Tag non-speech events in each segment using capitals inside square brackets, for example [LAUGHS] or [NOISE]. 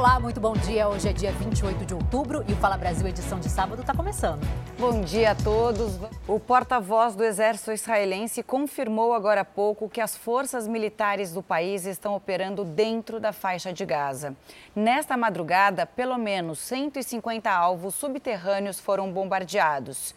Olá, muito bom dia. Hoje é dia 28 de outubro e o Fala Brasil, edição de sábado, está começando. Bom dia a todos. O porta-voz do exército israelense confirmou agora há pouco que as forças militares do país estão operando dentro da faixa de Gaza. Nesta madrugada, pelo menos 150 alvos subterrâneos foram bombardeados.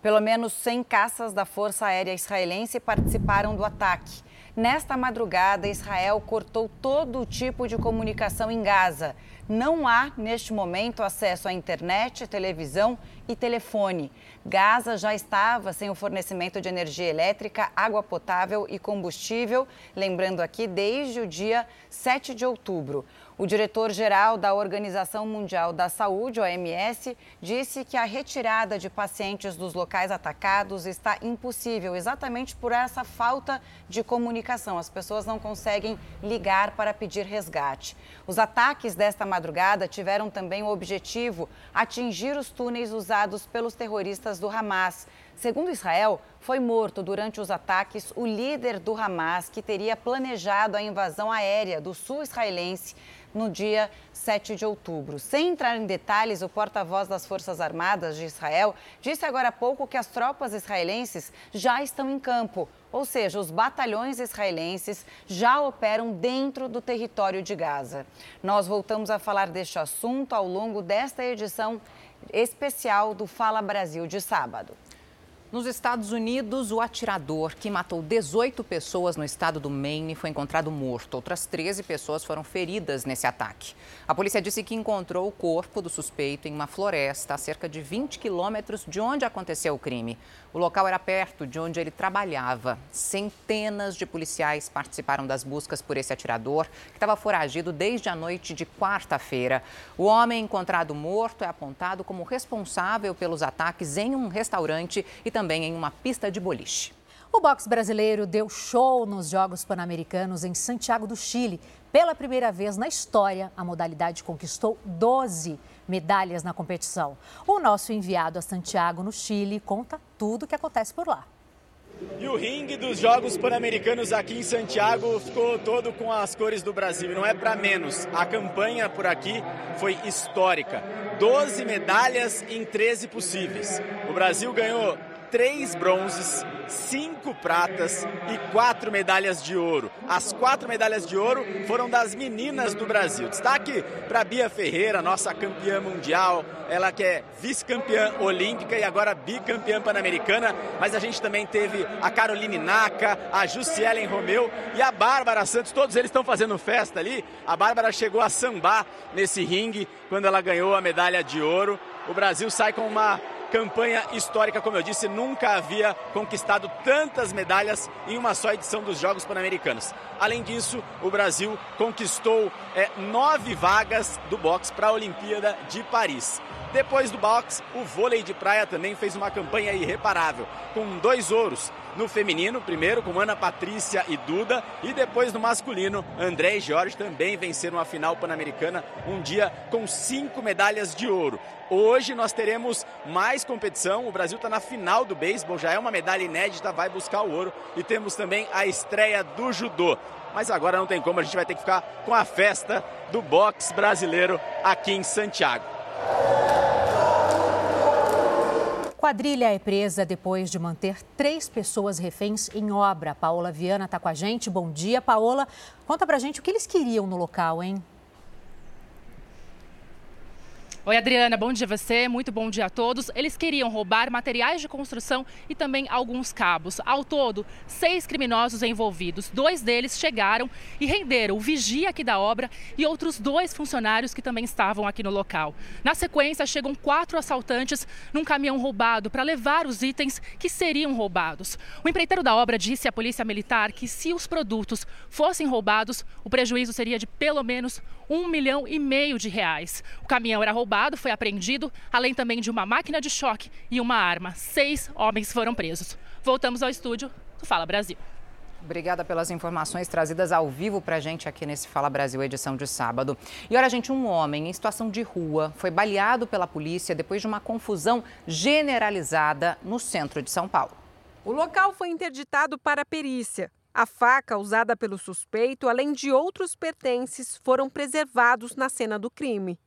Pelo menos 100 caças da Força Aérea Israelense participaram do ataque. Nesta madrugada, Israel cortou todo tipo de comunicação em Gaza. Não há, neste momento, acesso à internet, televisão e telefone. Gaza já estava sem o fornecimento de energia elétrica, água potável e combustível, lembrando aqui, desde o dia 7 de outubro. O diretor-geral da Organização Mundial da Saúde, OMS, disse que a retirada de pacientes dos locais atacados está impossível, exatamente por essa falta de comunicação. As pessoas não conseguem ligar para pedir resgate. Os ataques desta madrugada tiveram também o objetivo atingir os túneis usados pelos terroristas do Hamas. Segundo Israel, foi morto durante os ataques o líder do Hamas, que teria planejado a invasão aérea do sul israelense no dia 7 de outubro. Sem entrar em detalhes, o porta-voz das Forças Armadas de Israel disse agora há pouco que as tropas israelenses já estão em campo, ou seja, os batalhões israelenses já operam dentro do território de Gaza. Nós voltamos a falar deste assunto ao longo desta edição especial do Fala Brasil de sábado. Nos Estados Unidos, o atirador que matou 18 pessoas no estado do Maine foi encontrado morto. Outras 13 pessoas foram feridas nesse ataque. A polícia disse que encontrou o corpo do suspeito em uma floresta a cerca de 20 quilômetros de onde aconteceu o crime. O local era perto de onde ele trabalhava. Centenas de policiais participaram das buscas por esse atirador, que estava foragido desde a noite de quarta-feira. O homem encontrado morto é apontado como responsável pelos ataques em um restaurante e também em uma pista de boliche. O boxe brasileiro deu show nos Jogos Pan-Americanos em Santiago do Chile. Pela primeira vez na história, a modalidade conquistou 12 medalhas na competição. O nosso enviado a Santiago, no Chile, conta tudo o que acontece por lá. E o ringue dos Jogos Pan-Americanos aqui em Santiago ficou todo com as cores do Brasil. Não é para menos. A campanha por aqui foi histórica. 12 medalhas em 13 possíveis. O Brasil ganhou três bronzes, cinco pratas e quatro medalhas de ouro. As quatro medalhas de ouro foram das meninas do Brasil. Destaque para Bia Ferreira, nossa campeã mundial, ela que é vice-campeã olímpica e agora bicampeã pan-americana. Mas a gente também teve a Caroline Naka, a Jussielen Romeu e a Bárbara Santos. Todos eles estão fazendo festa ali. A Bárbara chegou a sambar nesse ringue quando ela ganhou a medalha de ouro. O Brasil sai com uma campanha histórica, como eu disse, nunca havia conquistado tantas medalhas em uma só edição dos Jogos Pan-Americanos. Além disso, o Brasil conquistou é, nove vagas do boxe para a Olimpíada de Paris. Depois do boxe, o vôlei de praia também fez uma campanha irreparável, com dois ouros. No feminino, primeiro com Ana Patrícia e Duda, e depois no masculino, André e Jorge também venceram a final pan-americana, um dia com cinco medalhas de ouro. Hoje nós teremos mais competição. O Brasil está na final do beisebol, já é uma medalha inédita, vai buscar o ouro. E temos também a estreia do judô. Mas agora não tem como, a gente vai ter que ficar com a festa do boxe brasileiro aqui em Santiago. Quadrilha é presa depois de manter três pessoas reféns em obra. Paola Viana está com a gente. Bom dia, Paola. Conta pra gente o que eles queriam no local, hein? Oi, Adriana, bom dia a você, muito bom dia a todos. Eles queriam roubar materiais de construção e também alguns cabos. Ao todo, seis criminosos envolvidos. Dois deles chegaram e renderam o vigia aqui da obra e outros dois funcionários que também estavam aqui no local. Na sequência, chegam quatro assaltantes num caminhão roubado para levar os itens que seriam roubados. O empreiteiro da obra disse à polícia militar que se os produtos fossem roubados, o prejuízo seria de pelo menos um milhão e meio de reais. O caminhão era roubado, foi apreendido, além também de uma máquina de choque e uma arma. Seis homens foram presos. Voltamos ao estúdio do Fala Brasil. Obrigada pelas informações trazidas ao vivo para a gente aqui nesse Fala Brasil, edição de sábado. E olha, gente, um homem em situação de rua foi baleado pela polícia depois de uma confusão generalizada no centro de São Paulo. O local foi interditado para perícia. A faca usada pelo suspeito, além de outros pertences, foram preservados na cena do crime.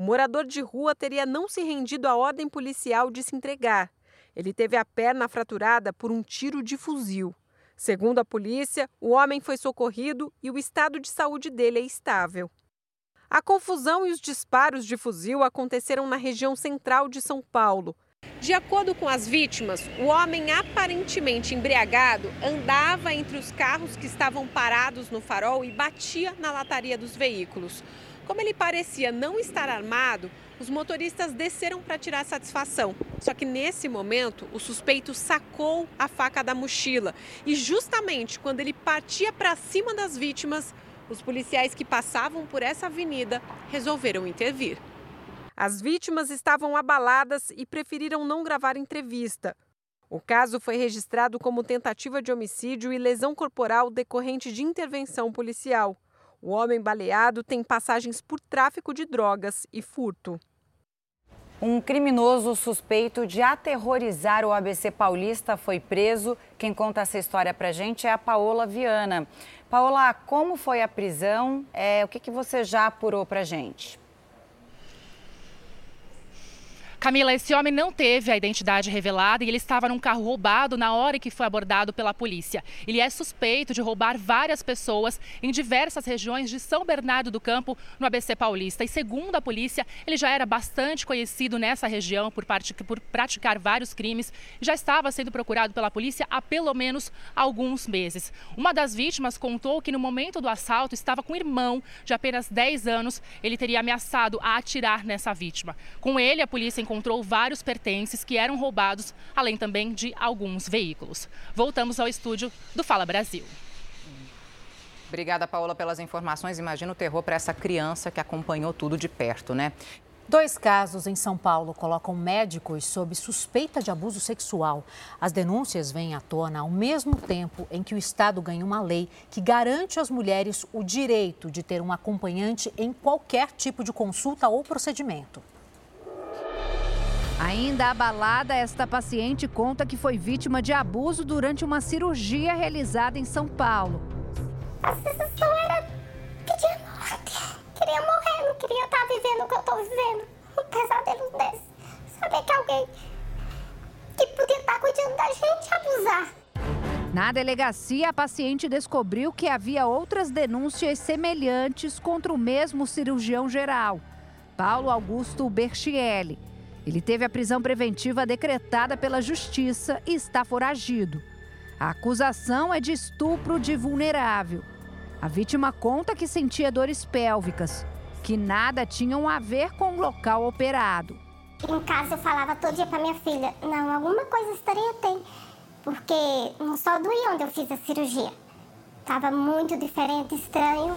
O morador de rua teria não se rendido à ordem policial de se entregar. Ele teve a perna fraturada por um tiro de fuzil. Segundo a polícia, o homem foi socorrido e o estado de saúde dele é estável. A confusão e os disparos de fuzil aconteceram na região central de São Paulo. De acordo com as vítimas, o homem aparentemente embriagado andava entre os carros que estavam parados no farol e batia na lataria dos veículos. Como ele parecia não estar armado, os motoristas desceram para tirar satisfação. Só que nesse momento, o suspeito sacou a faca da mochila e justamente quando ele partia para cima das vítimas, os policiais que passavam por essa avenida resolveram intervir. As vítimas estavam abaladas e preferiram não gravar entrevista. O caso foi registrado como tentativa de homicídio e lesão corporal decorrente de intervenção policial. O homem baleado tem passagens por tráfico de drogas e furto. Um criminoso suspeito de aterrorizar o ABC Paulista foi preso. Quem conta essa história pra gente é a Paola Viana. Paola, como foi a prisão? É, o que, que você já apurou pra gente? Camila, esse homem não teve a identidade revelada e ele estava num carro roubado na hora em que foi abordado pela polícia. Ele é suspeito de roubar várias pessoas em diversas regiões de São Bernardo do Campo, no ABC Paulista. E segundo a polícia, ele já era bastante conhecido nessa região por, por praticar vários crimes já estava sendo procurado pela polícia há pelo menos alguns meses. Uma das vítimas contou que no momento do assalto estava com um irmão de apenas 10 anos. Ele teria ameaçado a atirar nessa vítima. Com ele, a polícia encontrou vários pertences que eram roubados, além também de alguns veículos. Voltamos ao estúdio do Fala Brasil. Obrigada, Paola, pelas informações. Imagina o terror para essa criança que acompanhou tudo de perto, né? Dois casos em São Paulo colocam médicos sob suspeita de abuso sexual. As denúncias vêm à tona ao mesmo tempo em que o Estado ganha uma lei que garante às mulheres o direito de ter um acompanhante em qualquer tipo de consulta ou procedimento. Ainda abalada, esta paciente conta que foi vítima de abuso durante uma cirurgia realizada em São Paulo. A sensação era pedir morte. Queria morrer, não queria estar vivendo o que eu estou vivendo. Um pesadelo desse. Saber que alguém que podia estar cuidando da gente abusar. Na delegacia, a paciente descobriu que havia outras denúncias semelhantes contra o mesmo cirurgião geral, Paulo Augusto Berchielli. Ele teve a prisão preventiva decretada pela Justiça e está foragido. A acusação é de estupro de vulnerável. A vítima conta que sentia dores pélvicas, que nada tinham a ver com o local operado. Em casa eu falava todo dia para minha filha: não, alguma coisa estranha tem, porque não só doía onde eu fiz a cirurgia. Estava muito diferente, estranho.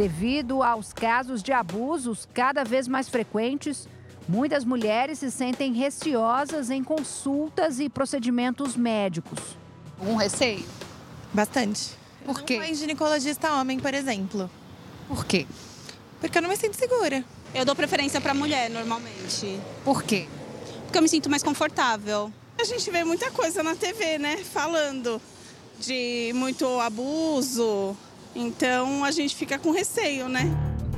Devido aos casos de abusos cada vez mais frequentes, Muitas mulheres se sentem receosas em consultas e procedimentos médicos. Um receio? Bastante. Por quê? Não é ginecologista homem, por exemplo. Por quê? Porque eu não me sinto segura. Eu dou preferência para mulher, normalmente. Por quê? Porque eu me sinto mais confortável. A gente vê muita coisa na TV, né? Falando de muito abuso. Então a gente fica com receio, né?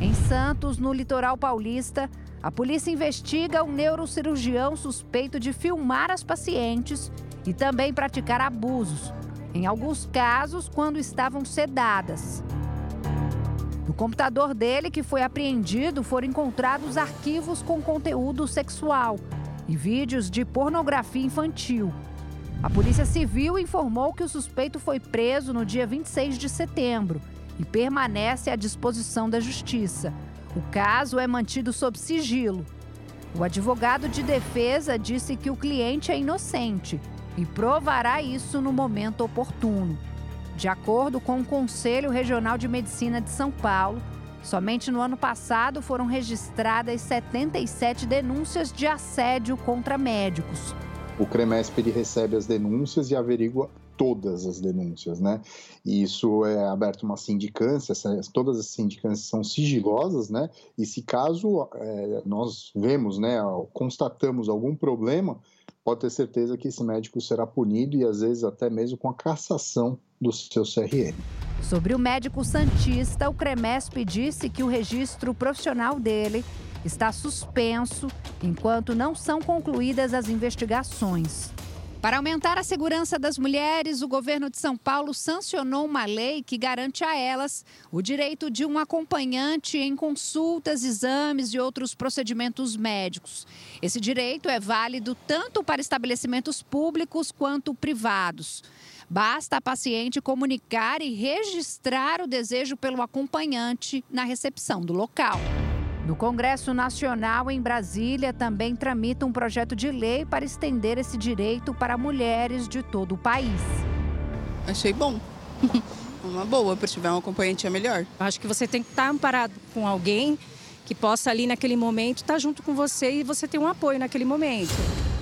Em Santos, no litoral paulista, a polícia investiga um neurocirurgião suspeito de filmar as pacientes e também praticar abusos, em alguns casos quando estavam sedadas. No computador dele, que foi apreendido, foram encontrados arquivos com conteúdo sexual e vídeos de pornografia infantil. A Polícia Civil informou que o suspeito foi preso no dia 26 de setembro e permanece à disposição da Justiça. O caso é mantido sob sigilo. O advogado de defesa disse que o cliente é inocente e provará isso no momento oportuno. De acordo com o Conselho Regional de Medicina de São Paulo, somente no ano passado foram registradas 77 denúncias de assédio contra médicos. O CREMESP recebe as denúncias e averigua todas as denúncias, né? E isso é aberto uma sindicância, todas as sindicâncias são sigilosas, né? E se caso é, nós vemos, né, constatamos algum problema, pode ter certeza que esse médico será punido e às vezes até mesmo com a cassação do seu CRM. Sobre o médico Santista, o CREMESP disse que o registro profissional dele está suspenso enquanto não são concluídas as investigações. Para aumentar a segurança das mulheres, o governo de São Paulo sancionou uma lei que garante a elas o direito de um acompanhante em consultas, exames e outros procedimentos médicos. Esse direito é válido tanto para estabelecimentos públicos quanto privados. Basta a paciente comunicar e registrar o desejo pelo acompanhante na recepção do local. No Congresso Nacional, em Brasília, também tramita um projeto de lei para estender esse direito para mulheres de todo o país. Achei bom. [LAUGHS] Uma boa, para tiver um acompanhante é melhor. Acho que você tem que estar amparado com alguém que possa ali naquele momento estar junto com você e você ter um apoio naquele momento.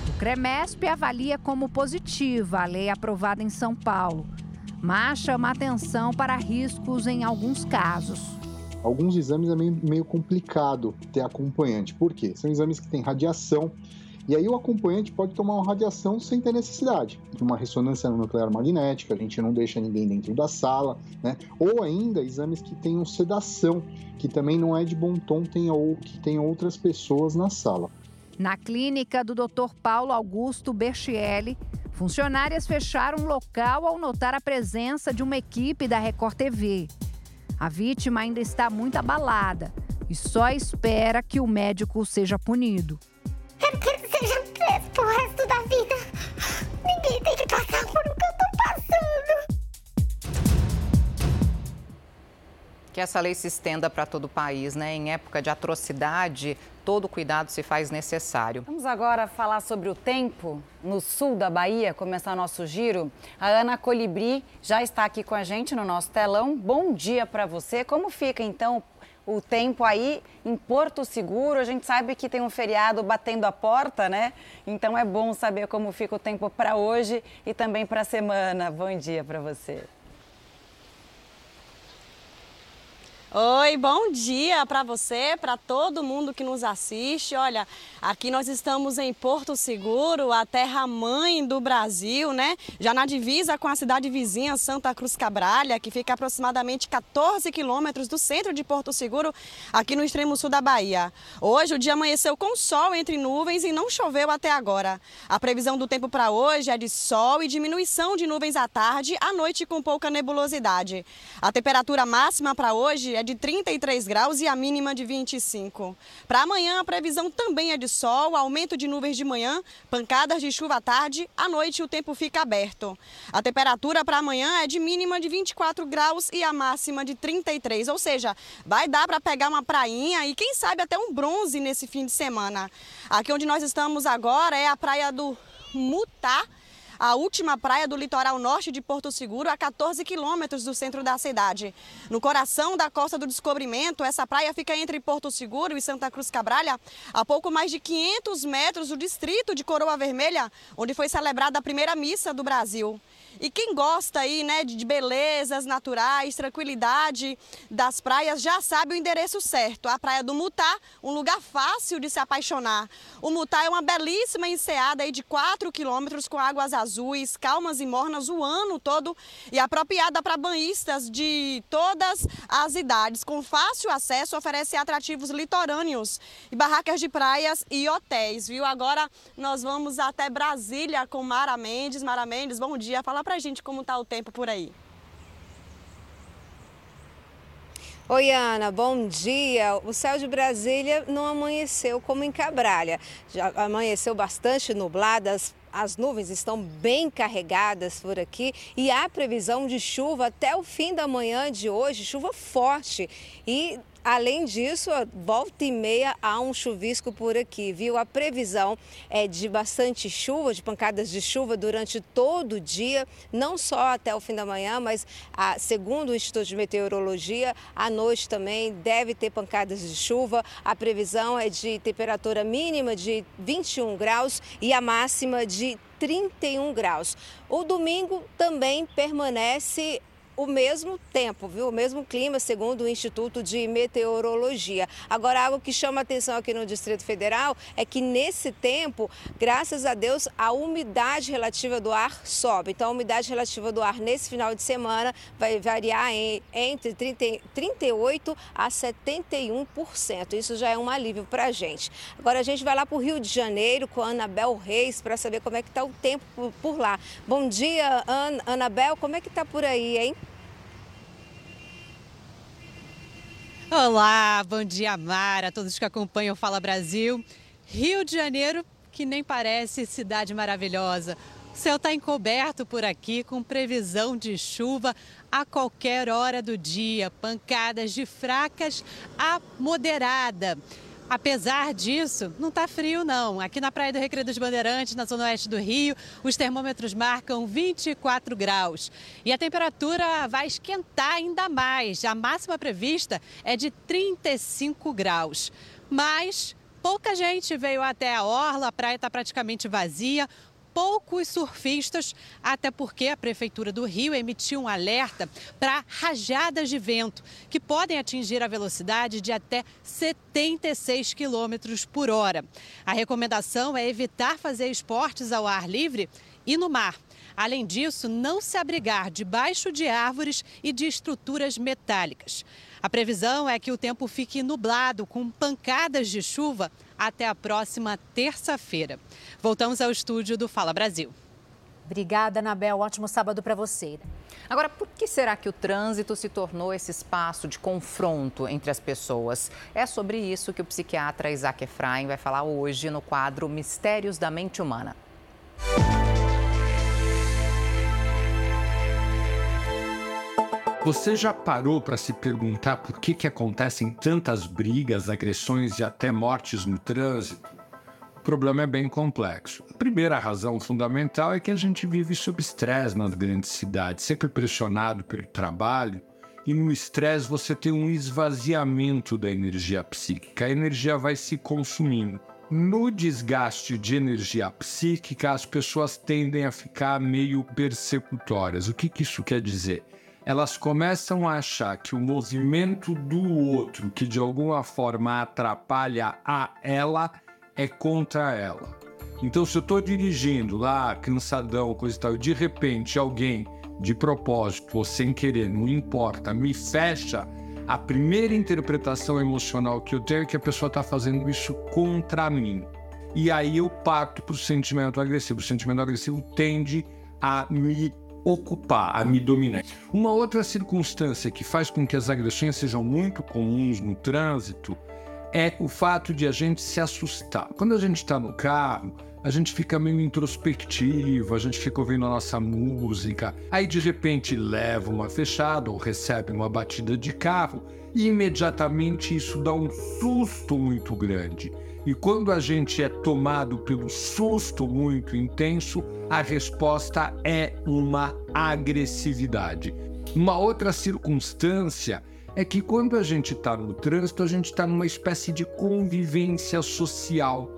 O CREMESP avalia como positiva a lei aprovada em São Paulo, mas chama atenção para riscos em alguns casos. Alguns exames é meio, meio complicado ter acompanhante. Por quê? São exames que têm radiação e aí o acompanhante pode tomar uma radiação sem ter necessidade de uma ressonância nuclear magnética, a gente não deixa ninguém dentro da sala, né? Ou ainda exames que tenham sedação, que também não é de bom tom tenha, ou, que tenham outras pessoas na sala. Na clínica do Dr. Paulo Augusto Berchielli, funcionárias fecharam o local ao notar a presença de uma equipe da Record TV. A vítima ainda está muito abalada e só espera que o médico seja punido. Eu quero que seja preso pro resto da vida. Ninguém tem que passar por o que eu tô passando. Que essa lei se estenda para todo o país, né? Em época de atrocidade, todo cuidado se faz necessário. Vamos agora falar sobre o tempo no sul da Bahia, começar nosso giro. A Ana Colibri já está aqui com a gente no nosso telão. Bom dia para você. Como fica então o tempo aí em Porto Seguro? A gente sabe que tem um feriado batendo a porta, né? Então é bom saber como fica o tempo para hoje e também para a semana. Bom dia para você. Oi, bom dia para você, para todo mundo que nos assiste. Olha, aqui nós estamos em Porto Seguro, a terra mãe do Brasil, né? Já na divisa com a cidade vizinha Santa Cruz Cabralha, que fica aproximadamente 14 quilômetros do centro de Porto Seguro, aqui no extremo sul da Bahia. Hoje o dia amanheceu com sol entre nuvens e não choveu até agora. A previsão do tempo para hoje é de sol e diminuição de nuvens à tarde, à noite com pouca nebulosidade. A temperatura máxima para hoje é de 33 graus e a mínima de 25. Para amanhã, a previsão também é de sol, aumento de nuvens de manhã, pancadas de chuva à tarde, à noite o tempo fica aberto. A temperatura para amanhã é de mínima de 24 graus e a máxima de 33, ou seja, vai dar para pegar uma prainha e quem sabe até um bronze nesse fim de semana. Aqui onde nós estamos agora é a praia do Mutá a última praia do litoral norte de Porto Seguro, a 14 quilômetros do centro da cidade. No coração da Costa do Descobrimento, essa praia fica entre Porto Seguro e Santa Cruz Cabralha, a pouco mais de 500 metros do distrito de Coroa Vermelha, onde foi celebrada a primeira missa do Brasil. E quem gosta aí, né, de belezas naturais, tranquilidade das praias, já sabe o endereço certo. A Praia do Mutá, um lugar fácil de se apaixonar. O Mutá é uma belíssima enseada aí de 4 quilômetros com águas azuis, calmas e mornas o ano todo e apropriada para banhistas de todas as idades. Com fácil acesso, oferece atrativos litorâneos e barracas de praias e hotéis, viu? Agora nós vamos até Brasília com Mara Mendes. Mara Mendes, bom dia. Fala pra gente como tá o tempo por aí. Oi, Ana, bom dia. O céu de Brasília não amanheceu como em Cabralha. Já amanheceu bastante nubladas, as nuvens estão bem carregadas por aqui e há previsão de chuva até o fim da manhã de hoje, chuva forte. E Além disso, volta e meia há um chuvisco por aqui, viu? A previsão é de bastante chuva, de pancadas de chuva durante todo o dia, não só até o fim da manhã, mas ah, segundo o Instituto de Meteorologia, à noite também deve ter pancadas de chuva. A previsão é de temperatura mínima de 21 graus e a máxima de 31 graus. O domingo também permanece o mesmo tempo, viu? O mesmo clima, segundo o Instituto de Meteorologia. Agora, algo que chama atenção aqui no Distrito Federal é que nesse tempo, graças a Deus, a umidade relativa do ar sobe. Então, a umidade relativa do ar nesse final de semana vai variar em, entre 30, 38 a 71%. Isso já é um alívio para a gente. Agora, a gente vai lá para o Rio de Janeiro com a Anabel Reis para saber como é que está o tempo por lá. Bom dia, Ana, Anabel, como é que está por aí, hein? Olá, bom dia, Mara, a todos que acompanham o Fala Brasil. Rio de Janeiro, que nem parece cidade maravilhosa. O céu está encoberto por aqui, com previsão de chuva a qualquer hora do dia, pancadas de fracas a moderada. Apesar disso, não está frio não. Aqui na Praia do Recreio dos Bandeirantes, na zona oeste do Rio, os termômetros marcam 24 graus. E a temperatura vai esquentar ainda mais. A máxima prevista é de 35 graus. Mas pouca gente veio até a orla, a praia está praticamente vazia poucos surfistas, até porque a Prefeitura do Rio emitiu um alerta para rajadas de vento, que podem atingir a velocidade de até 76 quilômetros por hora. A recomendação é evitar fazer esportes ao ar livre e no mar. Além disso, não se abrigar debaixo de árvores e de estruturas metálicas. A previsão é que o tempo fique nublado, com pancadas de chuva, até a próxima terça-feira. Voltamos ao estúdio do Fala Brasil. Obrigada, Anabel. Ótimo sábado para você. Agora, por que será que o trânsito se tornou esse espaço de confronto entre as pessoas? É sobre isso que o psiquiatra Isaac Efraim vai falar hoje no quadro Mistérios da Mente Humana. Você já parou para se perguntar por que, que acontecem tantas brigas, agressões e até mortes no trânsito? O problema é bem complexo. A primeira razão fundamental é que a gente vive sob estresse nas grandes cidades, sempre pressionado pelo trabalho, e no estresse você tem um esvaziamento da energia psíquica, a energia vai se consumindo. No desgaste de energia psíquica, as pessoas tendem a ficar meio persecutórias. O que, que isso quer dizer? Elas começam a achar que o movimento do outro, que de alguma forma atrapalha a ela, é contra ela. Então, se eu estou dirigindo lá, cansadão, coisa e tal, e de repente alguém, de propósito ou sem querer, não importa, me fecha, a primeira interpretação emocional que eu tenho é que a pessoa está fazendo isso contra mim. E aí eu parto para o sentimento agressivo. O sentimento agressivo tende a me ocupar, a me dominar. Uma outra circunstância que faz com que as agressões sejam muito comuns no trânsito é o fato de a gente se assustar. Quando a gente está no carro, a gente fica meio introspectivo, a gente fica ouvindo a nossa música, aí de repente leva uma fechada ou recebe uma batida de carro e imediatamente isso dá um susto muito grande. E quando a gente é tomado pelo susto muito intenso, a resposta é uma agressividade. Uma outra circunstância é que quando a gente está no trânsito, a gente está numa espécie de convivência social.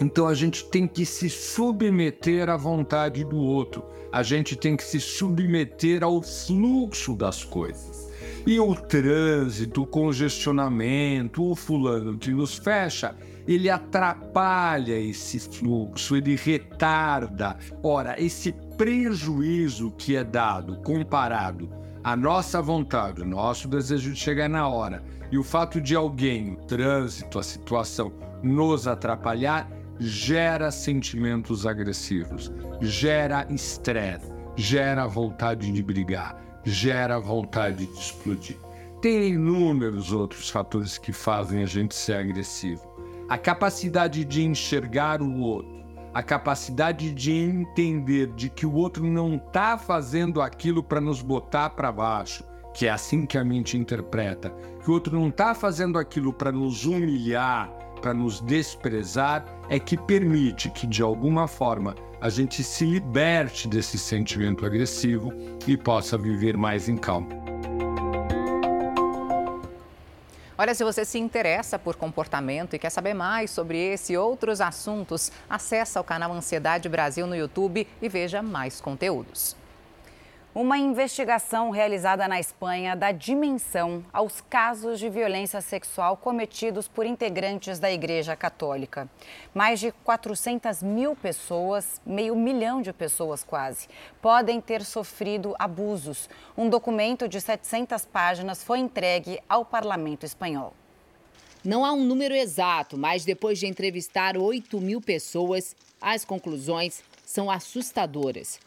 Então a gente tem que se submeter à vontade do outro, a gente tem que se submeter ao fluxo das coisas. E o trânsito, o congestionamento, o fulano que nos fecha, ele atrapalha esse fluxo, ele retarda. Ora, esse prejuízo que é dado comparado à nossa vontade, nosso desejo de chegar na hora e o fato de alguém, o trânsito, a situação, nos atrapalhar, gera sentimentos agressivos, gera estresse, gera vontade de brigar, gera vontade de explodir. Tem inúmeros outros fatores que fazem a gente ser agressivo a capacidade de enxergar o outro, a capacidade de entender de que o outro não está fazendo aquilo para nos botar para baixo, que é assim que a mente interpreta, que o outro não está fazendo aquilo para nos humilhar, para nos desprezar, é que permite que de alguma forma a gente se liberte desse sentimento agressivo e possa viver mais em calma. Olha, se você se interessa por comportamento e quer saber mais sobre esse e outros assuntos, acesse o canal Ansiedade Brasil no YouTube e veja mais conteúdos. Uma investigação realizada na Espanha dá dimensão aos casos de violência sexual cometidos por integrantes da Igreja Católica. Mais de 400 mil pessoas, meio milhão de pessoas quase, podem ter sofrido abusos. Um documento de 700 páginas foi entregue ao Parlamento espanhol. Não há um número exato, mas depois de entrevistar 8 mil pessoas, as conclusões são assustadoras.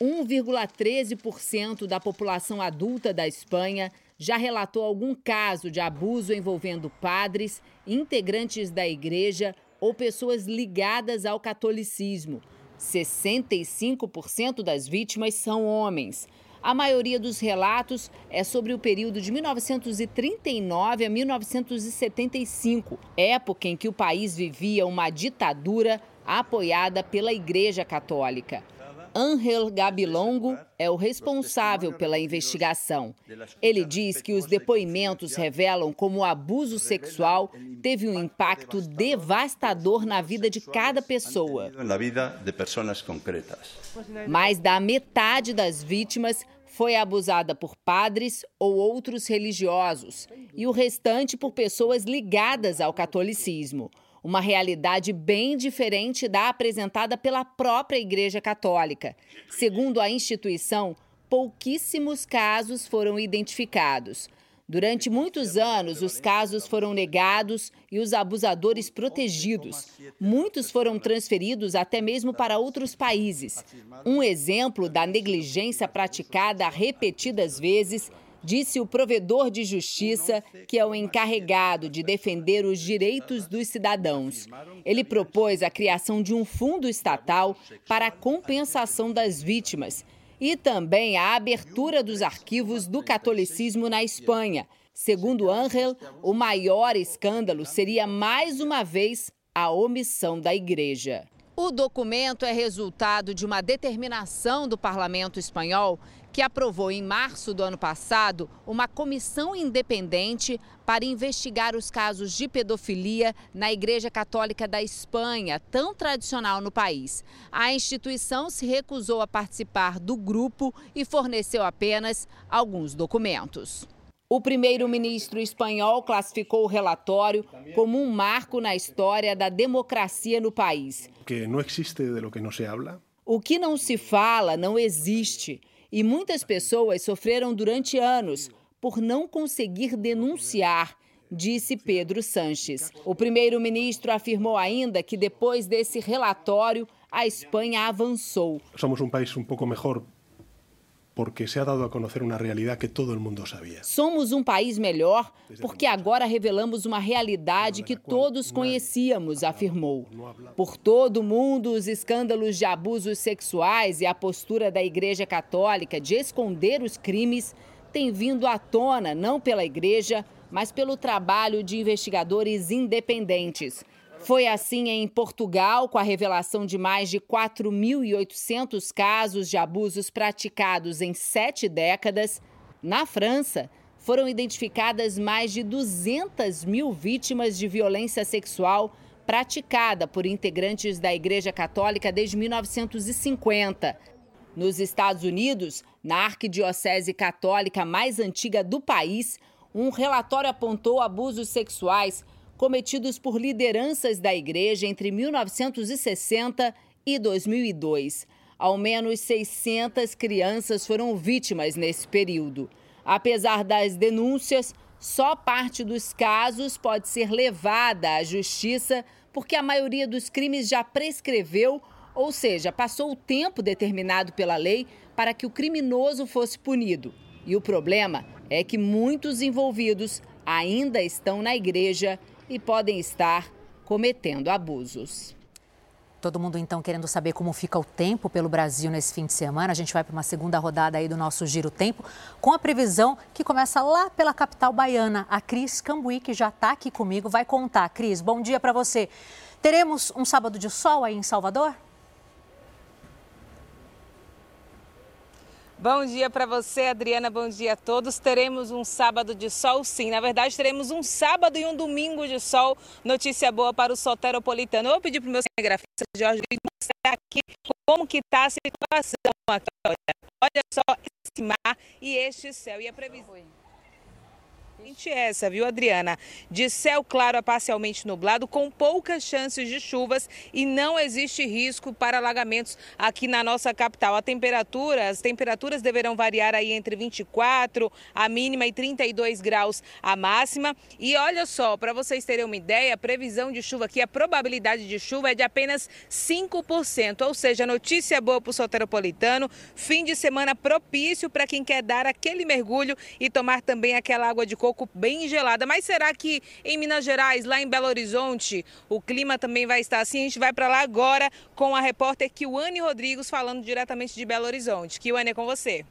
1,13% da população adulta da Espanha já relatou algum caso de abuso envolvendo padres, integrantes da igreja ou pessoas ligadas ao catolicismo. 65% das vítimas são homens. A maioria dos relatos é sobre o período de 1939 a 1975, época em que o país vivia uma ditadura apoiada pela Igreja Católica. Angel Gabilongo é o responsável pela investigação. Ele diz que os depoimentos revelam como o abuso sexual teve um impacto devastador na vida de cada pessoa. Mais da metade das vítimas foi abusada por padres ou outros religiosos, e o restante por pessoas ligadas ao catolicismo uma realidade bem diferente da apresentada pela própria Igreja Católica. Segundo a instituição, pouquíssimos casos foram identificados. Durante muitos anos, os casos foram negados e os abusadores protegidos. Muitos foram transferidos até mesmo para outros países. Um exemplo da negligência praticada repetidas vezes disse o provedor de justiça, que é o encarregado de defender os direitos dos cidadãos. Ele propôs a criação de um fundo estatal para a compensação das vítimas e também a abertura dos arquivos do catolicismo na Espanha. Segundo Angel, o maior escândalo seria mais uma vez a omissão da igreja. O documento é resultado de uma determinação do parlamento espanhol que aprovou em março do ano passado uma comissão independente para investigar os casos de pedofilia na Igreja Católica da Espanha, tão tradicional no país. A instituição se recusou a participar do grupo e forneceu apenas alguns documentos. O primeiro-ministro espanhol classificou o relatório como um marco na história da democracia no país. Que não existe de lo que não se habla. O que não se fala não existe e muitas pessoas sofreram durante anos por não conseguir denunciar, disse Pedro Sanches. O primeiro-ministro afirmou ainda que depois desse relatório, a Espanha avançou. Somos um país um pouco melhor porque se ha dado a conhecer uma realidade que todo o mundo sabia. Somos um país melhor porque agora revelamos uma realidade que todos conhecíamos, afirmou. Por todo o mundo, os escândalos de abusos sexuais e a postura da Igreja Católica de esconder os crimes têm vindo à tona não pela Igreja, mas pelo trabalho de investigadores independentes. Foi assim em Portugal, com a revelação de mais de 4.800 casos de abusos praticados em sete décadas. Na França, foram identificadas mais de 200 mil vítimas de violência sexual praticada por integrantes da Igreja Católica desde 1950. Nos Estados Unidos, na arquidiocese católica mais antiga do país, um relatório apontou abusos sexuais cometidos por lideranças da igreja entre 1960 e 2002. Ao menos 600 crianças foram vítimas nesse período. Apesar das denúncias, só parte dos casos pode ser levada à justiça porque a maioria dos crimes já prescreveu, ou seja, passou o tempo determinado pela lei para que o criminoso fosse punido. E o problema é que muitos envolvidos ainda estão na igreja e podem estar cometendo abusos. Todo mundo então querendo saber como fica o tempo pelo Brasil nesse fim de semana. A gente vai para uma segunda rodada aí do nosso Giro Tempo, com a previsão que começa lá pela capital baiana. A Cris Cambuí, que já está aqui comigo, vai contar. Cris, bom dia para você. Teremos um sábado de sol aí em Salvador? Bom dia para você, Adriana. Bom dia a todos. Teremos um sábado de sol, sim. Na verdade, teremos um sábado e um domingo de sol. Notícia boa para o soteropolitano. Eu vou pedir para o meu cinegrafista Jorge mostrar aqui como que está a situação. Olha, olha só, esse mar e este céu. E a previsão essa, viu, Adriana? De céu claro a parcialmente nublado, com poucas chances de chuvas e não existe risco para alagamentos aqui na nossa capital. A temperatura, as temperaturas deverão variar aí entre 24 a mínima e 32 graus a máxima. E olha só, para vocês terem uma ideia, a previsão de chuva aqui, a probabilidade de chuva é de apenas 5%, ou seja, notícia boa para o soteropolitano, fim de semana propício para quem quer dar aquele mergulho e tomar também aquela água de coco pouco bem gelada. Mas será que em Minas Gerais, lá em Belo Horizonte, o clima também vai estar assim? A gente vai para lá agora com a repórter Kiwane Rodrigues falando diretamente de Belo Horizonte. Kiwane, é com você.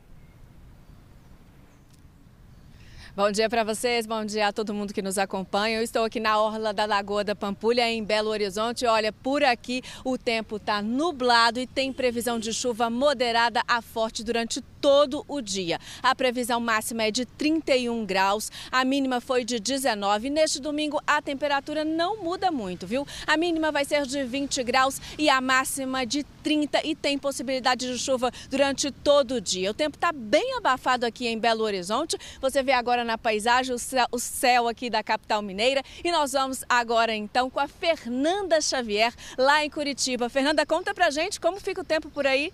Bom dia para vocês, bom dia a todo mundo que nos acompanha. Eu estou aqui na orla da Lagoa da Pampulha, em Belo Horizonte. Olha, por aqui o tempo está nublado e tem previsão de chuva moderada a forte durante todo o dia. A previsão máxima é de 31 graus, a mínima foi de 19. Neste domingo a temperatura não muda muito, viu? A mínima vai ser de 20 graus e a máxima de 30 e tem possibilidade de chuva durante todo o dia. O tempo está bem abafado aqui em Belo Horizonte. Você vê agora na paisagem o céu, aqui da capital mineira e nós vamos agora então com a Fernanda Xavier lá em Curitiba. Fernanda, conta pra gente como fica o tempo por aí.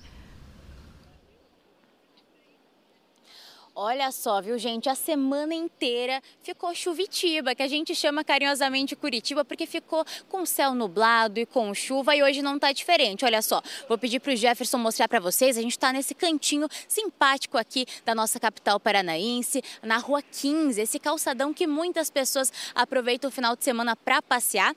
Olha só, viu, gente? A semana inteira ficou chuvitiba, que a gente chama carinhosamente Curitiba, porque ficou com céu nublado e com chuva e hoje não tá diferente. Olha só, vou pedir para o Jefferson mostrar para vocês. A gente está nesse cantinho simpático aqui da nossa capital paranaense, na Rua 15, esse calçadão que muitas pessoas aproveitam o final de semana para passear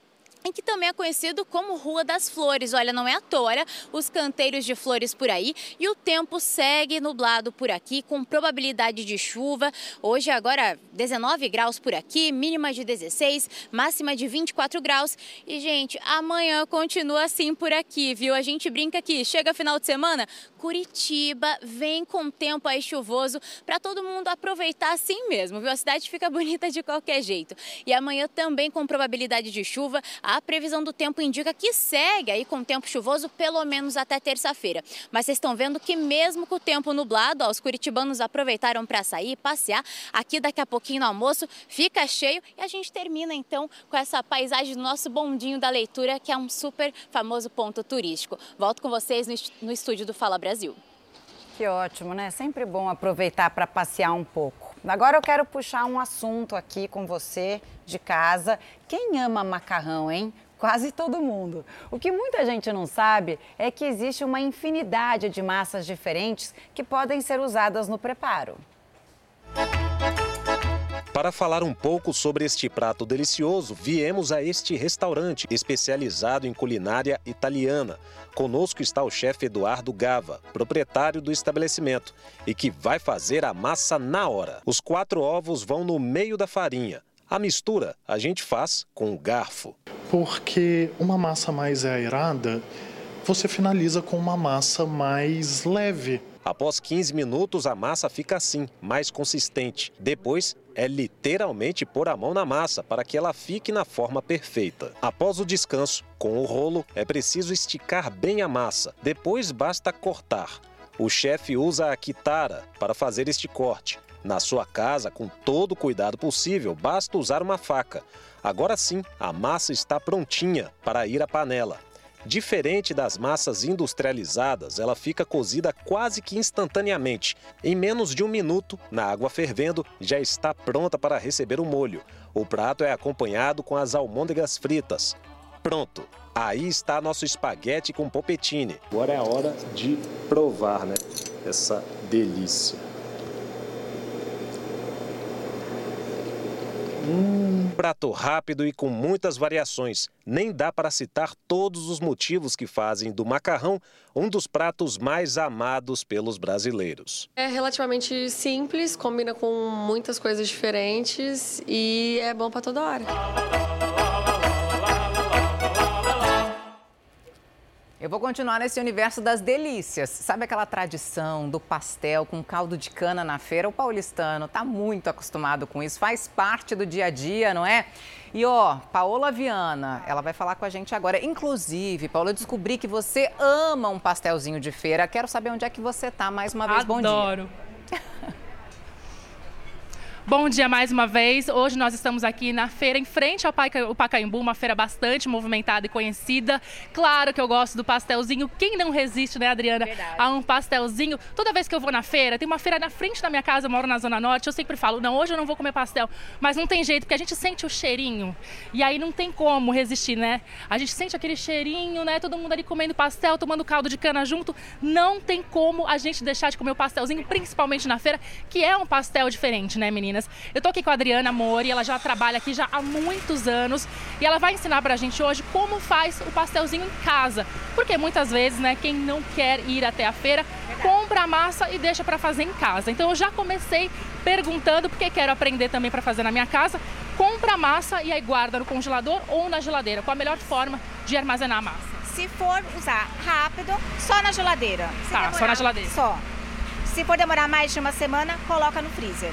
que também é conhecido como Rua das Flores. Olha, não é à toa, os canteiros de flores por aí e o tempo segue nublado por aqui, com probabilidade de chuva. Hoje, agora, 19 graus por aqui, mínima de 16, máxima de 24 graus. E, gente, amanhã continua assim por aqui, viu? A gente brinca que chega final de semana, Curitiba vem com tempo aí chuvoso para todo mundo aproveitar assim mesmo, viu? A cidade fica bonita de qualquer jeito. E amanhã também com probabilidade de chuva. A previsão do tempo indica que segue aí com tempo chuvoso pelo menos até terça-feira. Mas vocês estão vendo que mesmo com o tempo nublado, ó, os curitibanos aproveitaram para sair, passear. Aqui daqui a pouquinho no almoço fica cheio e a gente termina então com essa paisagem do nosso bondinho da leitura, que é um super famoso ponto turístico. Volto com vocês no estúdio do Fala Brasil. Que ótimo, né? Sempre bom aproveitar para passear um pouco. Agora eu quero puxar um assunto aqui com você de casa. Quem ama macarrão, hein? Quase todo mundo. O que muita gente não sabe é que existe uma infinidade de massas diferentes que podem ser usadas no preparo. Para falar um pouco sobre este prato delicioso, viemos a este restaurante especializado em culinária italiana. Conosco está o chefe Eduardo Gava, proprietário do estabelecimento, e que vai fazer a massa na hora. Os quatro ovos vão no meio da farinha. A mistura a gente faz com o garfo. Porque uma massa mais aerada, você finaliza com uma massa mais leve. Após 15 minutos, a massa fica assim, mais consistente. Depois, é literalmente pôr a mão na massa para que ela fique na forma perfeita. Após o descanso, com o rolo, é preciso esticar bem a massa. Depois basta cortar. O chefe usa a kitara para fazer este corte. Na sua casa, com todo o cuidado possível, basta usar uma faca. Agora sim, a massa está prontinha para ir à panela. Diferente das massas industrializadas, ela fica cozida quase que instantaneamente. Em menos de um minuto, na água fervendo, já está pronta para receber o molho. O prato é acompanhado com as almôndegas fritas. Pronto! Aí está nosso espaguete com popetine. Agora é a hora de provar, né? Essa delícia. Hum. Prato rápido e com muitas variações. Nem dá para citar todos os motivos que fazem do macarrão um dos pratos mais amados pelos brasileiros. É relativamente simples, combina com muitas coisas diferentes e é bom para toda hora. Eu vou continuar nesse universo das delícias. Sabe aquela tradição do pastel com caldo de cana na feira? O paulistano está muito acostumado com isso, faz parte do dia a dia, não é? E ó, Paola Viana, ela vai falar com a gente agora. Inclusive, Paola, eu descobri que você ama um pastelzinho de feira. Quero saber onde é que você tá. Mais uma vez, Adoro. bom dia. [LAUGHS] Bom dia mais uma vez. Hoje nós estamos aqui na feira em frente ao Pacaembu, uma feira bastante movimentada e conhecida. Claro que eu gosto do pastelzinho. Quem não resiste, né, Adriana, Verdade. a um pastelzinho? Toda vez que eu vou na feira, tem uma feira na frente da minha casa, eu moro na Zona Norte, eu sempre falo, não, hoje eu não vou comer pastel. Mas não tem jeito, porque a gente sente o cheirinho. E aí não tem como resistir, né? A gente sente aquele cheirinho, né? Todo mundo ali comendo pastel, tomando caldo de cana junto. Não tem como a gente deixar de comer o pastelzinho, principalmente na feira, que é um pastel diferente, né, meninas? Eu tô aqui com a Adriana Mori, ela já trabalha aqui já há muitos anos e ela vai ensinar pra gente hoje como faz o pastelzinho em casa. Porque muitas vezes, né, quem não quer ir até a feira, compra a massa e deixa para fazer em casa. Então eu já comecei perguntando porque quero aprender também para fazer na minha casa. Compra a massa e aí guarda no congelador ou na geladeira. Qual a melhor forma de armazenar a massa? Se for usar rápido, só na geladeira. Se tá, demorar, só na geladeira. Só. Se for demorar mais de uma semana, coloca no freezer.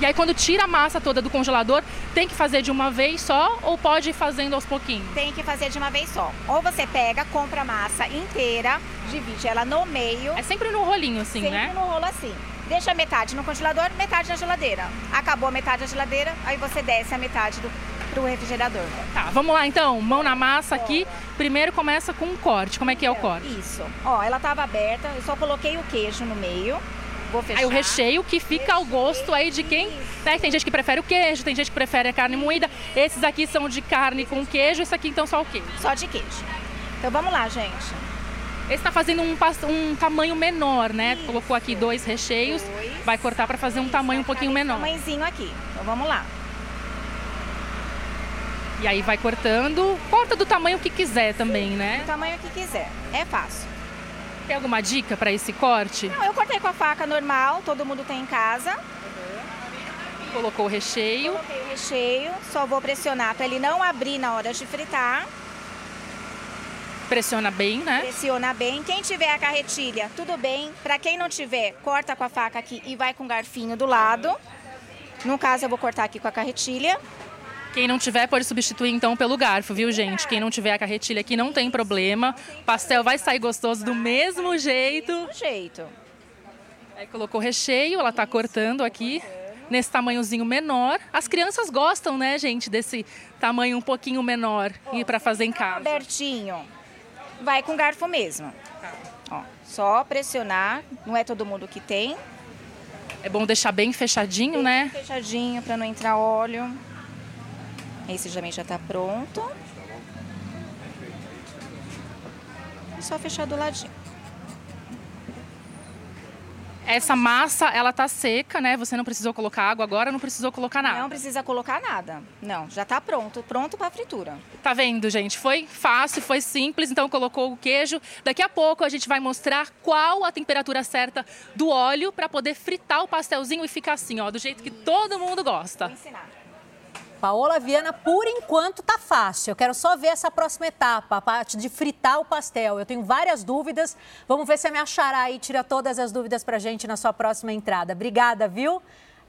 E aí quando tira a massa toda do congelador, tem que fazer de uma vez só ou pode ir fazendo aos pouquinhos? Tem que fazer de uma vez só. Ou você pega, compra a massa inteira, divide ela no meio. É sempre no rolinho assim, sempre né? Sempre no rolo assim. Deixa metade no congelador, metade na geladeira. Acabou a metade da geladeira, aí você desce a metade do pro refrigerador. Tá, vamos lá então, mão na massa aqui. Primeiro começa com um corte. Como é que é o corte? Isso. Ó, ela tava aberta, eu só coloquei o queijo no meio. Aí o recheio que fica ao gosto aí de quem. Né? Tem gente que prefere o queijo, tem gente que prefere a carne moída. Esses aqui são de carne com queijo, esse aqui então só o queijo. Só de queijo. Então vamos lá, gente. Esse está fazendo um, um, tamanho menor, né? Isso. Colocou aqui dois recheios, dois. vai cortar para fazer um tamanho um pouquinho menor. Um tamanhozinho aqui. Então vamos lá. E aí vai cortando, corta do tamanho que quiser também, né? Do tamanho que quiser. É fácil. Tem alguma dica para esse corte? Não, eu cortei com a faca normal, todo mundo tem em casa. Uhum. Colocou o recheio. Coloquei o recheio, só vou pressionar para ele não abrir na hora de fritar. Pressiona bem, né? Pressiona bem. Quem tiver a carretilha, tudo bem. Para quem não tiver, corta com a faca aqui e vai com o garfinho do lado. No caso, eu vou cortar aqui com a carretilha. Quem não tiver pode substituir então pelo garfo, viu, gente? Quem não tiver a carretilha aqui não tem problema. O pastel vai sair gostoso do mesmo jeito. Do jeito. Aí colocou recheio, ela tá cortando aqui nesse tamanhozinho menor. As crianças gostam, né, gente, desse tamanho um pouquinho menor e para fazer em casa. Abertinho. Vai com garfo mesmo. Ó, só pressionar, não é todo mundo que tem. É bom deixar bem fechadinho, bem né? Fechadinho para não entrar óleo. Esse também já está pronto. É só fechar do ladinho. Essa massa, ela tá seca, né? Você não precisou colocar água agora, não precisou colocar nada. Não precisa colocar nada. Não, já tá pronto, pronto para fritura. Tá vendo, gente? Foi fácil, foi simples, então colocou o queijo. Daqui a pouco a gente vai mostrar qual a temperatura certa do óleo para poder fritar o pastelzinho e ficar assim, ó, do jeito que todo mundo gosta. Vou ensinar. Paola Viana, por enquanto tá fácil. Eu quero só ver essa próxima etapa, a parte de fritar o pastel. Eu tenho várias dúvidas. Vamos ver se a minha xará aí tira todas as dúvidas pra gente na sua próxima entrada. Obrigada, viu?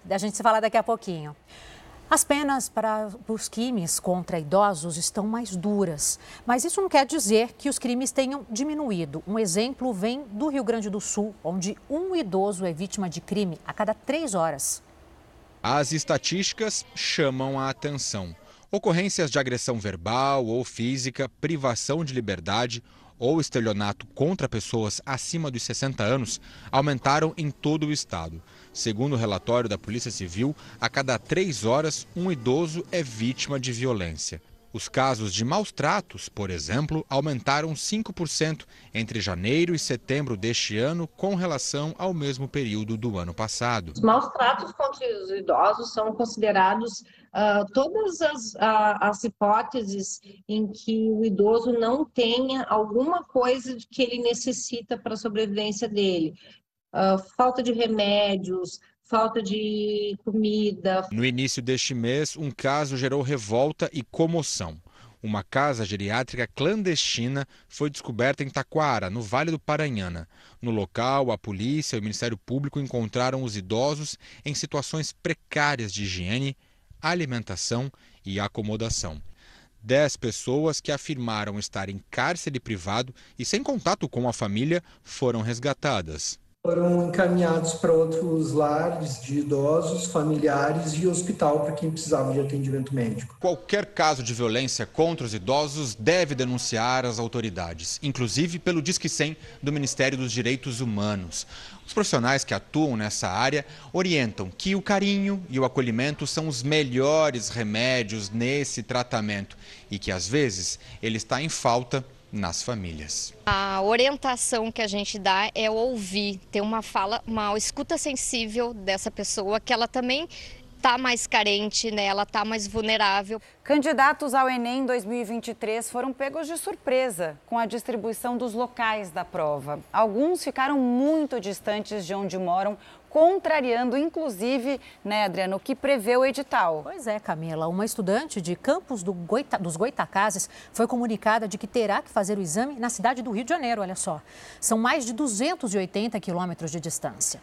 A gente se fala daqui a pouquinho. As penas para os crimes contra idosos estão mais duras, mas isso não quer dizer que os crimes tenham diminuído. Um exemplo vem do Rio Grande do Sul, onde um idoso é vítima de crime a cada três horas. As estatísticas chamam a atenção. Ocorrências de agressão verbal ou física, privação de liberdade ou estelionato contra pessoas acima dos 60 anos aumentaram em todo o estado. Segundo o relatório da Polícia Civil, a cada três horas, um idoso é vítima de violência. Os casos de maus tratos, por exemplo, aumentaram 5% entre janeiro e setembro deste ano com relação ao mesmo período do ano passado. Os maus tratos contra os idosos são considerados uh, todas as, uh, as hipóteses em que o idoso não tenha alguma coisa que ele necessita para a sobrevivência dele. Uh, falta de remédios, falta de comida. No início deste mês, um caso gerou revolta e comoção. Uma casa geriátrica clandestina foi descoberta em Taquara, no Vale do Paranhana. No local, a polícia e o Ministério Público encontraram os idosos em situações precárias de higiene, alimentação e acomodação. Dez pessoas que afirmaram estar em cárcere privado e sem contato com a família foram resgatadas. Foram encaminhados para outros lares de idosos, familiares e hospital para quem precisava de atendimento médico. Qualquer caso de violência contra os idosos deve denunciar as autoridades, inclusive pelo Disque 100 do Ministério dos Direitos Humanos. Os profissionais que atuam nessa área orientam que o carinho e o acolhimento são os melhores remédios nesse tratamento e que às vezes ele está em falta nas famílias. A orientação que a gente dá é ouvir, ter uma fala, uma escuta sensível dessa pessoa que ela também está mais carente, né? ela está mais vulnerável. Candidatos ao Enem 2023 foram pegos de surpresa com a distribuição dos locais da prova. Alguns ficaram muito distantes de onde moram contrariando, inclusive, né, Adriana, o que prevê o edital. Pois é, Camila. Uma estudante de Campos do Goita, dos Goitacazes foi comunicada de que terá que fazer o exame na cidade do Rio de Janeiro, olha só. São mais de 280 quilômetros de distância.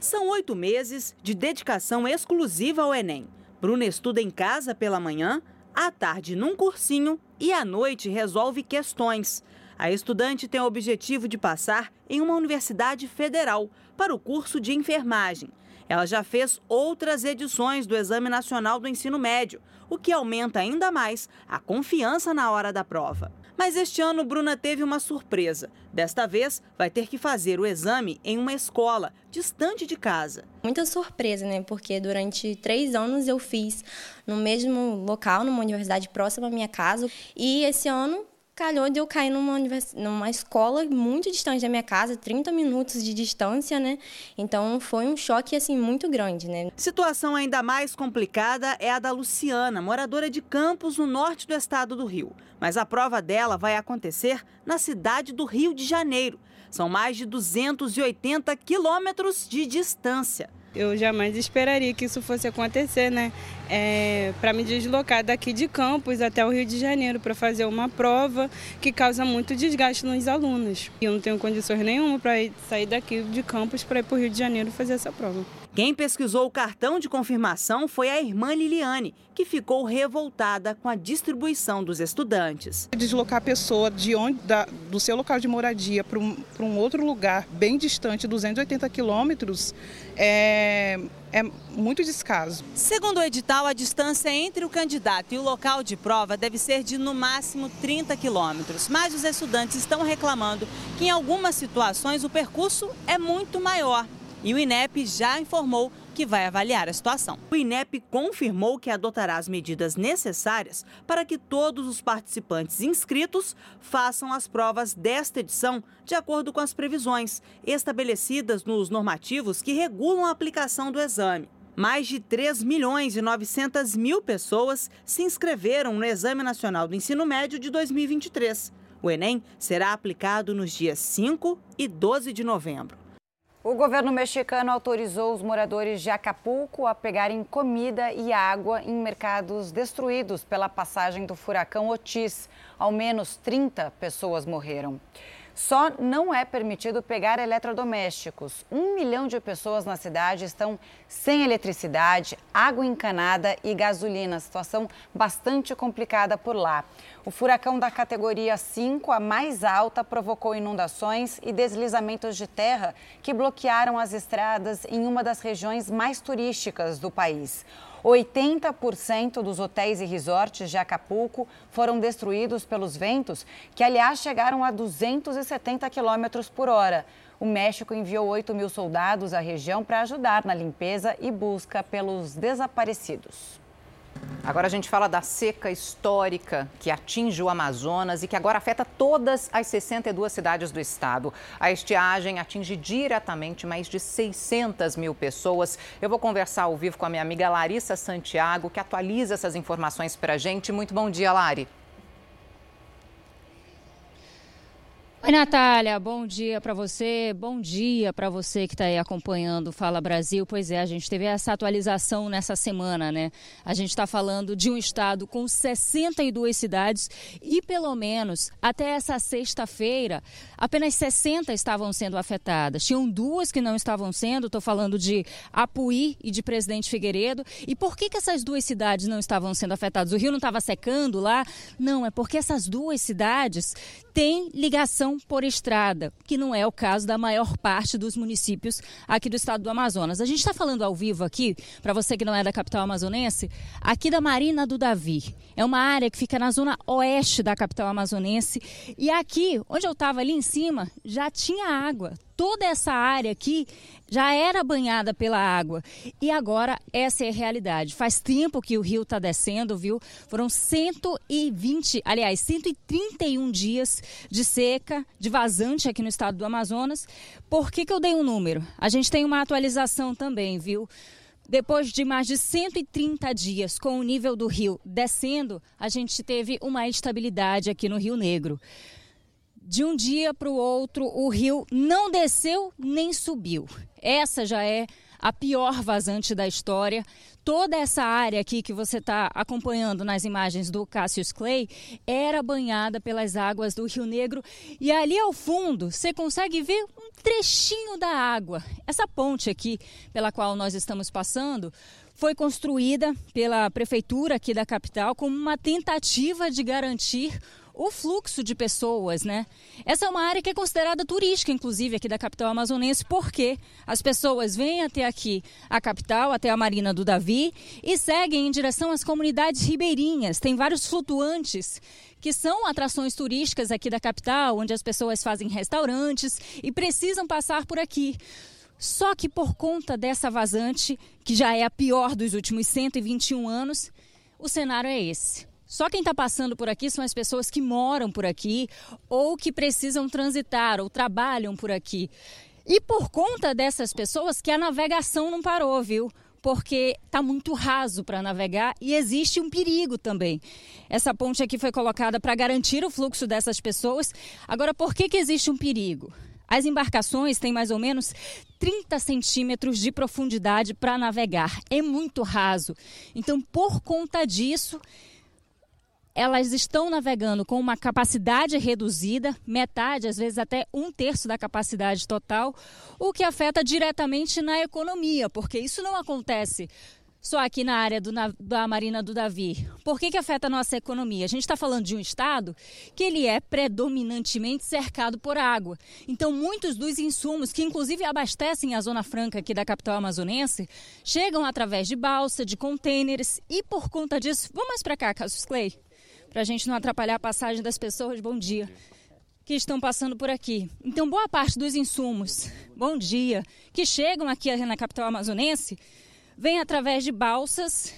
São oito meses de dedicação exclusiva ao Enem. Bruna estuda em casa pela manhã, à tarde num cursinho e à noite resolve questões. A estudante tem o objetivo de passar em uma universidade federal para o curso de enfermagem. Ela já fez outras edições do Exame Nacional do Ensino Médio, o que aumenta ainda mais a confiança na hora da prova. Mas este ano, Bruna teve uma surpresa. Desta vez, vai ter que fazer o exame em uma escola, distante de casa. Muita surpresa, né? Porque durante três anos eu fiz no mesmo local, numa universidade próxima à minha casa. E esse ano calhou de eu cair numa, univers... numa escola muito distante da minha casa, 30 minutos de distância, né? Então foi um choque assim muito grande, né? Situação ainda mais complicada é a da Luciana, moradora de Campos, no norte do estado do Rio. Mas a prova dela vai acontecer na cidade do Rio de Janeiro. São mais de 280 quilômetros de distância. Eu jamais esperaria que isso fosse acontecer, né? É, para me deslocar daqui de Campos até o Rio de Janeiro para fazer uma prova que causa muito desgaste nos alunos. E eu não tenho condições nenhuma para sair daqui de Campos para ir para o Rio de Janeiro fazer essa prova. Quem pesquisou o cartão de confirmação foi a irmã Liliane, que ficou revoltada com a distribuição dos estudantes. Deslocar a pessoa de onde, da, do seu local de moradia para um, um outro lugar bem distante, 280 quilômetros, é, é muito descaso. Segundo o edital, a distância entre o candidato e o local de prova deve ser de no máximo 30 quilômetros. Mas os estudantes estão reclamando que em algumas situações o percurso é muito maior e o INEP já informou que vai avaliar a situação. O INEP confirmou que adotará as medidas necessárias para que todos os participantes inscritos façam as provas desta edição de acordo com as previsões estabelecidas nos normativos que regulam a aplicação do exame. Mais de 3 milhões e 900 mil pessoas se inscreveram no Exame Nacional do Ensino Médio de 2023. O Enem será aplicado nos dias 5 e 12 de novembro. O governo mexicano autorizou os moradores de Acapulco a pegarem comida e água em mercados destruídos pela passagem do furacão Otis. Ao menos 30 pessoas morreram. Só não é permitido pegar eletrodomésticos. Um milhão de pessoas na cidade estão sem eletricidade, água encanada e gasolina. Situação bastante complicada por lá. O furacão da categoria 5, a mais alta, provocou inundações e deslizamentos de terra que bloquearam as estradas em uma das regiões mais turísticas do país. 80% dos hotéis e resorts de Acapulco foram destruídos pelos ventos, que, aliás, chegaram a 270 km por hora. O México enviou 8 mil soldados à região para ajudar na limpeza e busca pelos desaparecidos. Agora a gente fala da seca histórica que atinge o Amazonas e que agora afeta todas as 62 cidades do estado. A estiagem atinge diretamente mais de 600 mil pessoas. Eu vou conversar ao vivo com a minha amiga Larissa Santiago, que atualiza essas informações para a gente. Muito bom dia, Lari. Oi, Natália, bom dia para você, bom dia para você que está aí acompanhando o Fala Brasil. Pois é, a gente teve essa atualização nessa semana, né? A gente está falando de um estado com 62 cidades e, pelo menos, até essa sexta-feira, apenas 60 estavam sendo afetadas. Tinham duas que não estavam sendo, estou falando de Apuí e de Presidente Figueiredo. E por que, que essas duas cidades não estavam sendo afetadas? O rio não estava secando lá? Não, é porque essas duas cidades têm ligação por estrada, que não é o caso da maior parte dos municípios aqui do estado do Amazonas. A gente está falando ao vivo aqui, para você que não é da capital amazonense, aqui da Marina do Davi. É uma área que fica na zona oeste da capital amazonense. E aqui, onde eu estava ali em cima, já tinha água toda essa área aqui já era banhada pela água. E agora essa é a realidade. Faz tempo que o rio está descendo, viu? Foram 120, aliás, 131 dias de seca, de vazante aqui no estado do Amazonas. Por que, que eu dei um número? A gente tem uma atualização também, viu? Depois de mais de 130 dias com o nível do rio descendo, a gente teve uma estabilidade aqui no Rio Negro de um dia para o outro, o rio não desceu nem subiu. Essa já é a pior vazante da história. Toda essa área aqui que você está acompanhando nas imagens do Cassius Clay era banhada pelas águas do Rio Negro. E ali ao fundo você consegue ver um trechinho da água. Essa ponte aqui pela qual nós estamos passando foi construída pela prefeitura aqui da capital como uma tentativa de garantir o fluxo de pessoas, né? Essa é uma área que é considerada turística, inclusive, aqui da capital amazonense, porque as pessoas vêm até aqui, a capital, até a Marina do Davi, e seguem em direção às comunidades ribeirinhas. Tem vários flutuantes que são atrações turísticas aqui da capital, onde as pessoas fazem restaurantes e precisam passar por aqui. Só que por conta dessa vazante, que já é a pior dos últimos 121 anos, o cenário é esse. Só quem está passando por aqui são as pessoas que moram por aqui ou que precisam transitar ou trabalham por aqui. E por conta dessas pessoas que a navegação não parou, viu? porque está muito raso para navegar e existe um perigo também. Essa ponte aqui foi colocada para garantir o fluxo dessas pessoas. Agora, por que, que existe um perigo? As embarcações têm mais ou menos 30 centímetros de profundidade para navegar. É muito raso. Então, por conta disso, elas estão navegando com uma capacidade reduzida, metade, às vezes até um terço da capacidade total, o que afeta diretamente na economia, porque isso não acontece só aqui na área do, da Marina do Davi. Por que, que afeta a nossa economia? A gente está falando de um estado que ele é predominantemente cercado por água. Então, muitos dos insumos que inclusive abastecem a Zona Franca aqui da capital amazonense chegam através de balsa, de contêineres e por conta disso... Vamos mais para cá, Cassius Clay para a gente não atrapalhar a passagem das pessoas. Bom dia. Que estão passando por aqui. Então, boa parte dos insumos, bom dia, que chegam aqui na capital amazonense, vem através de balsas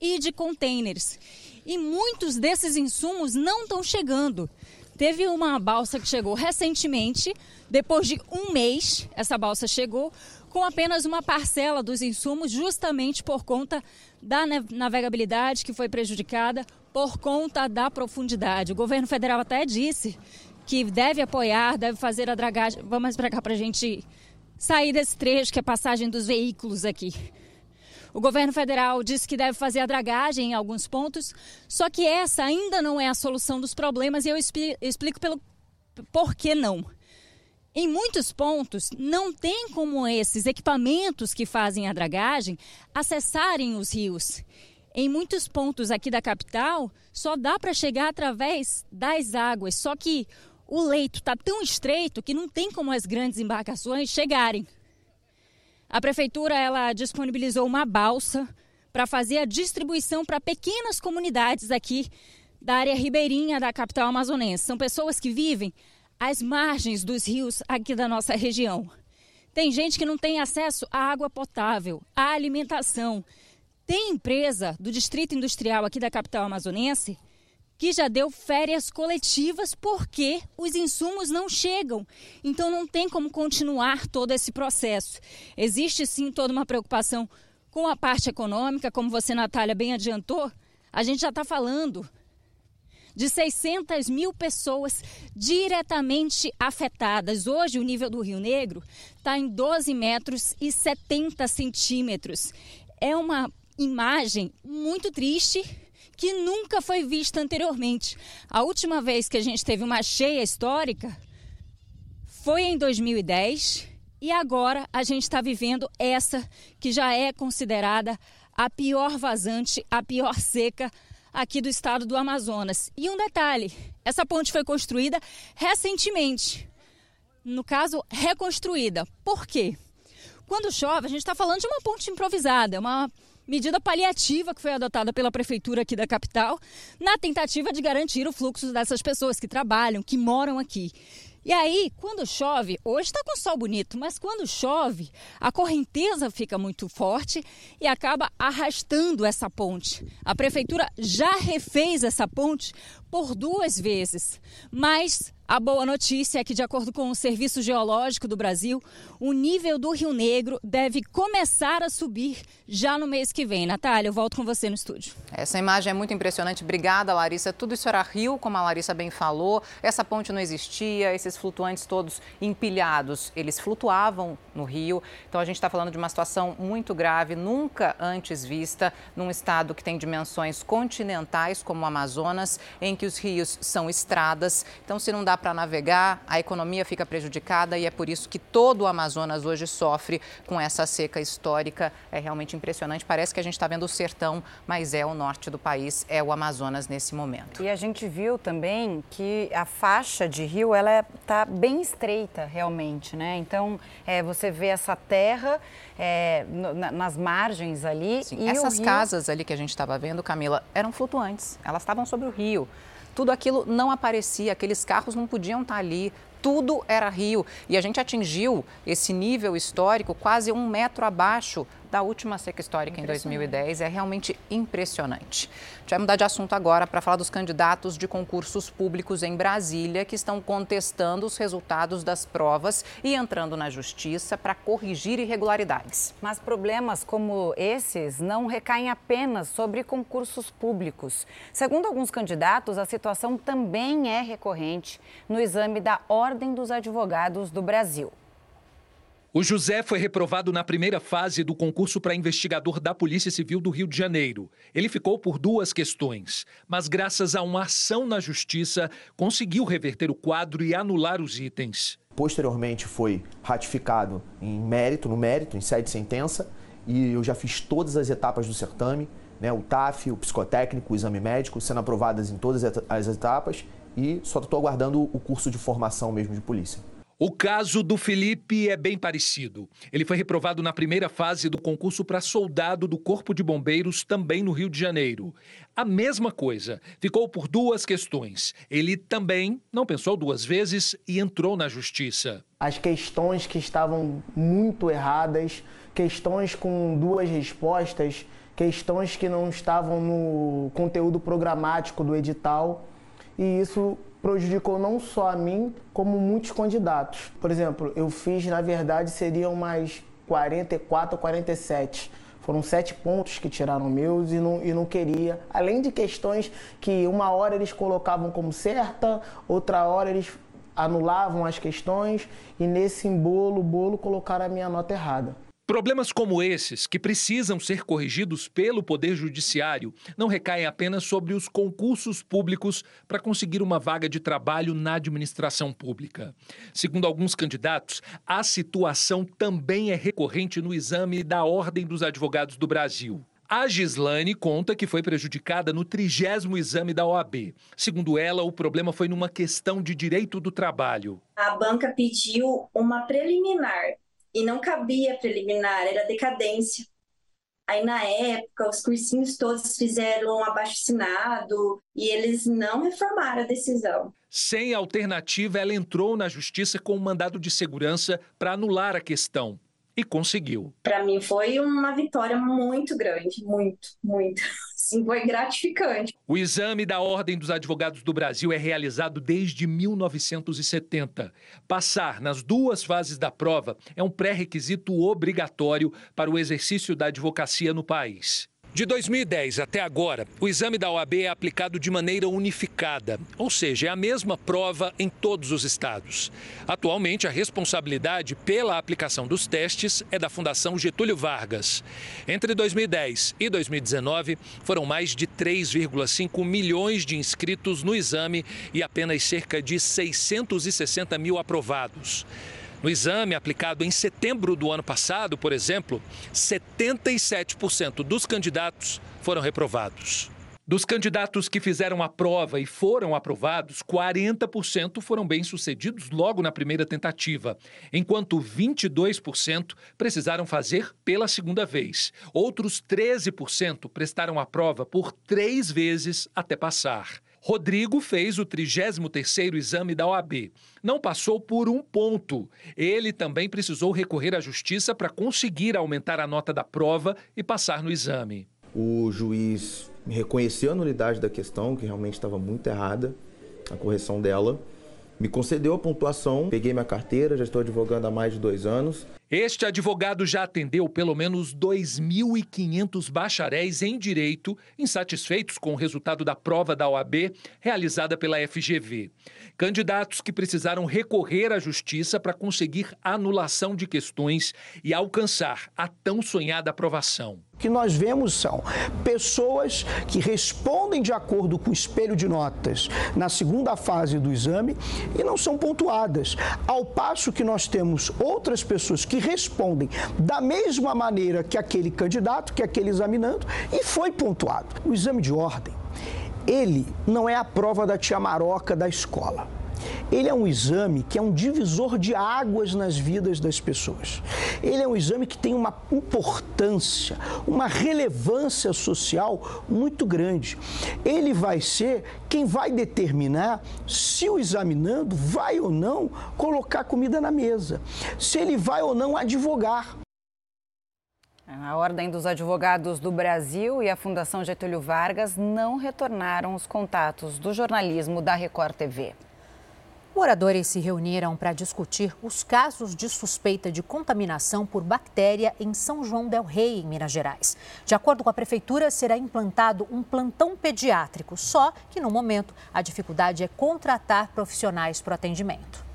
e de contêineres. E muitos desses insumos não estão chegando. Teve uma balsa que chegou recentemente, depois de um mês, essa balsa chegou com apenas uma parcela dos insumos, justamente por conta da navegabilidade que foi prejudicada, por conta da profundidade. O governo federal até disse que deve apoiar, deve fazer a dragagem. Vamos para cá para a gente sair desse trecho que é a passagem dos veículos aqui. O governo federal disse que deve fazer a dragagem em alguns pontos, só que essa ainda não é a solução dos problemas e eu explico pelo por que não. Em muitos pontos, não tem como esses equipamentos que fazem a dragagem acessarem os rios em muitos pontos aqui da capital, só dá para chegar através das águas. Só que o leito está tão estreito que não tem como as grandes embarcações chegarem. A prefeitura ela disponibilizou uma balsa para fazer a distribuição para pequenas comunidades aqui da área ribeirinha da capital amazonense. São pessoas que vivem às margens dos rios aqui da nossa região. Tem gente que não tem acesso à água potável, à alimentação, tem empresa do Distrito Industrial aqui da capital amazonense que já deu férias coletivas porque os insumos não chegam. Então não tem como continuar todo esse processo. Existe sim toda uma preocupação com a parte econômica, como você, Natália, bem adiantou. A gente já está falando de 600 mil pessoas diretamente afetadas. Hoje, o nível do Rio Negro está em 12 metros e 70 centímetros. É uma imagem muito triste que nunca foi vista anteriormente. A última vez que a gente teve uma cheia histórica foi em 2010 e agora a gente está vivendo essa que já é considerada a pior vazante, a pior seca aqui do estado do Amazonas. E um detalhe: essa ponte foi construída recentemente. No caso, reconstruída. Por quê? Quando chove, a gente está falando de uma ponte improvisada, uma medida paliativa que foi adotada pela prefeitura aqui da capital, na tentativa de garantir o fluxo dessas pessoas que trabalham, que moram aqui. E aí, quando chove, hoje está com sol bonito, mas quando chove, a correnteza fica muito forte e acaba arrastando essa ponte. A prefeitura já refez essa ponte por duas vezes, mas a boa notícia é que, de acordo com o Serviço Geológico do Brasil, o nível do Rio Negro deve começar a subir já no mês que vem. Natália, eu volto com você no estúdio. Essa imagem é muito impressionante. Obrigada, Larissa. Tudo isso era rio, como a Larissa bem falou. Essa ponte não existia, esses flutuantes todos empilhados, eles flutuavam no rio. Então, a gente está falando de uma situação muito grave, nunca antes vista, num estado que tem dimensões continentais, como o Amazonas, em que os rios são estradas. Então, se não dá para navegar, a economia fica prejudicada e é por isso que todo o Amazonas hoje sofre com essa seca histórica. É realmente impressionante. Parece que a gente está vendo o sertão, mas é o norte do país, é o Amazonas nesse momento. E a gente viu também que a faixa de rio ela está bem estreita realmente, né? Então é, você vê essa terra é, na, nas margens ali. Sim, essas rio... casas ali que a gente estava vendo, Camila, eram flutuantes. Elas estavam sobre o rio tudo aquilo não aparecia, aqueles carros não podiam estar ali, tudo era rio. E a gente atingiu esse nível histórico quase um metro abaixo da última seca histórica em 2010. É realmente impressionante. A gente vai mudar de assunto agora para falar dos candidatos de concursos públicos em Brasília que estão contestando os resultados das provas e entrando na justiça para corrigir irregularidades. Mas problemas como esses não recaem apenas sobre concursos públicos. Segundo alguns candidatos, a situação também é recorrente no exame da Ordem dos Advogados do Brasil. O José foi reprovado na primeira fase do concurso para investigador da Polícia Civil do Rio de Janeiro. Ele ficou por duas questões, mas graças a uma ação na justiça, conseguiu reverter o quadro e anular os itens. Posteriormente foi ratificado em mérito, no mérito, em sede sentença, e eu já fiz todas as etapas do certame, né, o TAF, o psicotécnico, o exame médico, sendo aprovadas em todas as etapas, e só estou aguardando o curso de formação mesmo de polícia. O caso do Felipe é bem parecido. Ele foi reprovado na primeira fase do concurso para soldado do Corpo de Bombeiros, também no Rio de Janeiro. A mesma coisa, ficou por duas questões. Ele também não pensou duas vezes e entrou na justiça. As questões que estavam muito erradas, questões com duas respostas, questões que não estavam no conteúdo programático do edital. E isso prejudicou não só a mim, como muitos candidatos. Por exemplo, eu fiz, na verdade, seriam mais 44 ou 47. Foram sete pontos que tiraram meus e não, e não queria. Além de questões que uma hora eles colocavam como certa, outra hora eles anulavam as questões e nesse embolo, bolo, colocaram a minha nota errada. Problemas como esses, que precisam ser corrigidos pelo Poder Judiciário, não recaem apenas sobre os concursos públicos para conseguir uma vaga de trabalho na administração pública. Segundo alguns candidatos, a situação também é recorrente no exame da Ordem dos Advogados do Brasil. A Gislane conta que foi prejudicada no trigésimo exame da OAB. Segundo ela, o problema foi numa questão de direito do trabalho. A banca pediu uma preliminar e não cabia preliminar, era decadência. Aí, na época, os cursinhos todos fizeram um abaixo-assinado e eles não reformaram a decisão. Sem alternativa, ela entrou na justiça com um mandado de segurança para anular a questão e conseguiu. Para mim foi uma vitória muito grande, muito, muito. Foi gratificante. O exame da Ordem dos Advogados do Brasil é realizado desde 1970. Passar nas duas fases da prova é um pré-requisito obrigatório para o exercício da advocacia no país. De 2010 até agora, o exame da OAB é aplicado de maneira unificada, ou seja, é a mesma prova em todos os estados. Atualmente, a responsabilidade pela aplicação dos testes é da Fundação Getúlio Vargas. Entre 2010 e 2019, foram mais de 3,5 milhões de inscritos no exame e apenas cerca de 660 mil aprovados. No exame aplicado em setembro do ano passado, por exemplo, 77% dos candidatos foram reprovados. Dos candidatos que fizeram a prova e foram aprovados, 40% foram bem-sucedidos logo na primeira tentativa, enquanto 22% precisaram fazer pela segunda vez. Outros 13% prestaram a prova por três vezes até passar. Rodrigo fez o 33º exame da OAB. Não passou por um ponto. Ele também precisou recorrer à justiça para conseguir aumentar a nota da prova e passar no exame. O juiz reconheceu a nulidade da questão, que realmente estava muito errada, a correção dela. Me concedeu a pontuação, peguei minha carteira, já estou advogando há mais de dois anos. Este advogado já atendeu pelo menos 2.500 bacharéis em direito insatisfeitos com o resultado da prova da OAB realizada pela FGV. Candidatos que precisaram recorrer à justiça para conseguir anulação de questões e alcançar a tão sonhada aprovação. O que nós vemos são pessoas que respondem de acordo com o espelho de notas na segunda fase do exame e não são pontuadas. Ao passo que nós temos outras pessoas que respondem da mesma maneira que aquele candidato, que aquele examinando, e foi pontuado. O exame de ordem, ele não é a prova da tia Maroca da escola. Ele é um exame que é um divisor de águas nas vidas das pessoas. Ele é um exame que tem uma importância, uma relevância social muito grande. Ele vai ser quem vai determinar se o examinando vai ou não colocar comida na mesa, se ele vai ou não advogar. A Ordem dos Advogados do Brasil e a Fundação Getúlio Vargas não retornaram os contatos do jornalismo da Record TV. Moradores se reuniram para discutir os casos de suspeita de contaminação por bactéria em São João del Rei, em Minas Gerais. De acordo com a prefeitura, será implantado um plantão pediátrico, só que no momento a dificuldade é contratar profissionais para o atendimento.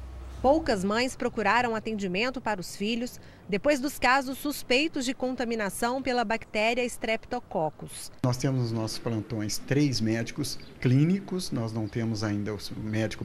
Poucas mães procuraram atendimento para os filhos depois dos casos suspeitos de contaminação pela bactéria Streptococcus. Nós temos nos nossos plantões três médicos clínicos, nós não temos ainda o médico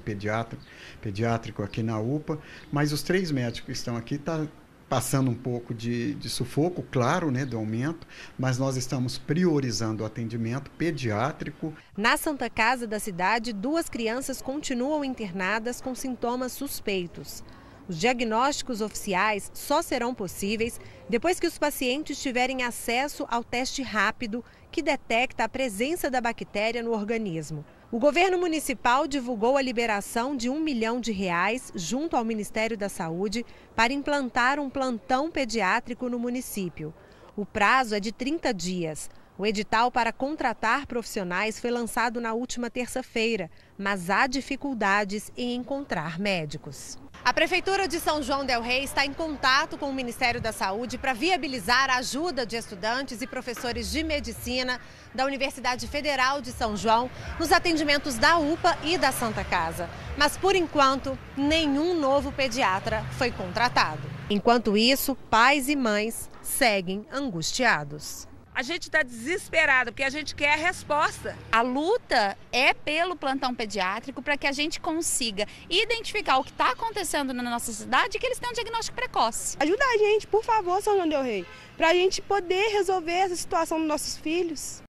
pediátrico aqui na UPA, mas os três médicos que estão aqui estão tá passando um pouco de, de, sufoco, claro, né, do aumento, mas nós estamos priorizando o atendimento pediátrico. Na Santa Casa da cidade, duas crianças continuam internadas com sintomas suspeitos. Os diagnósticos oficiais só serão possíveis depois que os pacientes tiverem acesso ao teste rápido que detecta a presença da bactéria no organismo. O governo municipal divulgou a liberação de um milhão de reais junto ao Ministério da Saúde para implantar um plantão pediátrico no município. O prazo é de 30 dias. O edital para contratar profissionais foi lançado na última terça-feira, mas há dificuldades em encontrar médicos. A Prefeitura de São João Del Rei está em contato com o Ministério da Saúde para viabilizar a ajuda de estudantes e professores de medicina da Universidade Federal de São João nos atendimentos da UPA e da Santa Casa. Mas, por enquanto, nenhum novo pediatra foi contratado. Enquanto isso, pais e mães seguem angustiados. A gente está desesperado porque a gente quer a resposta. A luta é pelo plantão pediátrico para que a gente consiga identificar o que está acontecendo na nossa cidade e que eles tenham um diagnóstico precoce. Ajuda a gente, por favor, São João Del Rei, para a gente poder resolver essa situação dos nossos filhos.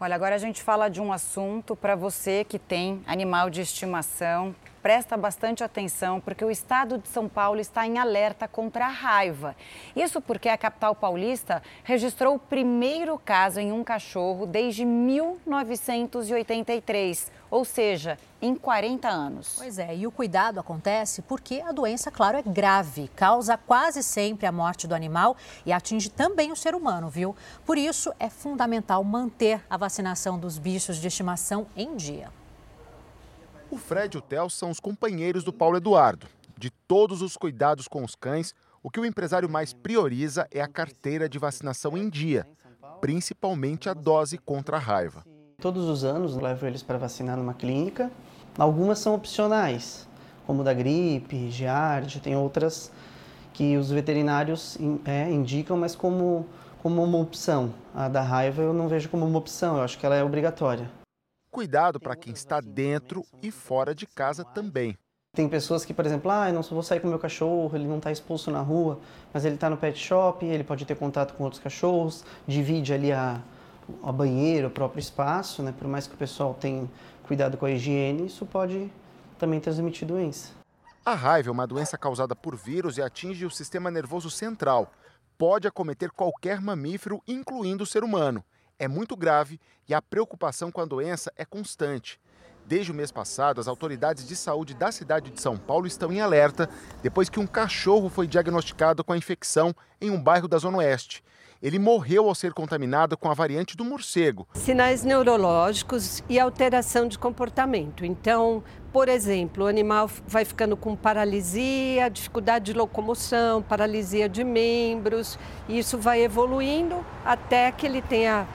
Olha, agora a gente fala de um assunto para você que tem animal de estimação, presta bastante atenção porque o estado de São Paulo está em alerta contra a raiva. Isso porque a capital paulista registrou o primeiro caso em um cachorro desde 1983, ou seja, em 40 anos. Pois é, e o cuidado acontece porque a doença, claro, é grave, causa quase sempre a morte do animal e atinge também o ser humano, viu? Por isso é fundamental manter a vacinação dos bichos de estimação em dia. O Fred e o Theo são os companheiros do Paulo Eduardo. De todos os cuidados com os cães, o que o empresário mais prioriza é a carteira de vacinação em dia, principalmente a dose contra a raiva. Todos os anos levo eles para vacinar numa clínica. Algumas são opcionais, como da gripe, giardia, tem outras que os veterinários é, indicam, mas como, como uma opção. A da raiva eu não vejo como uma opção, eu acho que ela é obrigatória. Cuidado para quem está dentro e fora de casa também. Tem pessoas que, por exemplo, ah, eu não vou sair com meu cachorro, ele não está expulso na rua, mas ele está no pet shop, ele pode ter contato com outros cachorros, divide ali a, a banheiro, o próprio espaço, né? Por mais que o pessoal tenha cuidado com a higiene, isso pode também transmitir doença. A raiva é uma doença causada por vírus e atinge o sistema nervoso central. Pode acometer qualquer mamífero, incluindo o ser humano. É muito grave e a preocupação com a doença é constante. Desde o mês passado, as autoridades de saúde da cidade de São Paulo estão em alerta depois que um cachorro foi diagnosticado com a infecção em um bairro da Zona Oeste. Ele morreu ao ser contaminado com a variante do morcego. Sinais neurológicos e alteração de comportamento. Então, por exemplo, o animal vai ficando com paralisia, dificuldade de locomoção, paralisia de membros, e isso vai evoluindo até que ele tenha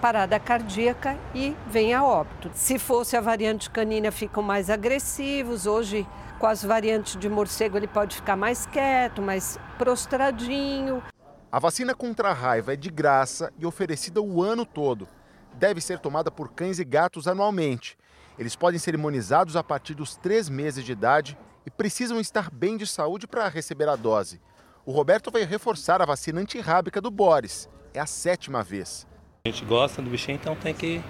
parada cardíaca e vem a óbito. Se fosse a variante canina, ficam mais agressivos. Hoje, com as variantes de morcego, ele pode ficar mais quieto, mais prostradinho. A vacina contra a raiva é de graça e oferecida o ano todo. Deve ser tomada por cães e gatos anualmente. Eles podem ser imunizados a partir dos três meses de idade e precisam estar bem de saúde para receber a dose. O Roberto vai reforçar a vacina antirrábica do Boris. É a sétima vez. A gente gosta do bichinho, então tem que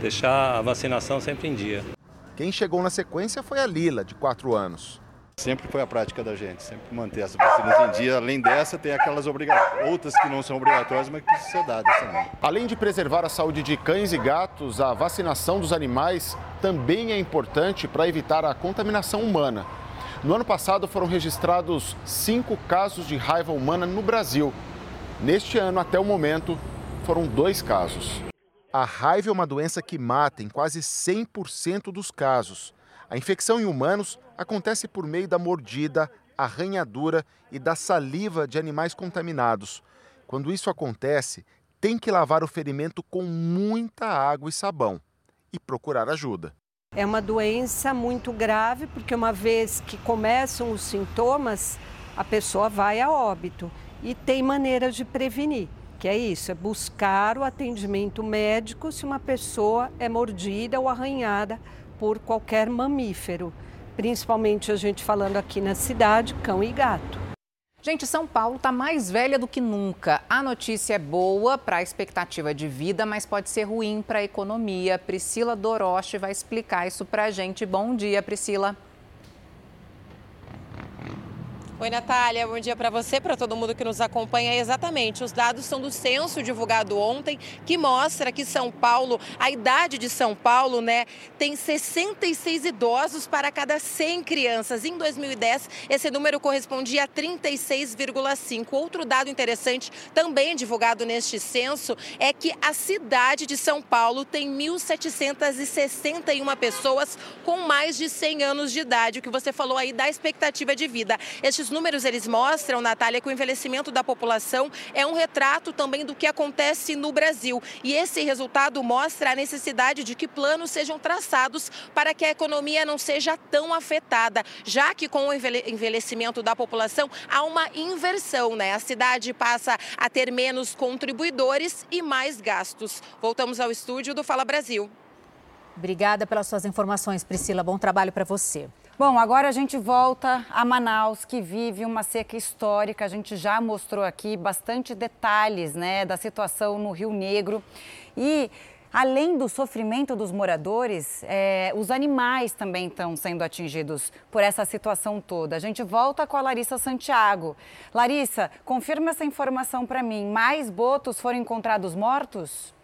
deixar a vacinação sempre em dia. Quem chegou na sequência foi a Lila, de 4 anos. Sempre foi a prática da gente, sempre manter as vacinas em dia. Além dessa, tem aquelas outras que não são obrigatórias, mas que precisam ser dadas também. Além de preservar a saúde de cães e gatos, a vacinação dos animais também é importante para evitar a contaminação humana. No ano passado foram registrados cinco casos de raiva humana no Brasil. Neste ano, até o momento, foram dois casos. A raiva é uma doença que mata em quase 100% dos casos. A infecção em humanos acontece por meio da mordida, arranhadura e da saliva de animais contaminados. Quando isso acontece, tem que lavar o ferimento com muita água e sabão e procurar ajuda. É uma doença muito grave, porque uma vez que começam os sintomas, a pessoa vai a óbito e tem maneiras de prevenir que é isso, é buscar o atendimento médico se uma pessoa é mordida ou arranhada por qualquer mamífero, principalmente a gente falando aqui na cidade, cão e gato. Gente, São Paulo está mais velha do que nunca. A notícia é boa para a expectativa de vida, mas pode ser ruim para a economia. Priscila Doroche vai explicar isso para a gente. Bom dia, Priscila. Oi, Natália. Bom dia para você, para todo mundo que nos acompanha. Exatamente, os dados são do censo divulgado ontem, que mostra que São Paulo, a idade de São Paulo, né, tem 66 idosos para cada 100 crianças. Em 2010, esse número correspondia a 36,5. Outro dado interessante, também divulgado neste censo, é que a cidade de São Paulo tem 1.761 pessoas com mais de 100 anos de idade, o que você falou aí da expectativa de vida. Estes esses números eles mostram, Natália, que o envelhecimento da população é um retrato também do que acontece no Brasil. E esse resultado mostra a necessidade de que planos sejam traçados para que a economia não seja tão afetada, já que com o envelhecimento da população há uma inversão, né? A cidade passa a ter menos contribuidores e mais gastos. Voltamos ao estúdio do Fala Brasil. Obrigada pelas suas informações, Priscila. Bom trabalho para você. Bom, agora a gente volta a Manaus, que vive uma seca histórica. A gente já mostrou aqui bastante detalhes né, da situação no Rio Negro. E Além do sofrimento dos moradores, é, os animais também estão sendo atingidos por essa situação toda. A gente volta com a Larissa Santiago. Larissa, confirma essa informação para mim. Mais botos foram encontrados mortos?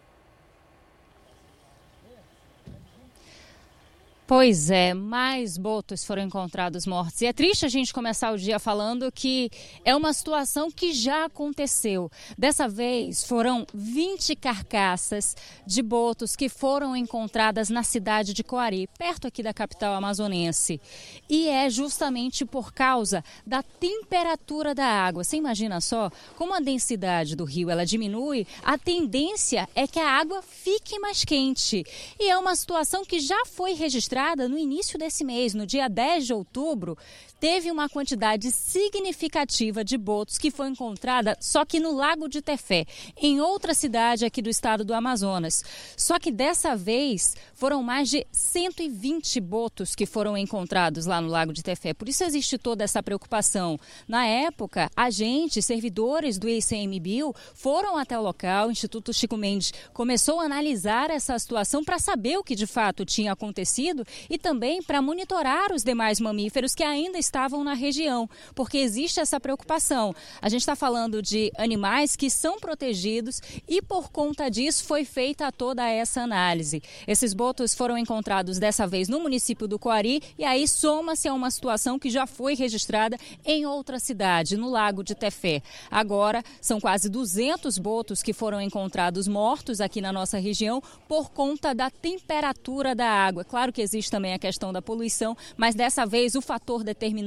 Pois é, mais botos foram encontrados mortos. E é triste a gente começar o dia falando que é uma situação que já aconteceu. Dessa vez foram 20 carcaças de botos que foram encontradas na cidade de Coari, perto aqui da capital amazonense. E é justamente por causa da temperatura da água. Você imagina só, como a densidade do rio ela diminui, a tendência é que a água fique mais quente. E é uma situação que já foi registrada no início desse mês, no dia 10 de outubro, teve uma quantidade significativa de botos que foi encontrada só que no Lago de Tefé, em outra cidade aqui do estado do Amazonas. Só que dessa vez foram mais de 120 botos que foram encontrados lá no Lago de Tefé. Por isso existe toda essa preocupação. Na época, agentes, servidores do ICMBio foram até o local, o Instituto Chico Mendes começou a analisar essa situação para saber o que de fato tinha acontecido e também para monitorar os demais mamíferos que ainda estavam na região, porque existe essa preocupação. A gente está falando de animais que são protegidos e por conta disso foi feita toda essa análise. Esses botos foram encontrados dessa vez no município do Coari e aí soma-se a uma situação que já foi registrada em outra cidade, no Lago de Tefé. Agora são quase 200 botos que foram encontrados mortos aqui na nossa região por conta da temperatura da água. Claro que existe também a questão da poluição, mas dessa vez o fator determinante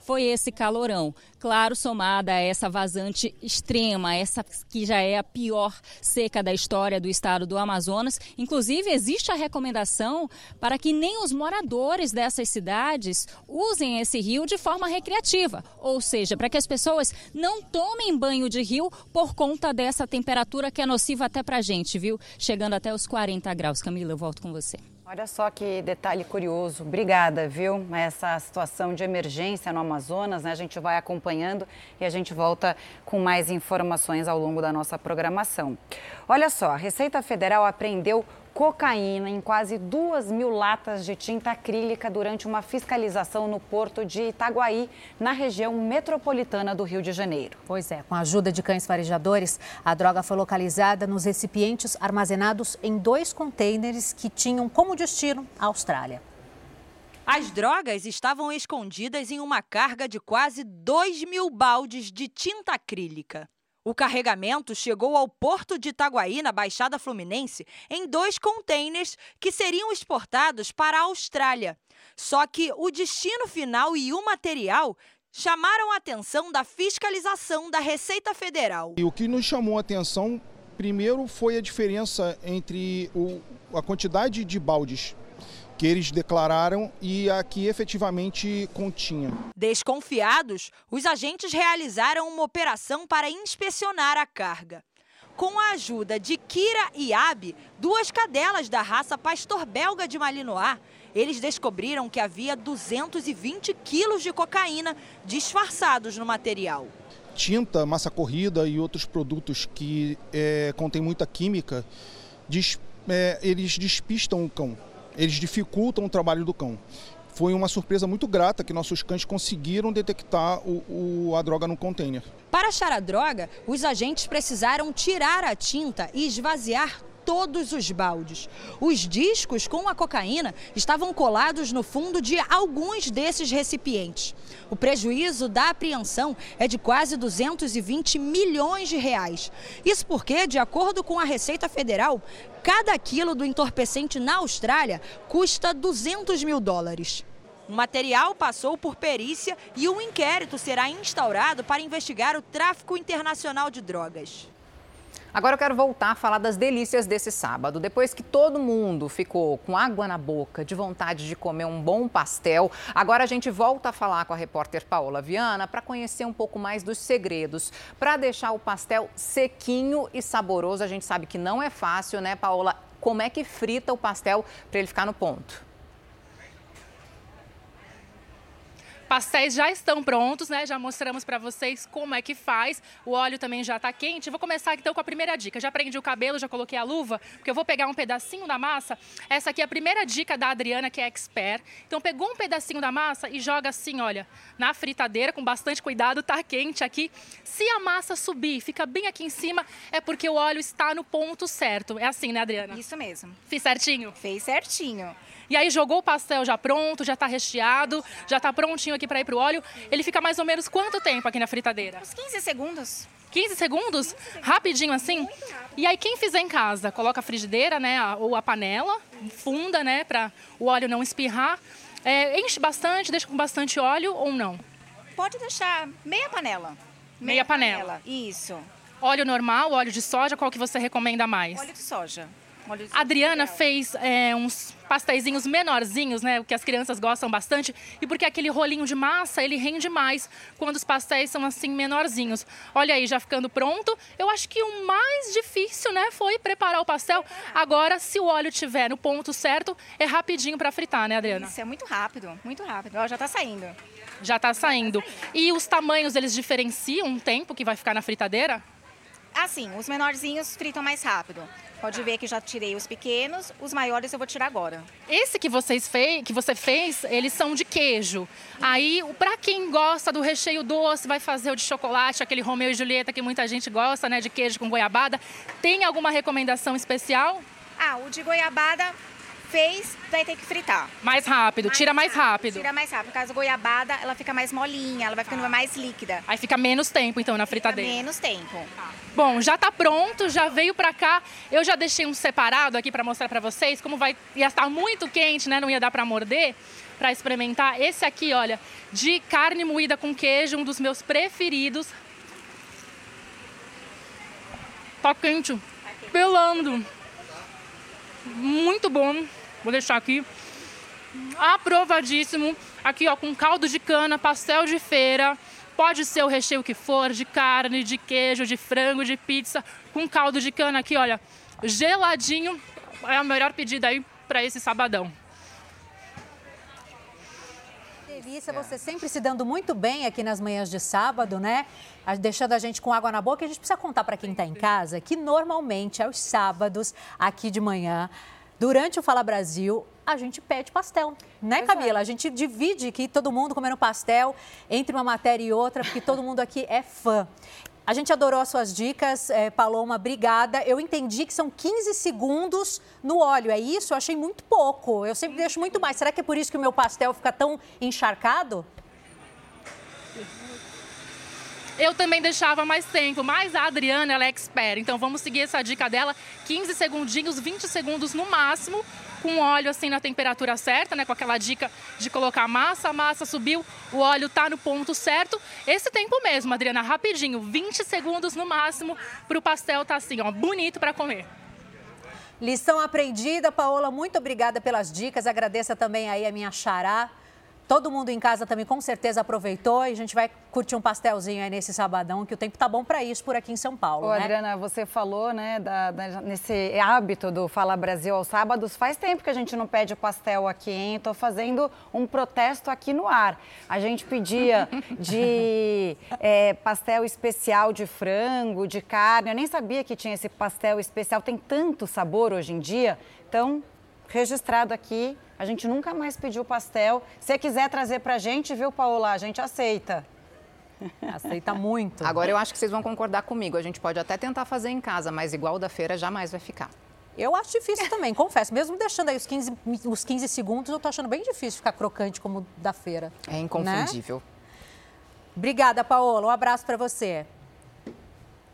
foi esse calorão. Claro, somada a essa vazante extrema, essa que já é a pior seca da história do estado do Amazonas. Inclusive, existe a recomendação para que nem os moradores dessas cidades usem esse rio de forma recreativa, ou seja, para que as pessoas não tomem banho de rio por conta dessa temperatura que é nociva até para a gente, viu? Chegando até os 40 graus. Camila, eu volto com você. Olha só que detalhe curioso. Obrigada, viu? Essa situação de emergência no Amazonas, né? A gente vai acompanhando e a gente volta com mais informações ao longo da nossa programação. Olha só, a Receita Federal apreendeu cocaína em quase duas mil latas de tinta acrílica durante uma fiscalização no porto de Itaguaí, na região metropolitana do Rio de Janeiro. Pois é, com a ajuda de cães farejadores, a droga foi localizada nos recipientes armazenados em dois contêineres que tinham como destino a Austrália. As drogas estavam escondidas em uma carga de quase 2 mil baldes de tinta acrílica. O carregamento chegou ao porto de Itaguaí, na Baixada Fluminense, em dois contêineres que seriam exportados para a Austrália. Só que o destino final e o material chamaram a atenção da fiscalização da Receita Federal. E o que nos chamou a atenção, primeiro, foi a diferença entre o, a quantidade de baldes que eles declararam e a que efetivamente continha. Desconfiados, os agentes realizaram uma operação para inspecionar a carga. Com a ajuda de Kira e Abi, duas cadelas da raça pastor belga de Malinois, eles descobriram que havia 220 quilos de cocaína disfarçados no material. Tinta, massa corrida e outros produtos que é, contêm muita química, des, é, eles despistam o cão eles dificultam o trabalho do cão. Foi uma surpresa muito grata que nossos cães conseguiram detectar o, o, a droga no container. Para achar a droga, os agentes precisaram tirar a tinta e esvaziar todos os baldes. Os discos com a cocaína estavam colados no fundo de alguns desses recipientes. O prejuízo da apreensão é de quase 220 milhões de reais. Isso porque, de acordo com a Receita Federal, cada quilo do entorpecente na Austrália custa 200 mil dólares. O material passou por perícia e um inquérito será instaurado para investigar o tráfico internacional de drogas. Agora eu quero voltar a falar das delícias desse sábado. Depois que todo mundo ficou com água na boca, de vontade de comer um bom pastel, agora a gente volta a falar com a repórter Paola Viana para conhecer um pouco mais dos segredos. Para deixar o pastel sequinho e saboroso, a gente sabe que não é fácil, né, Paola? Como é que frita o pastel para ele ficar no ponto? Pastéis já estão prontos, né? Já mostramos para vocês como é que faz. O óleo também já está quente. vou começar então com a primeira dica. Já prendi o cabelo, já coloquei a luva, porque eu vou pegar um pedacinho da massa. Essa aqui é a primeira dica da Adriana, que é expert. Então pegou um pedacinho da massa e joga assim, olha, na fritadeira com bastante cuidado, tá quente aqui. Se a massa subir, fica bem aqui em cima, é porque o óleo está no ponto certo. É assim, né, Adriana? Isso mesmo. Fiz certinho? Fez certinho. E aí jogou o pastel já pronto, já está recheado, já está prontinho aqui para ir para o óleo. Ele fica mais ou menos quanto tempo aqui na fritadeira? Uns 15 segundos. 15 segundos? 15 segundos. Rapidinho assim? E aí quem fizer em casa, coloca a frigideira, né, ou a panela, funda, né, para o óleo não espirrar. É, enche bastante, deixa com bastante óleo ou não? Pode deixar meia panela. Meia, meia panela. panela. Isso. Óleo normal, óleo de soja, qual que você recomenda mais? Óleo de soja. A Adriana fez é, uns pastéisinhos menorzinhos, né? O que as crianças gostam bastante. E porque aquele rolinho de massa, ele rende mais quando os pastéis são assim menorzinhos. Olha aí, já ficando pronto. Eu acho que o mais difícil, né, foi preparar o pastel. Agora, se o óleo tiver no ponto certo, é rapidinho para fritar, né, Adriana? Isso, é muito rápido, muito rápido. Ó, já tá saindo. Já tá saindo. E os tamanhos, eles diferenciam o tempo que vai ficar na fritadeira? Assim, os menorzinhos fritam mais rápido. Pode ver que já tirei os pequenos, os maiores eu vou tirar agora. Esse que vocês fez, que você fez, eles são de queijo. Aí, para quem gosta do recheio doce, vai fazer o de chocolate, aquele Romeu e Julieta que muita gente gosta, né, de queijo com goiabada. Tem alguma recomendação especial? Ah, o de goiabada fez, vai ter que fritar. Mais rápido, mais tira mais rápido. Tira mais rápido. Por causa da goiabada, ela fica mais molinha, ela vai ficando mais líquida. Aí fica menos tempo, então, na fritadeira. Fica menos tempo. Bom, já tá pronto, já veio pra cá. Eu já deixei um separado aqui para mostrar para vocês como vai ia estar muito quente, né? Não ia dar para morder para experimentar. Esse aqui, olha, de carne moída com queijo, um dos meus preferidos. Tá quente, pelando. Muito bom. Vou deixar aqui. Aprovadíssimo. Aqui, ó, com caldo de cana, pastel de feira. Pode ser o recheio que for, de carne, de queijo, de frango, de pizza, com caldo de cana aqui, olha, geladinho. É a melhor pedida aí para esse sabadão. delícia, você sempre se dando muito bem aqui nas manhãs de sábado, né? Deixando a gente com água na boca. A gente precisa contar para quem está em casa que normalmente aos sábados, aqui de manhã, Durante o Fala Brasil, a gente pede pastel, né, Camila? A gente divide aqui todo mundo comendo pastel entre uma matéria e outra, porque todo mundo aqui é fã. A gente adorou as suas dicas, é, Paloma, obrigada. Eu entendi que são 15 segundos no óleo, é isso? Eu achei muito pouco. Eu sempre deixo muito mais. Será que é por isso que o meu pastel fica tão encharcado? Eu também deixava mais tempo, mas a Adriana, ela é expert. Então vamos seguir essa dica dela, 15 segundinhos, 20 segundos no máximo, com óleo assim na temperatura certa, né? Com aquela dica de colocar massa, a massa subiu, o óleo tá no ponto certo. Esse tempo mesmo, Adriana, rapidinho, 20 segundos no máximo para o pastel tá assim, ó, bonito para comer. Lição aprendida, Paola, muito obrigada pelas dicas. Agradeça também aí a minha xará, Todo mundo em casa também com certeza aproveitou e a gente vai curtir um pastelzinho aí nesse sabadão, que o tempo tá bom para isso por aqui em São Paulo, Ô, né? Adriana, você falou, né, da, da, nesse hábito do Fala Brasil aos sábados. Faz tempo que a gente não pede o pastel aqui, hein? Tô fazendo um protesto aqui no ar. A gente pedia [LAUGHS] de é, pastel especial de frango, de carne. Eu nem sabia que tinha esse pastel especial. Tem tanto sabor hoje em dia. Então, registrado aqui. A gente nunca mais pediu pastel. Se quiser trazer pra gente, viu, Paola? A gente aceita. [LAUGHS] Aceita muito. Agora eu acho que vocês vão concordar comigo. A gente pode até tentar fazer em casa, mas igual da feira jamais vai ficar. Eu acho difícil também, confesso. Mesmo deixando aí os 15, os 15 segundos, eu tô achando bem difícil ficar crocante como da feira. É inconfundível. Né? Obrigada, Paola. Um abraço para você.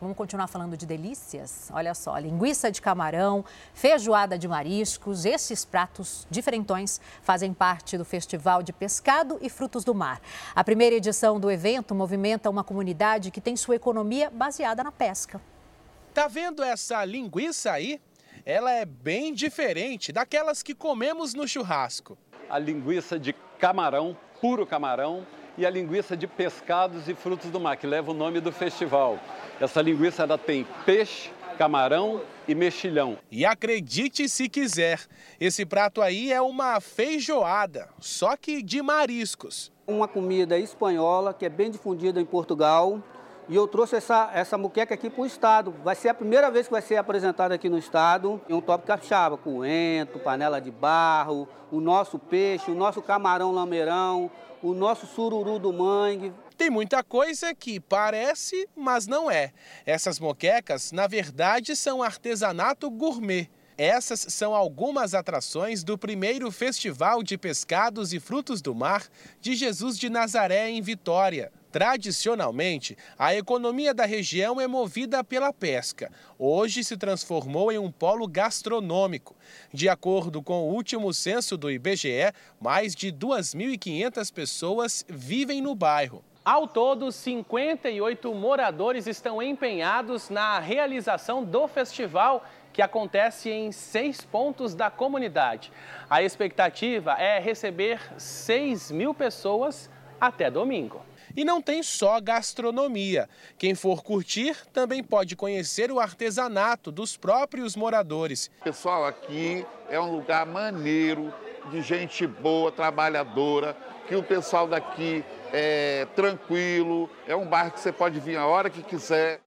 Vamos continuar falando de delícias? Olha só, linguiça de camarão, feijoada de mariscos, esses pratos diferentões fazem parte do Festival de Pescado e Frutos do Mar. A primeira edição do evento movimenta uma comunidade que tem sua economia baseada na pesca. Tá vendo essa linguiça aí? Ela é bem diferente daquelas que comemos no churrasco. A linguiça de camarão, puro camarão, e a linguiça de pescados e frutos do mar, que leva o nome do festival. Essa linguiça ela tem peixe, camarão e mexilhão. E acredite se quiser, esse prato aí é uma feijoada, só que de mariscos. Uma comida espanhola que é bem difundida em Portugal. E eu trouxe essa, essa muqueca aqui para o estado. Vai ser a primeira vez que vai ser apresentada aqui no estado. Em um top capixaba, coentro, panela de barro, o nosso peixe, o nosso camarão lameirão, o nosso sururu do mangue. Tem muita coisa que parece, mas não é. Essas moquecas, na verdade, são artesanato gourmet. Essas são algumas atrações do primeiro Festival de Pescados e Frutos do Mar de Jesus de Nazaré, em Vitória. Tradicionalmente, a economia da região é movida pela pesca. Hoje se transformou em um polo gastronômico. De acordo com o último censo do IBGE, mais de 2.500 pessoas vivem no bairro. Ao todo, 58 moradores estão empenhados na realização do festival que acontece em seis pontos da comunidade. A expectativa é receber 6 mil pessoas até domingo. E não tem só gastronomia. Quem for curtir também pode conhecer o artesanato dos próprios moradores. Pessoal, aqui é um lugar maneiro, de gente boa, trabalhadora, que o pessoal daqui é tranquilo, é um bairro que você pode vir a hora que quiser.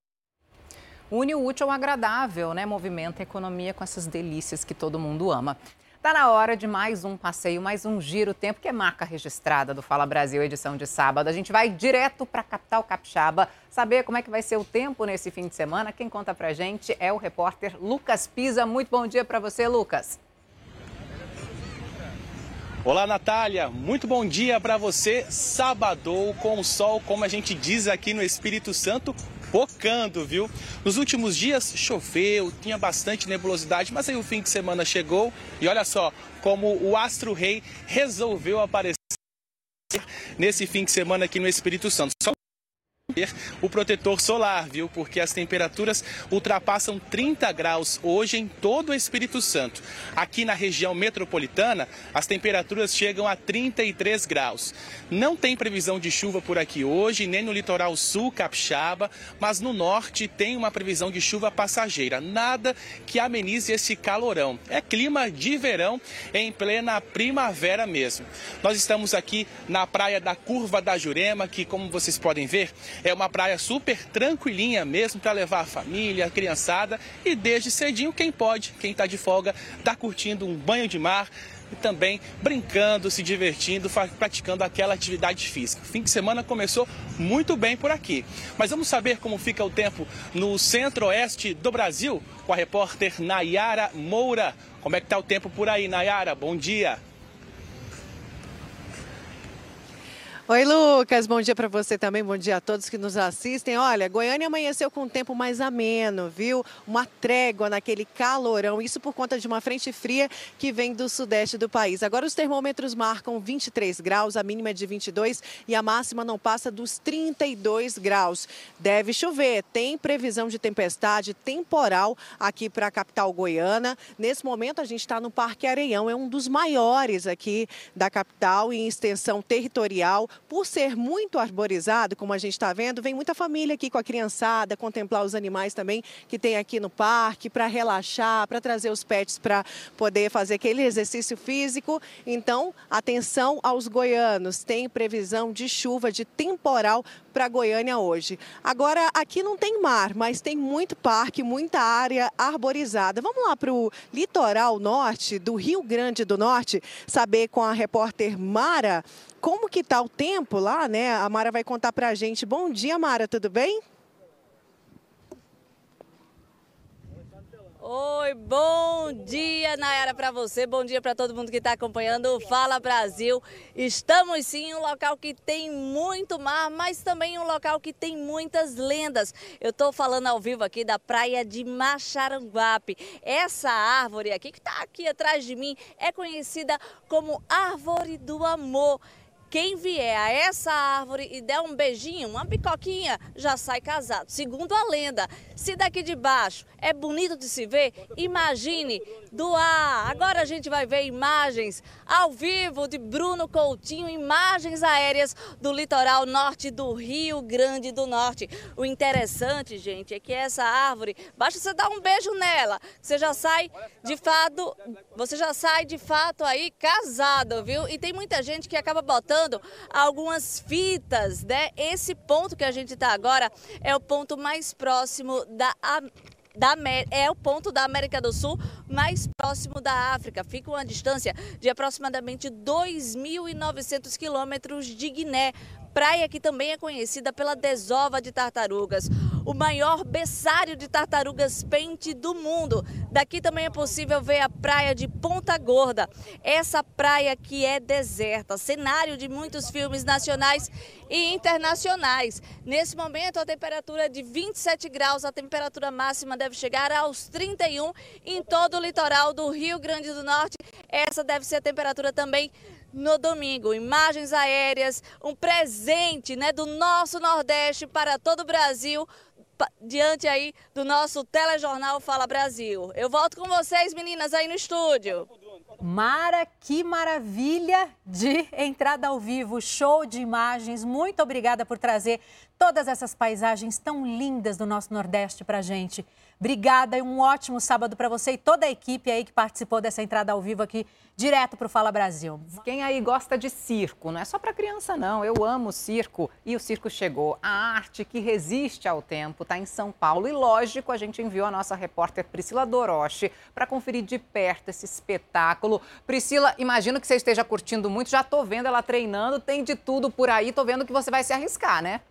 Une o útil ao agradável, né? Movimenta a economia com essas delícias que todo mundo ama. Está na hora de mais um passeio, mais um giro tempo, que é marca registrada do Fala Brasil, edição de sábado. A gente vai direto para a capital capixaba, saber como é que vai ser o tempo nesse fim de semana. Quem conta para gente é o repórter Lucas Pisa. Muito bom dia para você, Lucas. Olá, Natália. Muito bom dia para você. Sabadou com sol, como a gente diz aqui no Espírito Santo, focando, viu? Nos últimos dias choveu, tinha bastante nebulosidade, mas aí o fim de semana chegou e olha só como o Astro Rei resolveu aparecer nesse fim de semana aqui no Espírito Santo. Só o protetor solar, viu? Porque as temperaturas ultrapassam 30 graus hoje em todo o Espírito Santo. Aqui na região metropolitana, as temperaturas chegam a 33 graus. Não tem previsão de chuva por aqui hoje, nem no litoral sul capixaba, mas no norte tem uma previsão de chuva passageira. Nada que amenize esse calorão. É clima de verão em plena primavera mesmo. Nós estamos aqui na praia da Curva da Jurema, que como vocês podem ver, é uma praia super tranquilinha mesmo para levar a família, a criançada e desde cedinho quem pode, quem está de folga, está curtindo um banho de mar e também brincando, se divertindo, praticando aquela atividade física. Fim de semana começou muito bem por aqui. Mas vamos saber como fica o tempo no centro-oeste do Brasil com a repórter Nayara Moura. Como é que está o tempo por aí, Nayara? Bom dia. Oi, Lucas. Bom dia para você também. Bom dia a todos que nos assistem. Olha, Goiânia amanheceu com um tempo mais ameno, viu? Uma trégua naquele calorão. Isso por conta de uma frente fria que vem do sudeste do país. Agora os termômetros marcam 23 graus, a mínima é de 22 e a máxima não passa dos 32 graus. Deve chover. Tem previsão de tempestade temporal aqui para a capital goiana. Nesse momento a gente está no Parque Areião, é um dos maiores aqui da capital em extensão territorial por ser muito arborizado, como a gente está vendo, vem muita família aqui com a criançada, contemplar os animais também que tem aqui no parque, para relaxar, para trazer os pets para poder fazer aquele exercício físico. Então, atenção aos goianos, tem previsão de chuva, de temporal para Goiânia hoje. Agora, aqui não tem mar, mas tem muito parque, muita área arborizada. Vamos lá para o litoral norte do Rio Grande do Norte, saber com a repórter Mara como que está o tempo lá, né? A Mara vai contar para a gente. Bom dia, Mara, tudo bem? Oi, bom dia, Nayara, para você, bom dia para todo mundo que está acompanhando o Fala Brasil. Estamos sim em um local que tem muito mar, mas também um local que tem muitas lendas. Eu estou falando ao vivo aqui da praia de Macharanguape. Essa árvore aqui, que está aqui atrás de mim, é conhecida como Árvore do Amor. Quem vier a essa árvore e der um beijinho, uma picoquinha, já sai casado. Segundo a lenda, se daqui de baixo é bonito de se ver, imagine do ar. Agora a gente vai ver imagens ao vivo de Bruno Coutinho, imagens aéreas do litoral norte do Rio Grande do Norte. O interessante, gente, é que essa árvore, basta você dar um beijo nela, você já sai de fato, você já sai de fato aí casado, viu? E tem muita gente que acaba botando algumas fitas, né? Esse ponto que a gente está agora é o ponto mais próximo da da, é o ponto da América do Sul mais próximo da África. Fica uma distância de aproximadamente 2.900 quilômetros de Guiné, praia que também é conhecida pela desova de tartarugas o maior berçário de tartarugas pente do mundo. Daqui também é possível ver a praia de Ponta Gorda, essa praia que é deserta, cenário de muitos filmes nacionais e internacionais. Nesse momento, a temperatura é de 27 graus, a temperatura máxima deve chegar aos 31 em todo o litoral do Rio Grande do Norte. Essa deve ser a temperatura também no domingo. Imagens aéreas, um presente né, do nosso Nordeste para todo o Brasil diante aí do nosso telejornal Fala Brasil. Eu volto com vocês, meninas, aí no estúdio. Mara, que maravilha de entrada ao vivo, show de imagens. Muito obrigada por trazer todas essas paisagens tão lindas do nosso Nordeste para gente. Obrigada e um ótimo sábado para você e toda a equipe aí que participou dessa entrada ao vivo aqui, direto para o Fala Brasil. Quem aí gosta de circo, não é só para criança não, eu amo circo e o circo chegou. A arte que resiste ao tempo está em São Paulo e lógico, a gente enviou a nossa repórter Priscila Doroche para conferir de perto esse espetáculo. Priscila, imagino que você esteja curtindo muito, já estou vendo ela treinando, tem de tudo por aí, estou vendo que você vai se arriscar, né?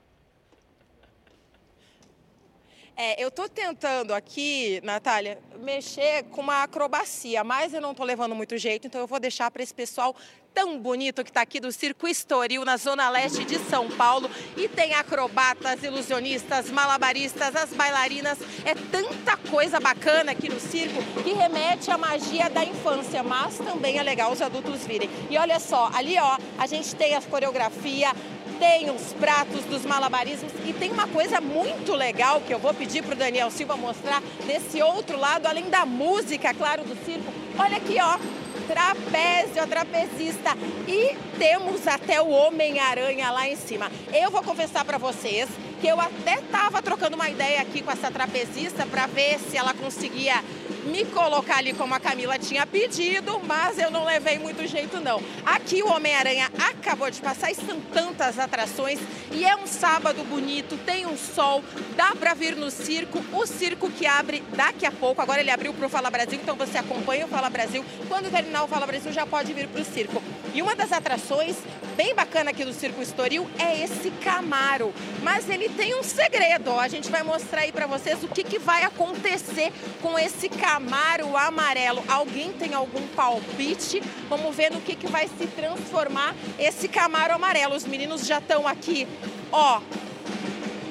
É, eu estou tentando aqui, Natália, mexer com uma acrobacia, mas eu não estou levando muito jeito, então eu vou deixar para esse pessoal tão bonito que está aqui do Circo Estoril, na zona leste de São Paulo. E tem acrobatas, ilusionistas, malabaristas, as bailarinas. É tanta coisa bacana aqui no circo que remete à magia da infância, mas também é legal os adultos virem. E olha só, ali ó, a gente tem a coreografia, tem os pratos dos malabarismos e tem uma coisa muito legal que eu vou pedir para o Daniel Silva mostrar desse outro lado, além da música, claro, do circo. Olha aqui, ó, trapézio, a trapezista. E temos até o Homem-Aranha lá em cima. Eu vou confessar para vocês que eu até estava trocando uma ideia aqui com essa trapezista para ver se ela conseguia me colocar ali como a Camila tinha pedido, mas eu não levei muito jeito não. Aqui o Homem-Aranha acabou de passar e são tantas atrações. E é um sábado bonito, tem um sol, dá para vir no circo, o circo que abre daqui a pouco, agora ele abriu para o Fala Brasil, então você acompanha o Fala Brasil, quando terminar o Fala Brasil já pode vir para o circo. E uma das atrações bem bacana aqui do Circo Estoril é esse Camaro, mas ele tem um segredo, a gente vai mostrar aí para vocês o que, que vai acontecer com esse Camaro Camaro amarelo. Alguém tem algum palpite? Vamos ver no que, que vai se transformar esse Camaro amarelo. Os meninos já estão aqui, ó.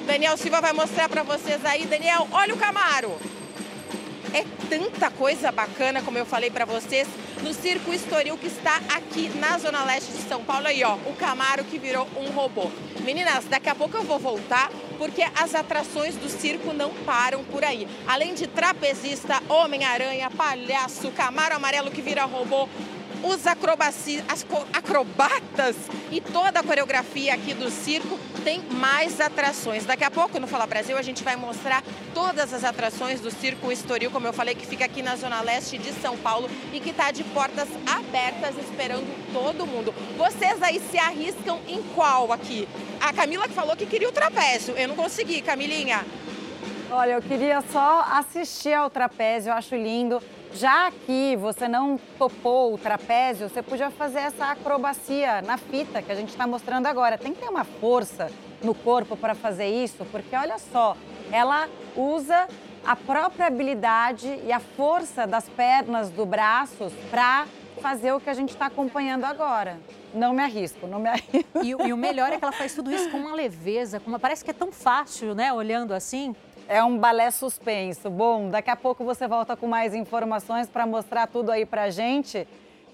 Daniel Silva vai mostrar para vocês aí. Daniel, olha o Camaro. É tanta coisa bacana, como eu falei para vocês, no Circo Estoril que está aqui na Zona Leste de São Paulo. Aí, ó, o Camaro que virou um robô. Meninas, daqui a pouco eu vou voltar porque as atrações do circo não param por aí. Além de trapezista, Homem-Aranha, palhaço, Camaro Amarelo que vira robô, os acrobatas e toda a coreografia aqui do circo tem mais atrações. Daqui a pouco no Fala Brasil a gente vai mostrar todas as atrações do Circo Estoril, como eu falei, que fica aqui na zona leste de São Paulo e que está de portas abertas esperando todo mundo. Vocês aí se arriscam em qual aqui? A Camila que falou que queria o trapézio. Eu não consegui, Camilinha. Olha, eu queria só assistir ao trapézio, eu acho lindo. Já que você não topou o trapézio, você podia fazer essa acrobacia na fita que a gente está mostrando agora. Tem que ter uma força no corpo para fazer isso, porque olha só, ela usa a própria habilidade e a força das pernas, do braços, para fazer o que a gente está acompanhando agora. Não me arrisco, não me arrisco. E, e, o melhor é que ela faz tudo isso com uma leveza, com uma, parece que é tão fácil, né, olhando assim. É um balé suspenso. Bom, daqui a pouco você volta com mais informações para mostrar tudo aí para gente,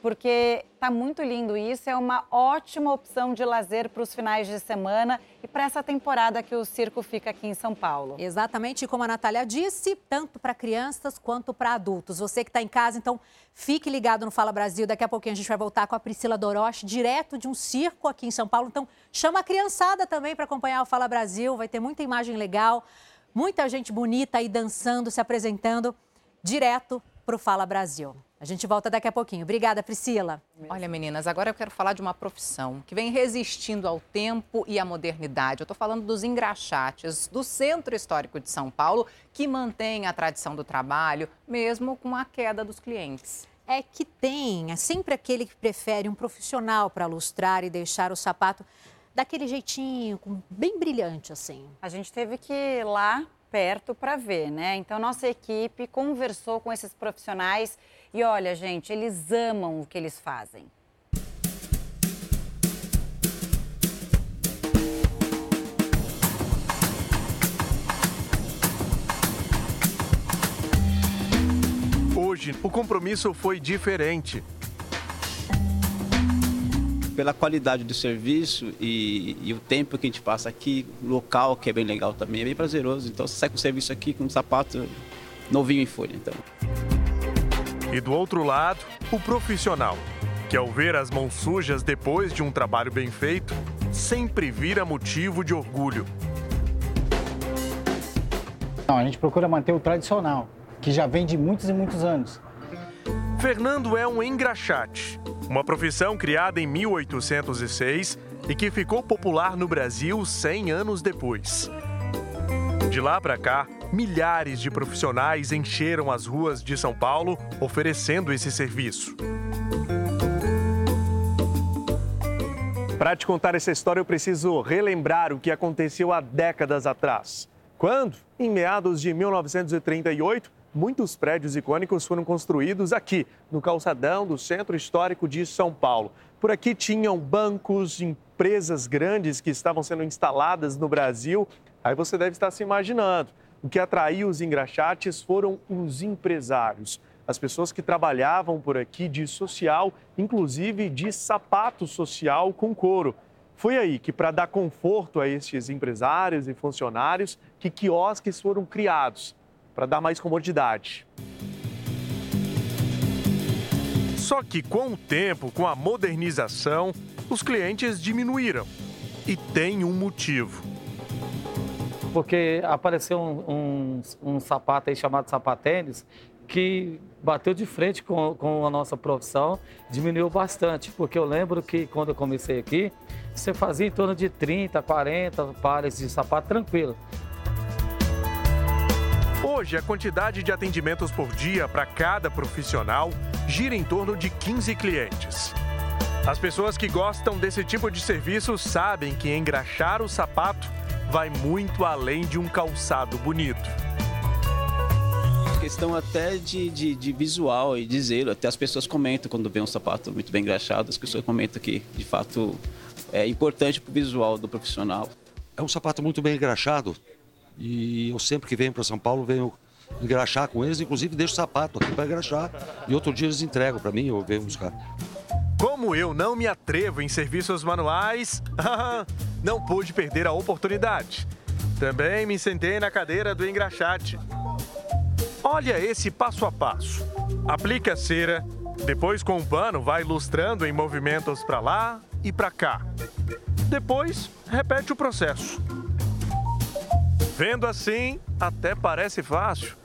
porque tá muito lindo isso. É uma ótima opção de lazer para os finais de semana e para essa temporada que o circo fica aqui em São Paulo. Exatamente, como a Natália disse, tanto para crianças quanto para adultos. Você que está em casa, então fique ligado no Fala Brasil. Daqui a pouquinho a gente vai voltar com a Priscila Doroche, direto de um circo aqui em São Paulo. Então chama a criançada também para acompanhar o Fala Brasil. Vai ter muita imagem legal. Muita gente bonita aí dançando, se apresentando direto para o Fala Brasil. A gente volta daqui a pouquinho. Obrigada, Priscila. Olha, meninas, agora eu quero falar de uma profissão que vem resistindo ao tempo e à modernidade. Eu estou falando dos engraxates do Centro Histórico de São Paulo, que mantém a tradição do trabalho, mesmo com a queda dos clientes. É que tem, é sempre aquele que prefere um profissional para lustrar e deixar o sapato daquele jeitinho, bem brilhante assim. A gente teve que ir lá perto para ver, né? Então nossa equipe conversou com esses profissionais e olha, gente, eles amam o que eles fazem. Hoje, o compromisso foi diferente. Pela qualidade do serviço e, e, o tempo que a gente passa aqui, local que é bem legal também, é bem prazeroso. Então você sai com o serviço aqui com um sapato novinho em folha. Então. E do outro lado, o profissional, que ao ver as mãos sujas depois de um trabalho bem feito, sempre vira motivo de orgulho. Não, a gente procura manter o tradicional, que já vem de muitos e muitos anos. Fernando é um engraxate, uma profissão criada em 1806 e que ficou popular no Brasil 100 anos depois. De lá para cá, milhares de profissionais encheram as ruas de São Paulo oferecendo esse serviço. Para te contar essa história, eu preciso relembrar o que aconteceu há décadas atrás. Quando, em meados de 1938, muitos prédios icônicos foram construídos aqui, no calçadão do Centro Histórico de São Paulo. Por aqui tinham bancos, empresas grandes que estavam sendo instaladas no Brasil. Aí você deve estar se imaginando. O que atraiu os engraxates foram os empresários, as pessoas que trabalhavam por aqui de social, inclusive de sapato social com couro. Foi aí que, para dar conforto a estes empresários e funcionários, que quiosques foram criados para dar mais comodidade. Só que com o tempo, com a modernização, os clientes diminuíram. E tem um motivo porque apareceu um, um, um sapato aí chamado sapatênis que bateu de frente com, com a nossa profissão, diminuiu bastante, porque eu lembro que quando eu comecei aqui, você fazia em torno de 30, 40 pares de sapato tranquilo. Hoje, a quantidade de atendimentos por dia para cada profissional gira em torno de 15 clientes. As pessoas que gostam desse tipo de serviço sabem que engraxar o sapato vai muito além de um calçado bonito. Questão até de, de, de visual e de zelo. Até as pessoas comentam quando vê um sapato muito bem engraxado, as pessoas comentam que de fato é importante para o visual do profissional. É um sapato muito bem engraxado e eu sempre que venho para São Paulo venho engraxar com eles, inclusive deixo sapato aqui para engraxar e outro dia eles entregam para mim, eu venho buscar. Como eu não me atrevo em serviços manuais, [LAUGHS] não pude perder a oportunidade. Também me sentei na cadeira do engraxate. Olha esse passo a passo. Aplique a cera, depois com o pano vai ilustrando em movimentos para lá e para cá. Depois, repete o processo. Vendo assim, até parece fácil,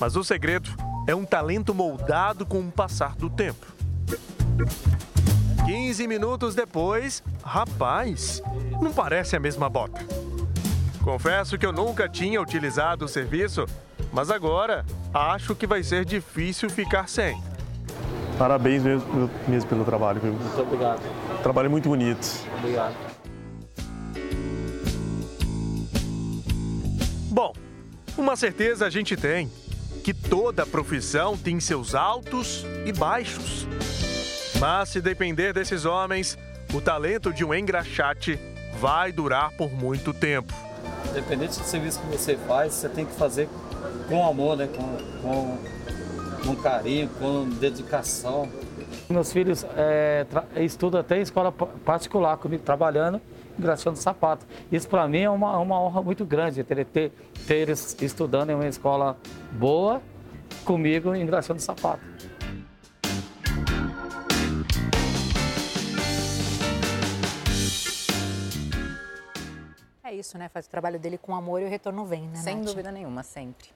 mas o segredo é um talento moldado com o passar do tempo. 15 minutos depois, rapaz, não parece a mesma bota. Confesso que eu nunca tinha utilizado o serviço, mas agora acho que vai ser difícil ficar sem. Parabéns mesmo, mesmo pelo trabalho. Muito obrigado. Trabalho muito bonito. Obrigado. Bom, uma certeza a gente tem: que toda profissão tem seus altos e baixos. Mas se depender desses homens, o talento de um engraxate vai durar por muito tempo. Independente do serviço que você faz, você tem que fazer com amor, né? com, com, com carinho, com dedicação. Meus filhos é, estudam até em escola particular comigo, trabalhando, engraxando sapato. Isso para mim é uma, uma honra muito grande, ter, ter, ter eles estudando em uma escola boa comigo, engraxando sapato. isso, né? Faz o trabalho dele com amor e o retorno vem, né? Sem Nath? dúvida nenhuma, sempre.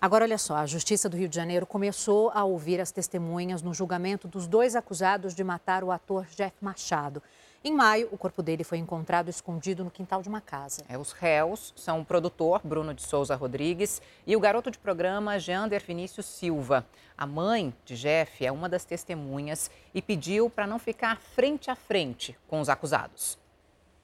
Agora, olha só, a Justiça do Rio de Janeiro começou a ouvir as testemunhas no julgamento dos dois acusados de matar o ator Jeff Machado. Em maio, o corpo dele foi encontrado escondido no quintal de uma casa. É, os réus são o produtor Bruno de Souza Rodrigues e o garoto de programa Jander Vinícius Silva. A mãe de Jeff é uma das testemunhas e pediu para não ficar frente a frente com os acusados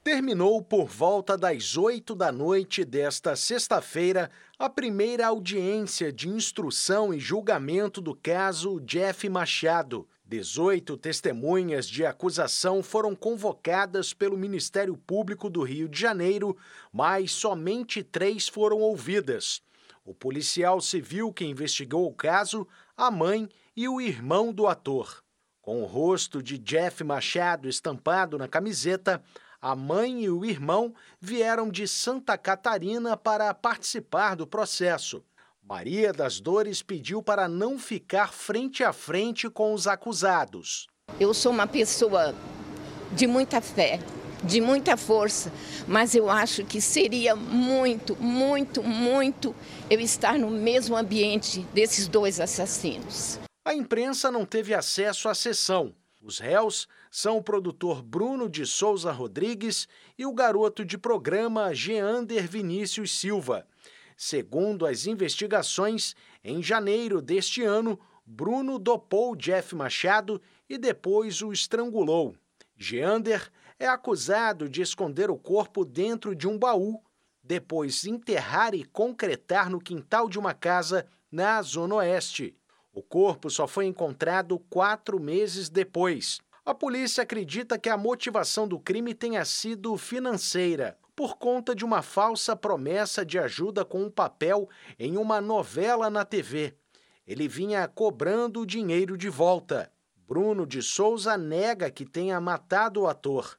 terminou por volta das 8 da noite desta sexta-feira a primeira audiência de instrução e julgamento do caso Jeff Machado. 18 testemunhas de acusação foram convocadas pelo Ministério Público do Rio de Janeiro, mas somente três foram ouvidas. O policial civil que investigou o caso, a mãe e o irmão do ator. Com o rosto de Jeff Machado estampado na camiseta, a mãe e o irmão vieram de Santa Catarina para participar do processo. Maria das Dores pediu para não ficar frente a frente com os acusados. Eu sou uma pessoa de muita fé, de muita força, mas eu acho que seria muito, muito, muito eu estar no mesmo ambiente desses dois assassinos. A imprensa não teve acesso à sessão. Os réus são o produtor Bruno de Souza Rodrigues e o garoto de programa Geander Vinícius Silva. Segundo as investigações, em janeiro deste ano, Bruno dopou Jeff Machado e depois o estrangulou. Geander é acusado de esconder o corpo dentro de um baú, depois enterrar e concretar no quintal de uma casa na Zona Oeste. O corpo só foi encontrado quatro meses depois. A polícia acredita que a motivação do crime tenha sido financeira, por conta de uma falsa promessa de ajuda com um papel em uma novela na TV. Ele vinha cobrando o dinheiro de volta. Bruno de Souza nega que tenha matado o ator.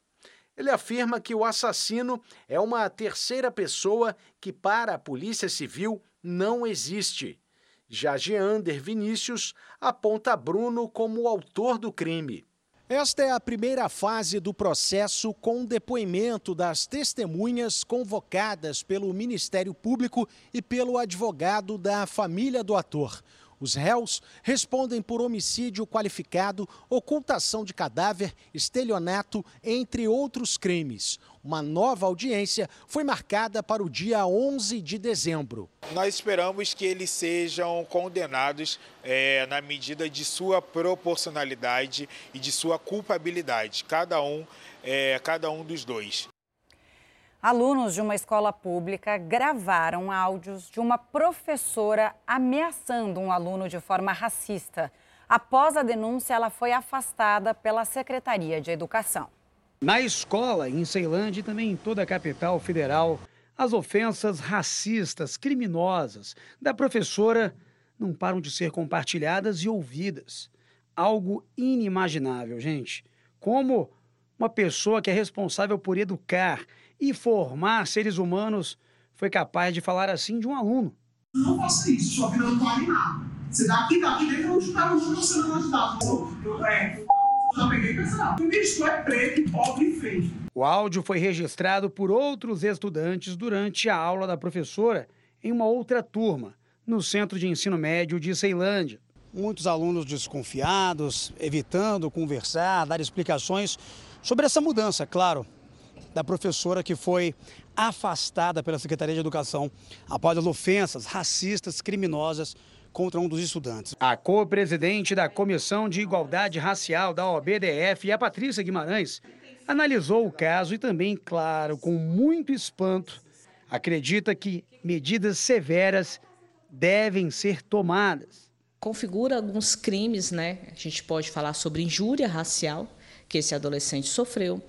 Ele afirma que o assassino é uma terceira pessoa que, para a Polícia Civil, não existe. Já Geander Vinícius aponta Bruno como o autor do crime. Esta é a primeira fase do processo com depoimento das testemunhas convocadas pelo Ministério Público e pelo advogado da família do ator. Os réus respondem por homicídio qualificado, ocultação de cadáver, estelionato, entre outros crimes. Uma nova audiência foi marcada para o dia 11 de dezembro. Nós esperamos que eles sejam condenados é, na medida de sua proporcionalidade e de sua culpabilidade, cada um, é, cada um dos dois. Alunos de uma escola pública gravaram áudios de uma professora ameaçando um aluno de forma racista. Após a denúncia, ela foi afastada pela Secretaria de Educação. Na escola, em Ceilândia e também em toda a capital federal, as ofensas racistas, criminosas da professora não param de ser compartilhadas e ouvidas. Algo inimaginável, gente. Como uma pessoa que é responsável por educar e formar seres humanos foi capaz de falar assim de um aluno. Não faça isso, sua vida não vale nada. Você daqui, daqui dentro, eu você não ajudar. Eu, é, já peguei pesado. O ministro é preto, pobre e feio. O áudio foi registrado por outros estudantes durante a aula da professora em uma outra turma, no Centro de Ensino Médio de Ceilândia. Muitos alunos desconfiados, evitando conversar, dar explicações sobre essa mudança, claro, da professora que foi afastada pela Secretaria de Educação após as ofensas racistas criminosas contra um dos estudantes. A co-presidente da Comissão de Igualdade Racial da OBDF, a Patrícia Guimarães, analisou o caso e também, claro, com muito espanto, acredita que medidas severas devem ser tomadas. Configura alguns crimes, né? A gente pode falar sobre injúria racial que esse adolescente sofreu,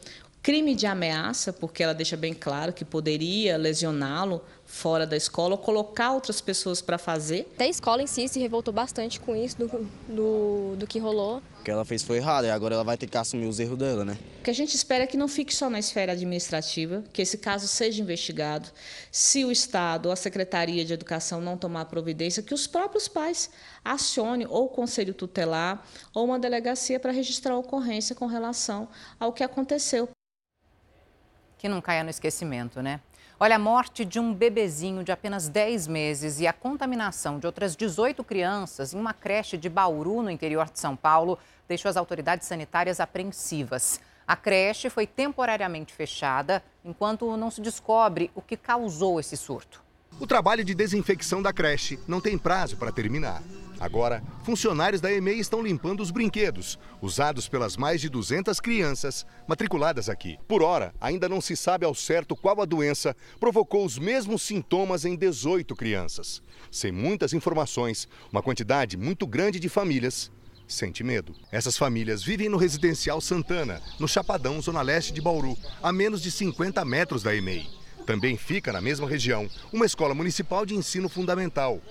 crime de ameaça, porque ela deixa bem claro que poderia lesioná-lo fora da escola ou colocar outras pessoas para fazer. Até a escola em si se revoltou bastante com isso, do, do, do que rolou. O que ela fez foi errado e agora ela vai ter que assumir os erros dela, né? O que a gente espera é que não fique só na esfera administrativa, que esse caso seja investigado. Se o Estado ou a Secretaria de Educação não tomar providência, que os próprios pais acionem ou o Conselho Tutelar ou uma delegacia para registrar a ocorrência com relação ao que aconteceu que não caia no esquecimento, né? Olha, a morte de um bebezinho de apenas 10 meses e a contaminação de outras 18 crianças em uma creche de Bauru, no interior de São Paulo, deixou as autoridades sanitárias apreensivas. A creche foi temporariamente fechada enquanto não se descobre o que causou esse surto. O trabalho de desinfecção da creche não tem prazo para terminar. Agora, funcionários da EMEI estão limpando os brinquedos, usados pelas mais de 200 crianças matriculadas aqui. Por hora, ainda não se sabe ao certo qual a doença provocou os mesmos sintomas em 18 crianças. Sem muitas informações, uma quantidade muito grande de famílias sente medo. Essas famílias vivem no residencial Santana, no Chapadão, zona leste de Bauru, a menos de 50 metros da EMEI. Também fica na mesma região uma escola municipal de ensino fundamental.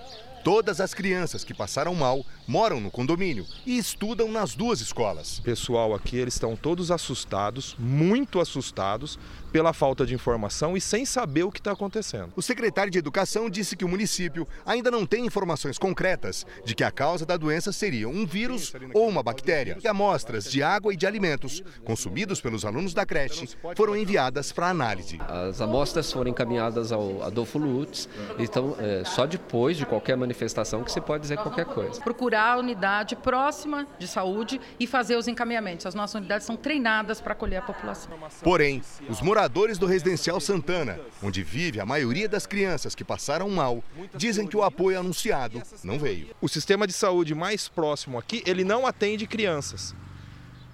Todas as crianças que passaram mal moram no condomínio e estudam nas duas escolas. Pessoal aqui, eles estão todos assustados, muito assustados pela falta de informação e sem saber o que está acontecendo. O secretário de Educação disse que o município ainda não tem informações concretas de que a causa da doença seria um vírus ou uma bactéria. E amostras de água e de alimentos consumidos pelos alunos da creche foram enviadas para análise. As amostras foram encaminhadas ao Adolfo Lutz, então é, só depois de qualquer manifestação manifestação que se pode dizer qualquer coisa. Procurar a unidade próxima de saúde e fazer os encaminhamentos. As nossas unidades são treinadas para acolher a população. Porém, os moradores do residencial Santana, onde vive a maioria das crianças que passaram mal, dizem que o apoio anunciado não veio. O sistema de saúde mais próximo aqui, ele não atende crianças.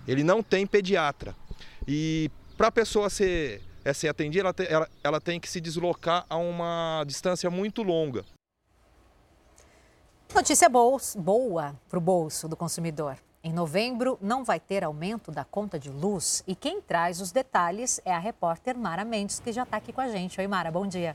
Ele não tem pediatra. E para a pessoa ser, é, ser atendida, ela, ela, ela tem que se deslocar a uma distância muito longa. Notícia boa para o bolso do consumidor. Em novembro, não vai ter aumento da conta de luz. E quem traz os detalhes é a repórter Mara Mendes, que já está aqui com a gente. Oi, Mara, bom dia.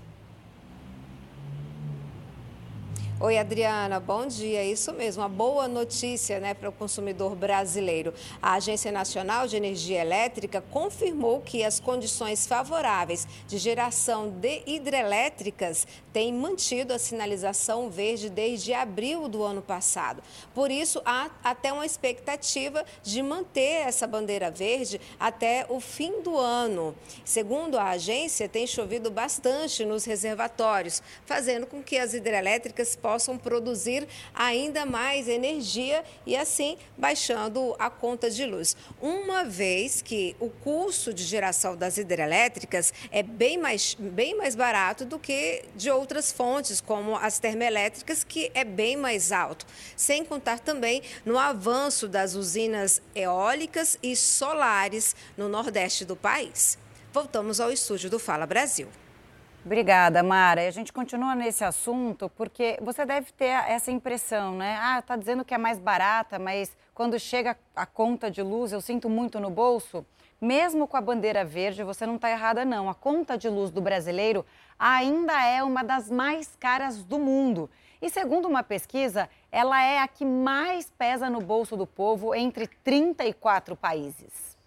Oi, Adriana, bom dia. Isso mesmo, uma boa notícia né, para o consumidor brasileiro. A Agência Nacional de Energia Elétrica confirmou que as condições favoráveis de geração de hidrelétricas têm mantido a sinalização verde desde abril do ano passado. Por isso, há até uma expectativa de manter essa bandeira verde até o fim do ano. Segundo a agência, tem chovido bastante nos reservatórios, fazendo com que as hidrelétricas possam produzir ainda mais energia e assim baixando a conta de luz. Uma vez que o custo de geração das hidrelétricas é bem mais, bem mais barato do que de outras fontes, como as termoelétricas, que é bem mais alto. Sem contar também no avanço das usinas eólicas e solares no Nordeste do país. Voltamos ao estúdio do Fala Brasil. Obrigada, Mara. A gente continua nesse assunto porque você deve ter essa impressão, né? Ah, tá dizendo que é mais barata, mas quando chega a conta de luz eu sinto muito no bolso. Mesmo com a bandeira verde, você não está errada, não. A conta de luz do brasileiro ainda é uma das mais caras do mundo. E segundo uma pesquisa, ela é a que mais pesa no bolso do povo entre 34 países.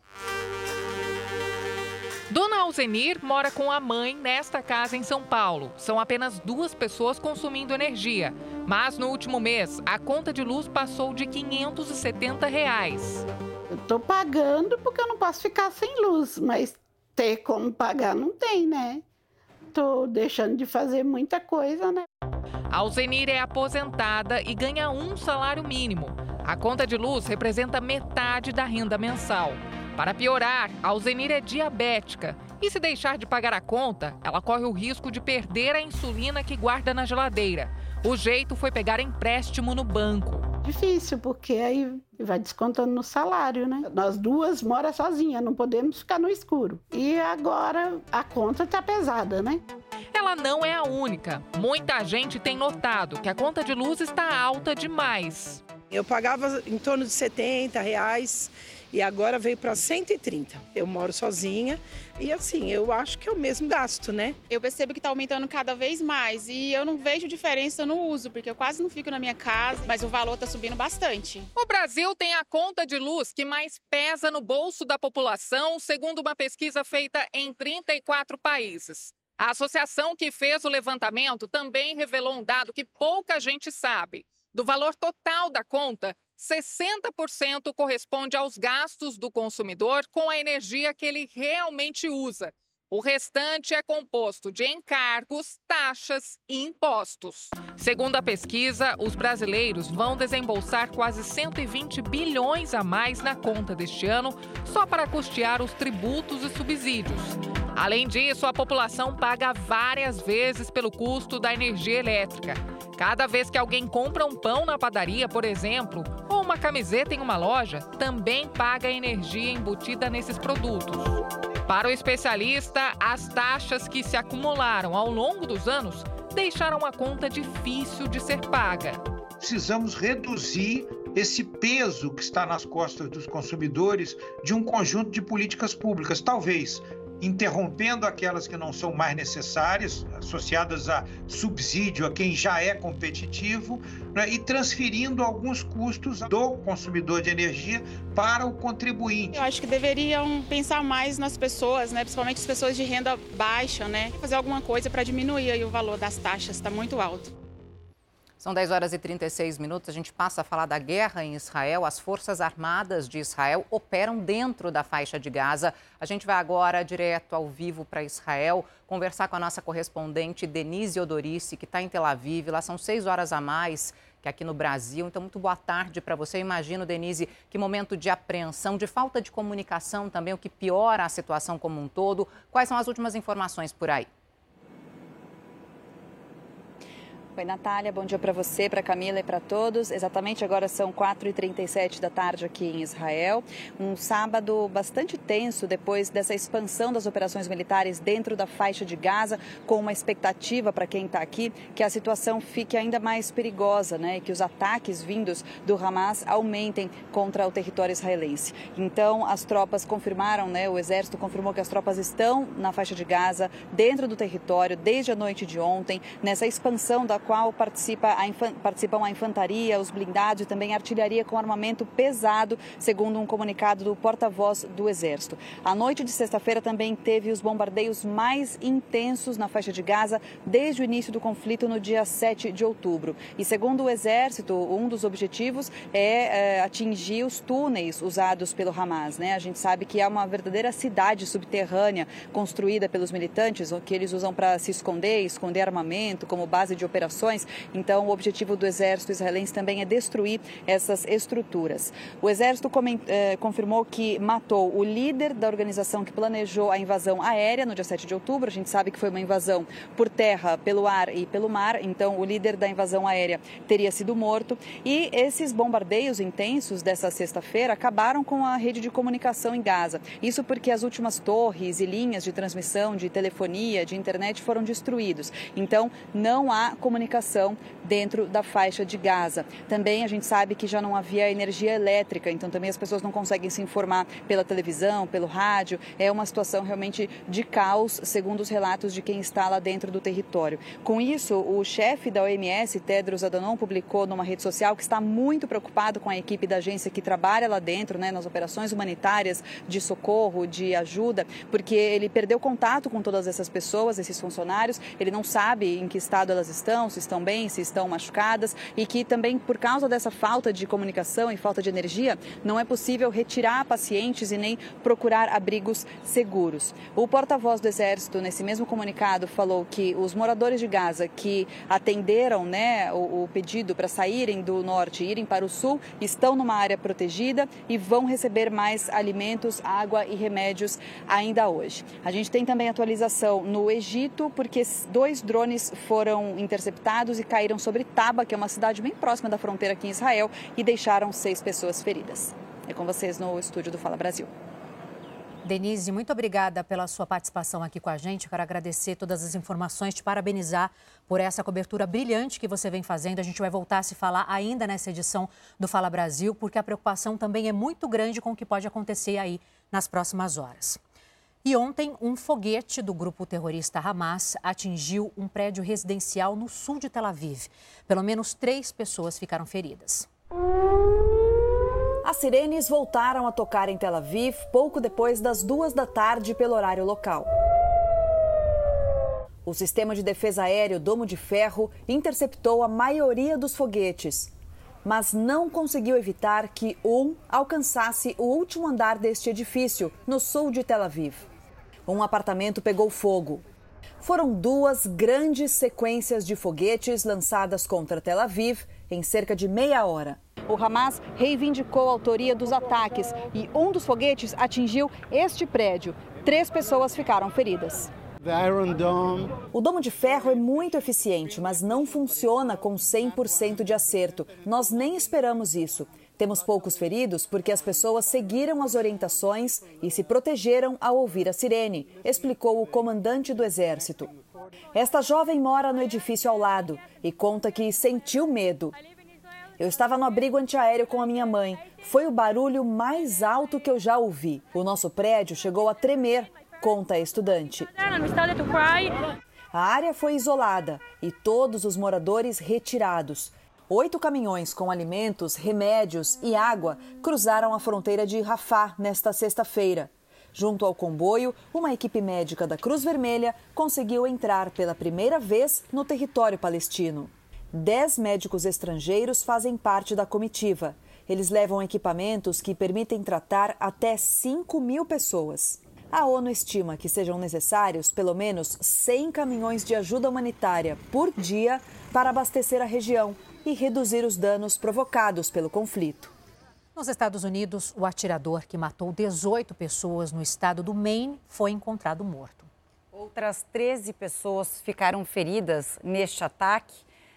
Dona Alzenir mora com a mãe nesta casa em São Paulo. São apenas duas pessoas consumindo energia. Mas no último mês, a conta de luz passou de 570 reais. Eu estou pagando porque eu não posso ficar sem luz, mas ter como pagar não tem, né? Estou deixando de fazer muita coisa, né? A Alzenir é aposentada e ganha um salário mínimo. A conta de luz representa metade da renda mensal. Para piorar, a Alzenir é diabética e se deixar de pagar a conta, ela corre o risco de perder a insulina que guarda na geladeira. O jeito foi pegar empréstimo no banco. Difícil, porque aí vai descontando no salário, né? Nós duas mora sozinha, não podemos ficar no escuro. E agora a conta está pesada, né? Ela não é a única. Muita gente tem notado que a conta de luz está alta demais. Eu pagava em torno de 70 reais e agora veio para 130. Eu moro sozinha e assim, eu acho que é o mesmo gasto, né? Eu percebo que está aumentando cada vez mais e eu não vejo diferença no uso, porque eu quase não fico na minha casa, mas o valor está subindo bastante. O Brasil tem a conta de luz que mais pesa no bolso da população, segundo uma pesquisa feita em 34 países. A associação que fez o levantamento também revelou um dado que pouca gente sabe. Do valor total da conta, 60% corresponde aos gastos do consumidor com a energia que ele realmente usa. O restante é composto de encargos, taxas e impostos. Segundo a pesquisa, os brasileiros vão desembolsar quase 120 bilhões a mais na conta deste ano só para custear os tributos e subsídios. Além disso, a população paga várias vezes pelo custo da energia elétrica. Cada vez que alguém compra um pão na padaria, por exemplo, ou uma camiseta em uma loja, também paga energia embutida nesses produtos. Para o especialista, as taxas que se acumularam ao longo dos anos deixaram a conta difícil de ser paga. Precisamos reduzir esse peso que está nas costas dos consumidores de um conjunto de políticas públicas, talvez interrompendo aquelas que não são mais necessárias, associadas a subsídio a quem já é competitivo, né, e transferindo alguns custos do consumidor de energia para o contribuinte. Eu acho que deveriam pensar mais nas pessoas, né, principalmente as pessoas de renda baixa, né, fazer alguma coisa para diminuir o valor das taxas, está muito alto. São 10 horas e 36 minutos. A gente passa a falar da guerra em Israel. As Forças Armadas de Israel operam dentro da faixa de Gaza. A gente vai agora direto ao vivo para Israel conversar com a nossa correspondente Denise Odorice, que está em Tel Aviv. Lá são seis horas a mais que aqui no Brasil. Então, muito boa tarde para você. Eu imagino, Denise, que momento de apreensão, de falta de comunicação também, o que piora a situação como um todo. Quais são as últimas informações por aí? Oi, Natália, bom dia para você, para Camila e para todos. Exatamente agora são 4h37 da tarde aqui em Israel. Um sábado bastante tenso depois dessa expansão das operações militares dentro da faixa de Gaza, com uma expectativa para quem está aqui que a situação fique ainda mais perigosa, né? E que os ataques vindos do Hamas aumentem contra o território israelense. Então, as tropas confirmaram, né? O exército confirmou que as tropas estão na faixa de Gaza, dentro do território, desde a noite de ontem, nessa expansão da qual participa a participam a infantaria, os blindados e também a artilharia com armamento pesado, segundo um comunicado do porta-voz do Exército. A noite de sexta-feira também teve os bombardeios mais intensos na faixa de Gaza desde o início do conflito no dia 7 de outubro. E segundo o Exército, um dos objetivos é, é atingir os túneis usados pelo Hamas. Né? A gente sabe que é uma verdadeira cidade subterrânea construída pelos militantes, que eles usam para se esconder, esconder armamento como base de operações Então, o objetivo do exército israelense também é destruir essas estruturas. O exército eh, confirmou que matou o líder da organização que planejou a invasão aérea no dia 7 de outubro. A gente sabe que foi uma invasão por terra, pelo ar e pelo mar. Então, o líder da invasão aérea teria sido morto. E esses bombardeios intensos dessa sexta-feira acabaram com a rede de comunicação em Gaza. Isso porque as últimas torres e linhas de transmissão de telefonia, de internet foram destruídos. Então, não há comunicação comunicação dentro da faixa de Gaza. Também a gente sabe que já não havia energia elétrica, então também as pessoas não conseguem se informar pela televisão, pelo rádio. É uma situação realmente de caos, segundo os relatos de quem está lá dentro do território. Com isso, o chefe da OMS, Tedros Adhanom, publicou numa rede social que está muito preocupado com a equipe da agência que trabalha lá dentro, né, nas operações humanitárias de socorro, de ajuda, porque ele perdeu contato com todas essas pessoas, esses funcionários, ele não sabe em que estado elas estão, se estão bem, se estão machucadas e que também por causa dessa falta de comunicação e falta de energia, não é possível retirar pacientes e nem procurar abrigos seguros. O porta-voz do Exército, nesse mesmo comunicado, falou que os moradores de Gaza que atenderam né, o, o pedido para saírem do norte e irem para o sul estão numa área protegida e vão receber mais alimentos, água e remédios ainda hoje. A gente tem também atualização no Egito, porque dois drones foram interceptados e caíram sobre Taba, que é uma cidade bem próxima da fronteira aqui em Israel, e deixaram seis pessoas feridas. É com vocês no estúdio do Fala Brasil. Denise, muito obrigada pela sua participação aqui com a gente. Quero agradecer todas as informações, te parabenizar por essa cobertura brilhante que você vem fazendo. A gente vai voltar a se falar ainda nessa edição do Fala Brasil, porque a preocupação também é muito grande com o que pode acontecer aí nas próximas horas. E ontem, um foguete do grupo terrorista Hamas atingiu um prédio residencial no sul de Tel Aviv. Pelo menos três pessoas ficaram feridas. As sirenes voltaram a tocar em Tel Aviv pouco depois das duas da tarde, pelo horário local. O sistema de defesa aéreo Domo de Ferro interceptou a maioria dos foguetes, mas não conseguiu evitar que um alcançasse o último andar deste edifício, no sul de Tel Aviv um apartamento pegou fogo. Foram duas grandes sequências de foguetes lançadas contra Tel Aviv em cerca de meia hora. O Hamas reivindicou a autoria dos ataques e um dos foguetes atingiu este prédio. Três pessoas ficaram feridas. O domo de ferro é muito eficiente, mas não funciona com 100% de acerto. Nós nem esperamos isso. Temos poucos feridos porque as pessoas seguiram as orientações e se protegeram ao ouvir a sirene, explicou o comandante do exército. Esta jovem mora no edifício ao lado e conta que sentiu medo. Eu estava no abrigo antiaéreo com a minha mãe. Foi o barulho mais alto que eu já ouvi. O nosso prédio chegou a tremer conta a estudante. A área foi isolada e todos os moradores retirados. Oito caminhões com alimentos, remédios e água cruzaram a fronteira de Rafah nesta sexta-feira. Junto ao comboio, uma equipe médica da Cruz Vermelha conseguiu entrar pela primeira vez no território palestino. Dez médicos estrangeiros fazem parte da comitiva. Eles levam equipamentos que permitem tratar até 5 mil pessoas. A ONU estima que sejam necessários pelo menos 100 caminhões de ajuda humanitária por dia para abastecer a região e reduzir os danos provocados pelo conflito. Nos Estados Unidos, o atirador que matou 18 pessoas no estado do Maine foi encontrado morto. Outras 13 pessoas ficaram feridas neste ataque.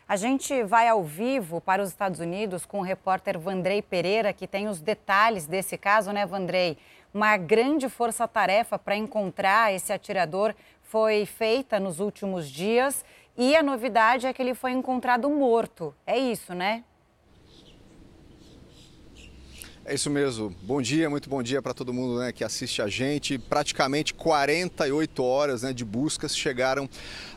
A gente vai ao vivo para os Estados Unidos com o repórter Vandrei Pereira, que tem os detalhes desse caso, né, Vandrei? Uma grande força-tarefa para encontrar esse atirador foi feita nos últimos dias e a novidade é que ele foi encontrado morto. É isso, né? É isso mesmo. Bom dia, muito bom dia para todo mundo né, que assiste a gente. Praticamente 48 horas né, de buscas chegaram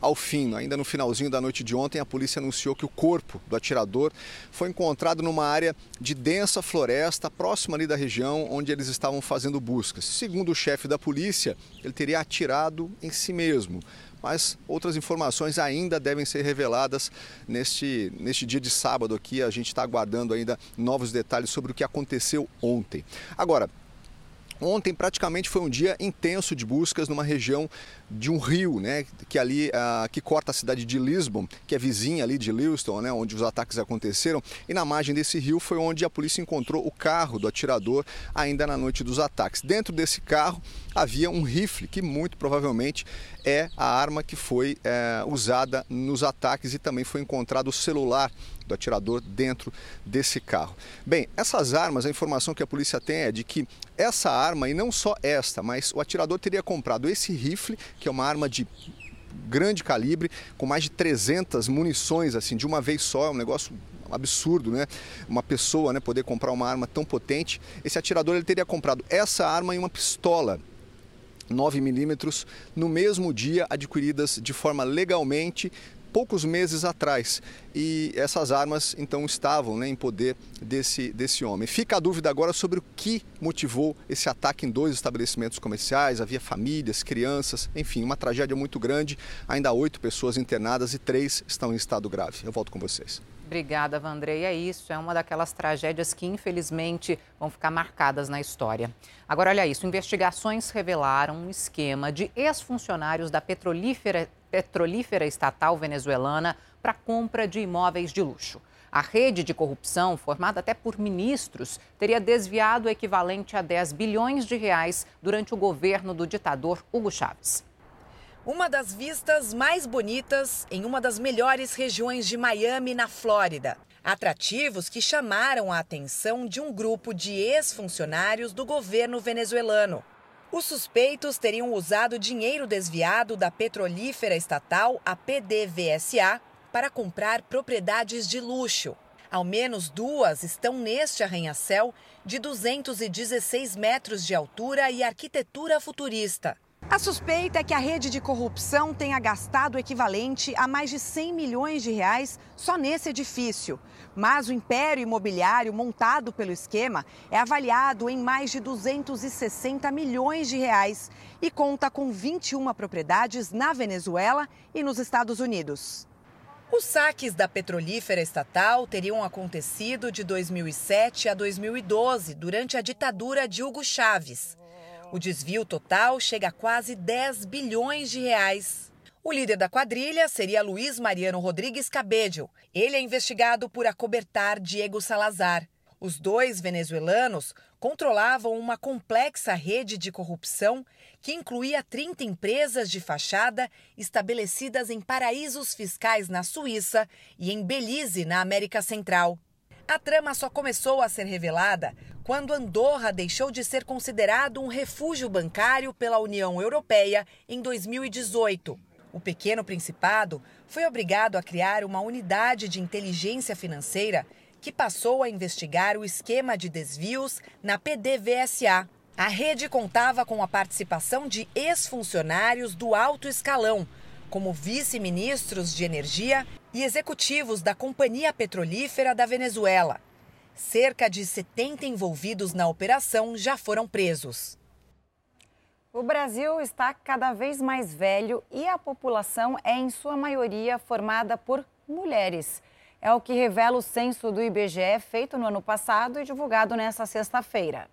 ao fim. Ainda no finalzinho da noite de ontem, a polícia anunciou que o corpo do atirador foi encontrado numa área de densa floresta próxima ali da região onde eles estavam fazendo buscas. Segundo o chefe da polícia, ele teria atirado em si mesmo mas outras informações ainda devem ser reveladas neste, neste dia de sábado aqui. A gente está aguardando ainda novos detalhes sobre o que aconteceu ontem. Agora, Ontem praticamente foi um dia intenso de buscas numa região de um rio, né, que ali uh, que corta a cidade de Lisbon, que é vizinha ali de Lewiston, né, onde os ataques aconteceram. E na margem desse rio foi onde a polícia encontrou o carro do atirador ainda na noite dos ataques. Dentro desse carro havia um rifle que muito provavelmente é a arma que foi é, usada nos ataques e também foi encontrado o celular do atirador dentro desse carro. Bem, essas armas, a informação que a polícia tem é de que essa arma, e não só esta, mas o atirador teria comprado esse rifle que é uma arma de grande calibre, com mais de 300 munições, assim, de uma vez só, é um negócio absurdo, né? Uma pessoa, né, poder comprar uma arma tão potente. Esse atirador ele teria comprado essa arma e uma pistola 9 milímetros no mesmo dia adquiridas de forma legalmente poucos meses atrás. E essas armas então estavam né, em poder desse, desse homem. Fica a dúvida agora sobre o que motivou esse ataque em dois estabelecimentos comerciais. Havia famílias, crianças, enfim, uma tragédia muito grande. Ainda há oito pessoas internadas e três estão em estado grave. Eu volto com vocês. Obrigada, Vandrei. É isso, é uma daquelas tragédias que, infelizmente, vão ficar marcadas na história. Agora, olha isso: investigações revelaram um esquema de ex-funcionários da petrolífera petrolífera estatal venezuelana para compra de imóveis de luxo. A rede de corrupção, formada até por ministros, teria desviado o equivalente a 10 bilhões de reais durante o governo do ditador Hugo Chávez. Uma das vistas mais bonitas em uma das melhores regiões de Miami, na Flórida. Atrativos que chamaram a atenção de um grupo de ex-funcionários do governo venezuelano. Os suspeitos teriam usado dinheiro desviado da petrolífera estatal, a PDVSA, para comprar propriedades de luxo. Ao menos duas estão neste arranha-céu de 216 metros de altura e arquitetura futurista. A suspeita é que a rede de corrupção tenha gastado o equivalente a mais de 100 milhões de reais só nesse edifício. Mas o império imobiliário montado pelo esquema é avaliado em mais de 260 milhões de reais e conta com 21 propriedades na Venezuela e nos Estados Unidos. Os saques da petrolífera estatal teriam acontecido de 2007 a 2012, durante a ditadura de Hugo Chávez. O desvio total chega a quase 10 bilhões de reais. O líder da quadrilha seria Luiz Mariano Rodrigues Cabedel. Ele é investigado por acobertar Diego Salazar. Os dois venezuelanos controlavam uma complexa rede de corrupção que incluía 30 empresas de fachada estabelecidas em paraísos fiscais na Suíça e em Belize, na América Central. A trama só começou a ser revelada quando Andorra deixou de ser considerado um refúgio bancário pela União Europeia em 2018. O pequeno principado foi obrigado a criar uma unidade de inteligência financeira que passou a investigar o esquema de desvios na PDVSA. A rede contava com a participação de ex-funcionários do alto escalão, como vice-ministros de energia e executivos da Companhia Petrolífera da Venezuela. Cerca de 70 envolvidos na operação já foram presos. O Brasil está cada vez mais velho e a população é, em sua maioria, formada por mulheres. É o que revela o censo do IBGE feito no ano passado e divulgado nesta sexta-feira.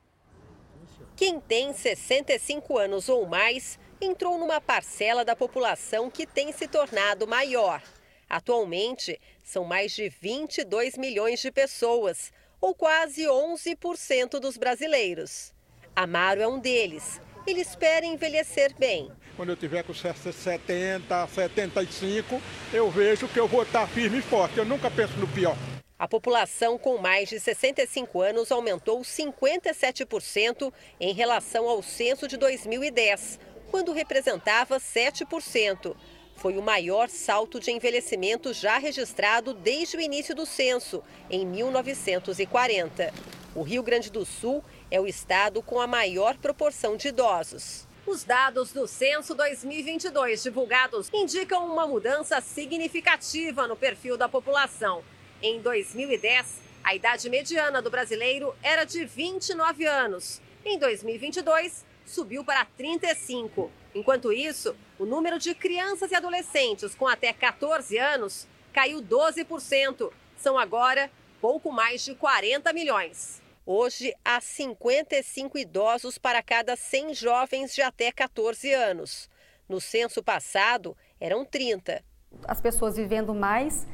Quem tem 65 anos ou mais entrou numa parcela da população que tem se tornado maior. Atualmente, são mais de 22 milhões de pessoas, ou quase 11% dos brasileiros. Amaro é um deles. Ele espera envelhecer bem. Quando eu tiver com 70, 75, eu vejo que eu vou estar firme e forte. Eu nunca penso no pior. A população com mais de 65 anos aumentou 57% em relação ao censo de 2010, quando representava 7%. Foi o maior salto de envelhecimento já registrado desde o início do censo, em 1940. O Rio Grande do Sul é o estado com a maior proporção de idosos. Os dados do Censo 2022 divulgados indicam uma mudança significativa no perfil da população. Em 2010, a idade mediana do brasileiro era de 29 anos. Em 2022, subiu para 35. Enquanto isso, o número de crianças e adolescentes com até 14 anos caiu 12%. São agora pouco mais de 40 milhões. Hoje, há 55 idosos para cada 100 jovens de até 14 anos. No censo passado, eram 30. As pessoas vivendo mais,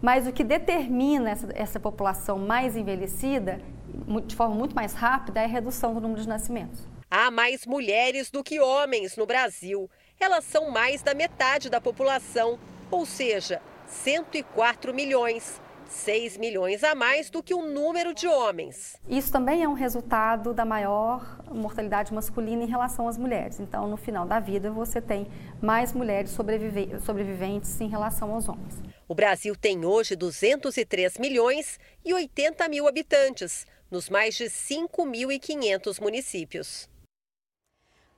mas o que determina essa, essa população mais envelhecida, de forma muito mais rápida, é a redução do número de nascimentos. Há mais mulheres do que homens no Brasil. Elas são mais da metade da população, ou seja, 104 milhões. 6 milhões a mais do que o número de homens. Isso também é um resultado da maior mortalidade masculina em relação às mulheres. Então, no final da vida, você tem mais mulheres sobrevive sobreviventes em relação aos homens. O Brasil tem hoje 203 milhões e 80 mil habitantes, nos mais de 5.500 municípios.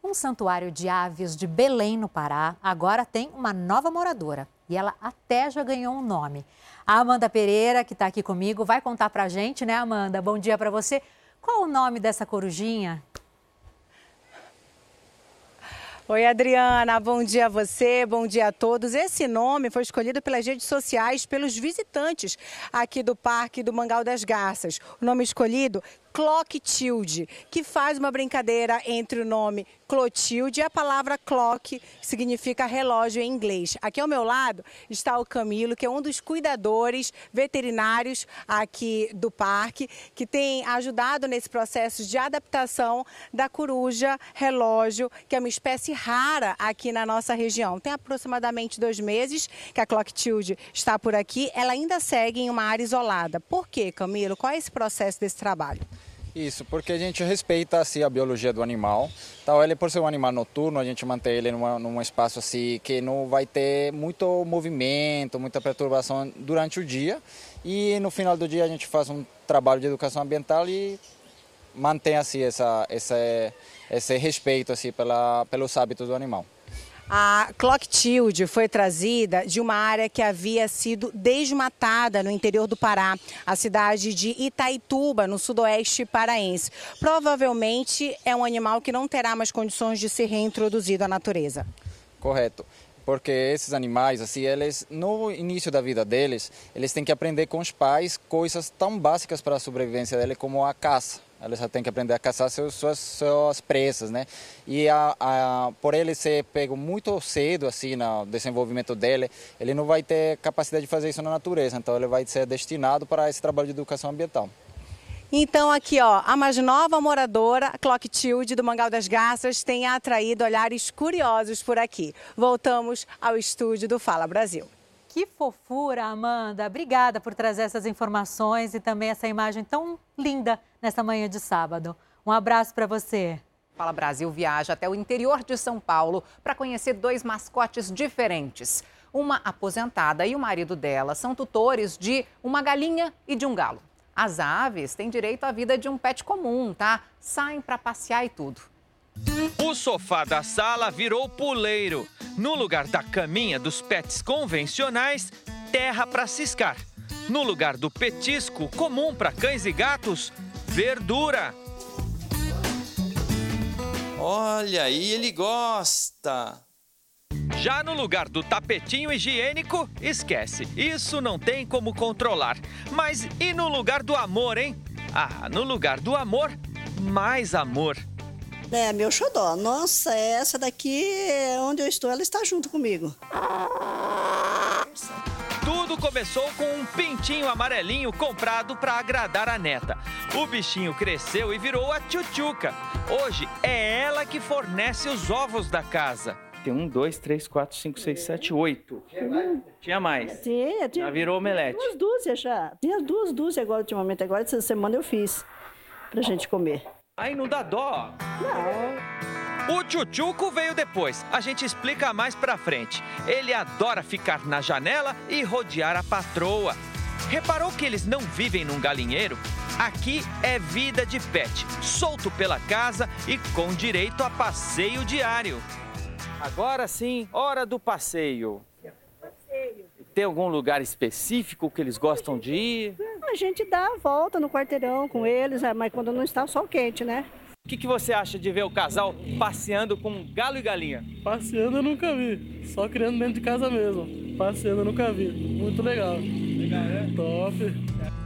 Um santuário de aves de Belém, no Pará, agora tem uma nova moradora. E ela até já ganhou um nome. A Amanda Pereira, que está aqui comigo, vai contar para a gente, né, Amanda? Bom dia para você. Qual o nome dessa corujinha? Oi, Adriana, bom dia a você, bom dia a todos. Esse nome foi escolhido pelas redes sociais, pelos visitantes aqui do Parque do Mangal das Garças. O nome escolhido, Clocktilde, que faz uma brincadeira entre o nome Clotilde e a palavra clock, que significa relógio em inglês. Aqui ao meu lado está o Camilo, que é um dos cuidadores veterinários aqui do parque, que tem ajudado nesse processo de adaptação da coruja relógio, que é uma espécie rara aqui na nossa região. Tem aproximadamente dois meses que a Clocktilde está por aqui. Ela ainda segue em uma área isolada. Por quê, Camilo? Qual é esse processo desse trabalho? Isso, porque a gente respeita assim, a biologia do animal. Então, ele, por ser um animal noturno, a gente mantém ele numa, num espaço assim que não vai ter muito movimento, muita perturbação durante o dia. E no final do dia a gente faz um trabalho de educação ambiental e mantém assim essa, essa, esse respeito assim pela, pelos hábitos do animal. A Clocktilde foi trazida de uma área que havia sido desmatada no interior do Pará, a cidade de Itaituba, no sudoeste paraense. Provavelmente é um animal que não terá mais condições de ser reintroduzido à natureza. Correto porque esses animais, assim, eles no início da vida deles, eles têm que aprender com os pais coisas tão básicas para a sobrevivência deles como a caça. Ela já tem que aprender a caçar seus, suas, suas presas, né? E a, a, por ele ser pego muito cedo, assim, no desenvolvimento dele, ele não vai ter capacidade de fazer isso na natureza. Então, ele vai ser destinado para esse trabalho de educação ambiental. Então aqui, ó, a mais nova moradora, Clocktilde do Mangal das Garças, tem atraído olhares curiosos por aqui. Voltamos ao estúdio do Fala Brasil. Que fofura, Amanda. Obrigada por trazer essas informações e também essa imagem tão linda nessa manhã de sábado. Um abraço para você. Fala Brasil viaja até o interior de São Paulo para conhecer dois mascotes diferentes. Uma aposentada e o marido dela são tutores de uma galinha e de um galo. As aves têm direito à vida de um pet comum, tá? Saem para passear e tudo. O sofá da sala virou puleiro. No lugar da caminha dos pets convencionais, terra para ciscar. No lugar do petisco comum para cães e gatos, verdura. Olha aí, ele gosta. Já no lugar do tapetinho higiênico, esquece. Isso não tem como controlar. Mas e no lugar do amor, hein? Ah, no lugar do amor, mais amor. É, meu xodó. Nossa, essa daqui, onde eu estou, ela está junto comigo. Tudo começou com um pintinho amarelinho comprado para agradar a neta. O bichinho cresceu e virou a tchutchuca. Hoje é ela que fornece os ovos da casa. Tem um, dois, três, quatro, cinco, seis, sete, oito. Tinha mais. Tinha, tinha. Já virou omelete. Duas dúzias já. Tinha duas dúzias agora ultimamente. Agora essa semana eu fiz pra gente comer. Aí não dá dó. Não. O tchutchuco veio depois. A gente explica mais pra frente. Ele adora ficar na janela e rodear a patroa. Reparou que eles não vivem num galinheiro? Aqui é vida de pet, solto pela casa e com direito a passeio diário. Agora sim, hora do passeio. Tem algum lugar específico que eles gostam de ir? A gente dá a volta no quarteirão com eles, é, mas quando não está sol quente, né? O que, que você acha de ver o casal passeando com galo e galinha? Passeando eu nunca vi, só criando dentro de casa mesmo. Passeando eu nunca vi. Muito legal. Legal, né? Top.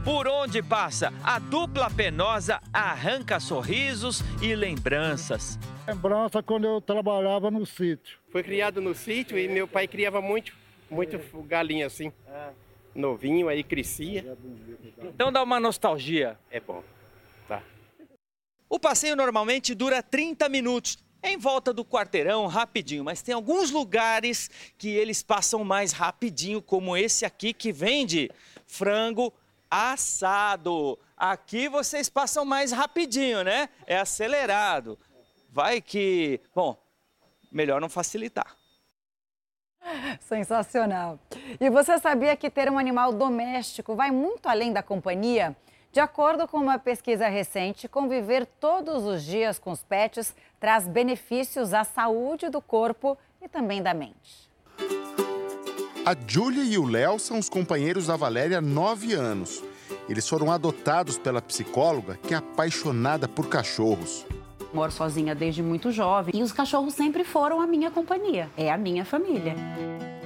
Por onde passa, a dupla penosa arranca sorrisos e lembranças. Lembrança quando eu trabalhava no sítio. Foi criado no sítio e meu pai criava muito, muito galinha assim. Novinho, aí crescia. Então dá uma nostalgia. É bom. Tá. O passeio normalmente dura 30 minutos. Em volta do quarteirão, rapidinho, mas tem alguns lugares que eles passam mais rapidinho, como esse aqui que vende frango assado. Aqui vocês passam mais rapidinho, né? É acelerado. Vai que, bom, melhor não facilitar. Sensacional. E você sabia que ter um animal doméstico vai muito além da companhia? De acordo com uma pesquisa recente, conviver todos os dias com os pets traz benefícios à saúde do corpo e também da mente. A Júlia e o Léo são os companheiros da Valéria há nove anos. Eles foram adotados pela psicóloga, que é apaixonada por cachorros. Moro sozinha desde muito jovem e os cachorros sempre foram a minha companhia, é a minha família.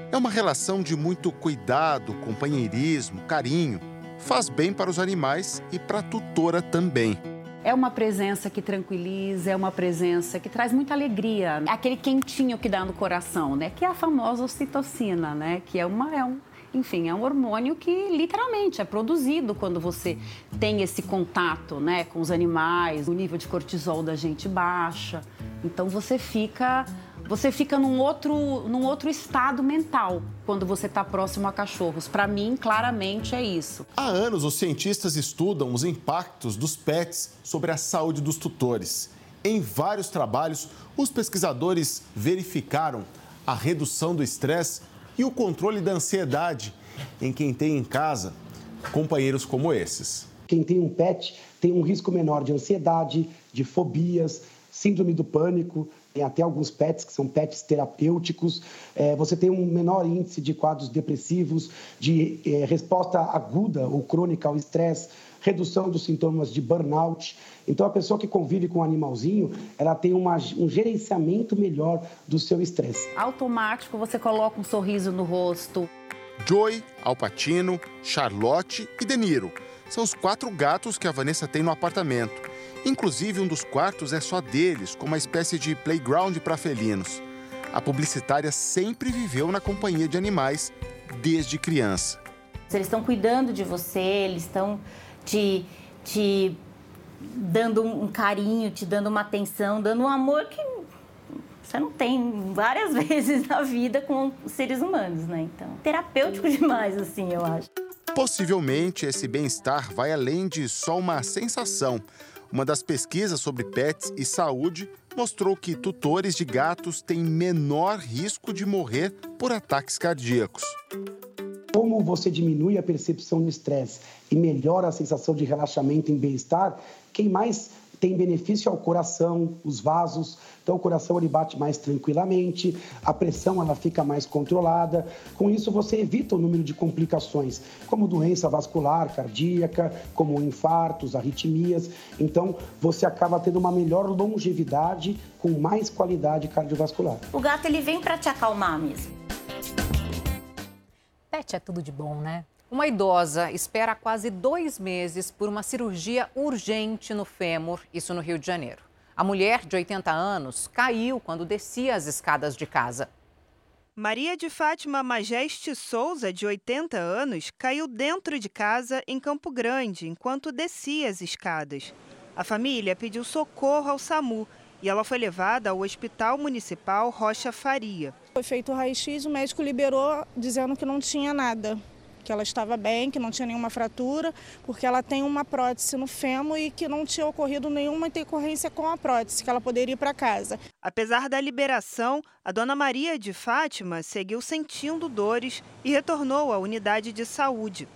É uma relação de muito cuidado, companheirismo, carinho. Faz bem para os animais e para a tutora também. É uma presença que tranquiliza, é uma presença que traz muita alegria. Aquele quentinho que dá no coração, né? Que é a famosa ocitocina, né? Que é, uma, é um, enfim, é um hormônio que literalmente é produzido quando você tem esse contato, né, com os animais, o nível de cortisol da gente baixa. Então você fica você fica num outro, num outro estado mental quando você está próximo a cachorros. Para mim, claramente é isso. Há anos, os cientistas estudam os impactos dos pets sobre a saúde dos tutores. Em vários trabalhos, os pesquisadores verificaram a redução do estresse e o controle da ansiedade em quem tem em casa companheiros como esses. Quem tem um pet tem um risco menor de ansiedade, de fobias, síndrome do pânico, tem até alguns pets que são pets terapêuticos. É, você tem um menor índice de quadros depressivos, de é, resposta aguda ou crônica ao estresse, redução dos sintomas de burnout. Então, a pessoa que convive com um animalzinho, ela tem uma, um gerenciamento melhor do seu estresse. Automático, você coloca um sorriso no rosto. Joy, Alpatino, Charlotte e Deniro são os quatro gatos que a Vanessa tem no apartamento. Inclusive, um dos quartos é só deles, com uma espécie de playground para felinos. A publicitária sempre viveu na companhia de animais desde criança. Eles estão cuidando de você, eles estão te, te dando um carinho, te dando uma atenção, dando um amor que você não tem várias [LAUGHS] vezes na vida com seres humanos, né? Então, terapêutico demais, assim, eu acho. Possivelmente, esse bem-estar vai além de só uma sensação. Uma das pesquisas sobre pets e saúde mostrou que tutores de gatos têm menor risco de morrer por ataques cardíacos. Como você diminui a percepção de estresse e melhora a sensação de relaxamento e bem-estar, quem mais tem benefício ao coração, os vasos. Então o coração ele bate mais tranquilamente, a pressão ela fica mais controlada. Com isso você evita o número de complicações, como doença vascular, cardíaca, como infartos, arritmias. Então você acaba tendo uma melhor longevidade com mais qualidade cardiovascular. O gato ele vem para te acalmar mesmo. Pet é tudo de bom, né? Uma idosa espera quase dois meses por uma cirurgia urgente no fêmur, isso no Rio de Janeiro. A mulher, de 80 anos, caiu quando descia as escadas de casa. Maria de Fátima Majeste Souza, de 80 anos, caiu dentro de casa em Campo Grande enquanto descia as escadas. A família pediu socorro ao SAMU e ela foi levada ao Hospital Municipal Rocha Faria. Foi feito o raio-x, o médico liberou dizendo que não tinha nada que ela estava bem, que não tinha nenhuma fratura, porque ela tem uma prótese no fêmur e que não tinha ocorrido nenhuma intercorrência com a prótese, que ela poderia ir para casa. Apesar da liberação, a dona Maria de Fátima seguiu sentindo dores e retornou à unidade de saúde.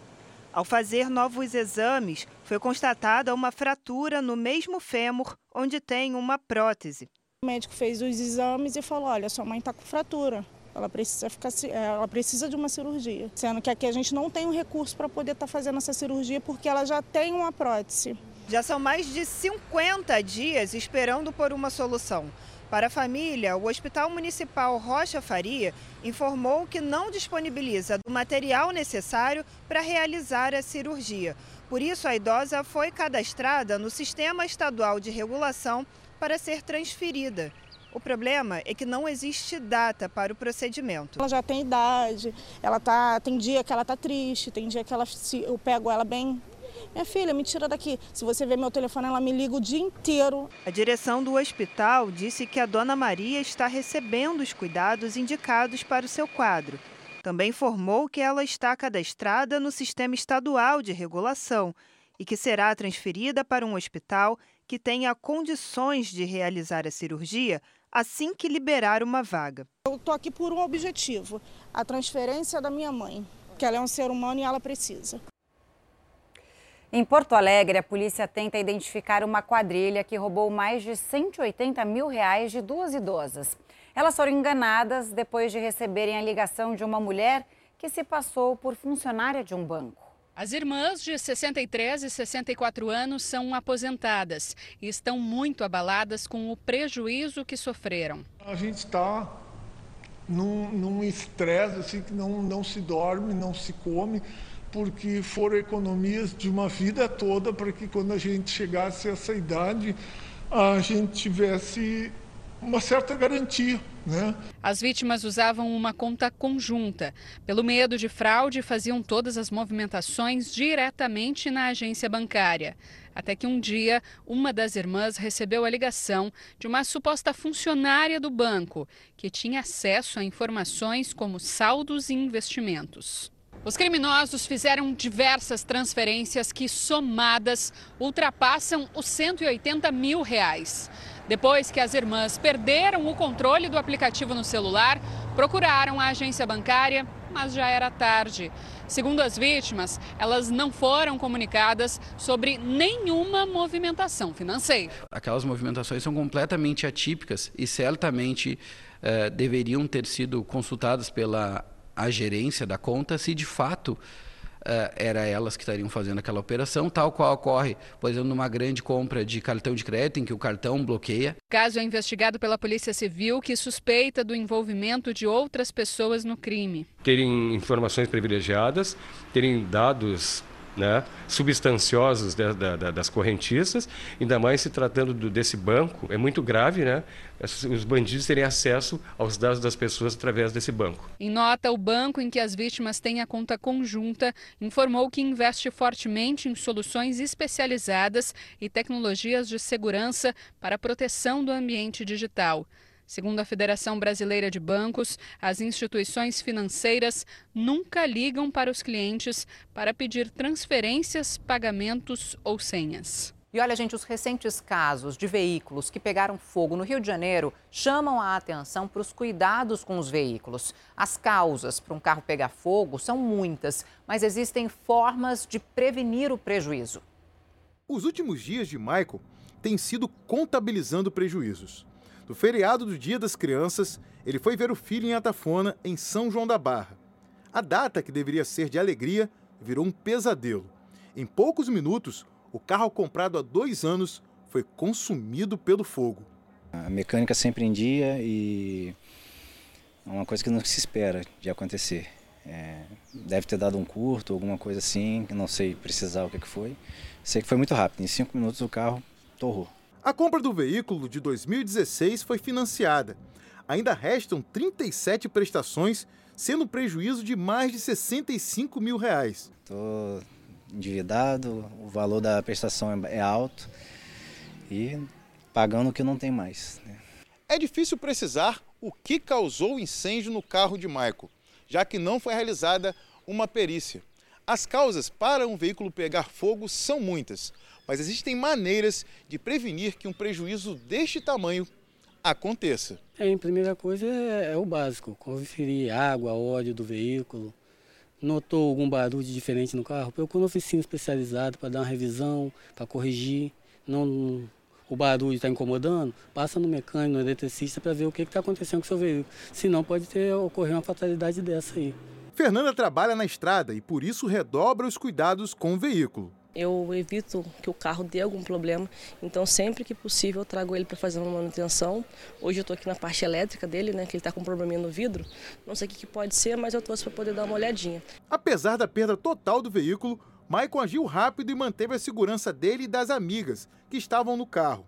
Ao fazer novos exames, foi constatada uma fratura no mesmo fêmur onde tem uma prótese. O médico fez os exames e falou: olha, sua mãe está com fratura. Ela precisa, ficar, é, ela precisa de uma cirurgia. Sendo que aqui a gente não tem o um recurso para poder estar tá fazendo essa cirurgia porque ela já tem uma prótese. Já são mais de 50 dias esperando por uma solução. Para a família, o Hospital Municipal Rocha Faria informou que não disponibiliza o material necessário para realizar a cirurgia. Por isso, a idosa foi cadastrada no Sistema Estadual de Regulação para ser transferida. O problema é que não existe data para o procedimento. Ela já tem idade, ela tá, tem dia que ela tá triste, tem dia que ela, se eu pego ela bem minha filha, me tira daqui. Se você ver meu telefone, ela me liga o dia inteiro. A direção do hospital disse que a dona Maria está recebendo os cuidados indicados para o seu quadro. Também informou que ela está cadastrada no Sistema Estadual de Regulação e que será transferida para um hospital que tenha condições de realizar a cirurgia assim que liberar uma vaga. Eu estou aqui por um objetivo: a transferência da minha mãe, que ela é um ser humano e ela precisa. Em Porto Alegre, a polícia tenta identificar uma quadrilha que roubou mais de 180 mil reais de duas idosas. Elas foram enganadas depois de receberem a ligação de uma mulher que se passou por funcionária de um banco. As irmãs de 63 e 64 anos são aposentadas e estão muito abaladas com o prejuízo que sofreram. A gente está num estresse assim que não, não se dorme, não se come, porque foram economias de uma vida toda para que quando a gente chegasse a essa idade a gente tivesse uma certa garantia. Né? As vítimas usavam uma conta conjunta. Pelo medo de fraude, faziam todas as movimentações diretamente na agência bancária. Até que um dia, uma das irmãs recebeu a ligação de uma suposta funcionária do banco, que tinha acesso a informações como saldos e investimentos. Os criminosos fizeram diversas transferências que, somadas, ultrapassam os 180 mil reais. Depois que as irmãs perderam o controle do aplicativo no celular, procuraram a agência bancária, mas já era tarde. Segundo as vítimas, elas não foram comunicadas sobre nenhuma movimentação financeira. Aquelas movimentações são completamente atípicas e certamente eh, deveriam ter sido consultadas pela a gerência da conta se de fato uh, era elas que estariam fazendo aquela operação, tal qual ocorre, por exemplo, numa grande compra de cartão de crédito em que o cartão bloqueia. O caso é investigado pela Polícia Civil, que suspeita do envolvimento de outras pessoas no crime. Terem informações privilegiadas, terem dados né, substanciosos das correntistas, ainda mais se tratando do, desse banco, é muito grave, né? Os bandidos terem acesso aos dados das pessoas através desse banco. Em nota, o banco em que as vítimas têm a conta conjunta informou que investe fortemente em soluções especializadas e tecnologias de segurança para a proteção do ambiente digital. Segundo a Federação Brasileira de Bancos, as instituições financeiras nunca ligam para os clientes para pedir transferências, pagamentos ou senhas. E olha, gente, os recentes casos de veículos que pegaram fogo no Rio de Janeiro chamam a atenção para os cuidados com os veículos. As causas para um carro pegar fogo são muitas, mas existem formas de prevenir o prejuízo. Os últimos dias de Michael têm sido contabilizando prejuízos. No feriado do Dia das Crianças, ele foi ver o filho em Atafona, em São João da Barra. A data, que deveria ser de alegria, virou um pesadelo. Em poucos minutos, o carro comprado há dois anos foi consumido pelo fogo. A mecânica sempre em dia e é uma coisa que não se espera de acontecer. É, deve ter dado um curto, alguma coisa assim, não sei precisar o que foi. Sei que foi muito rápido, em cinco minutos o carro torrou. A compra do veículo de 2016 foi financiada. Ainda restam 37 prestações, sendo prejuízo de mais de 65 mil reais. Estou endividado, o valor da prestação é, é alto e pagando o que não tem mais. Né? É difícil precisar o que causou o incêndio no carro de Michael, já que não foi realizada uma perícia. As causas para um veículo pegar fogo são muitas, mas existem maneiras de prevenir que um prejuízo deste tamanho aconteça. É, a primeira coisa é, é o básico, conferir água, óleo do veículo, notou algum barulho diferente no carro, procura uma oficina especializada para dar uma revisão, para corrigir. Não, o barulho está incomodando, passa no mecânico, no eletricista para ver o que está acontecendo com o seu veículo. Senão pode ter ocorrer uma fatalidade dessa aí. Fernanda trabalha na estrada e por isso redobra os cuidados com o veículo. Eu evito que o carro dê algum problema, então sempre que possível eu trago ele para fazer uma manutenção. Hoje eu estou aqui na parte elétrica dele, né, que ele está com um probleminha no vidro. Não sei o que, que pode ser, mas eu trouxe para poder dar uma olhadinha. Apesar da perda total do veículo, Maicon agiu rápido e manteve a segurança dele e das amigas que estavam no carro.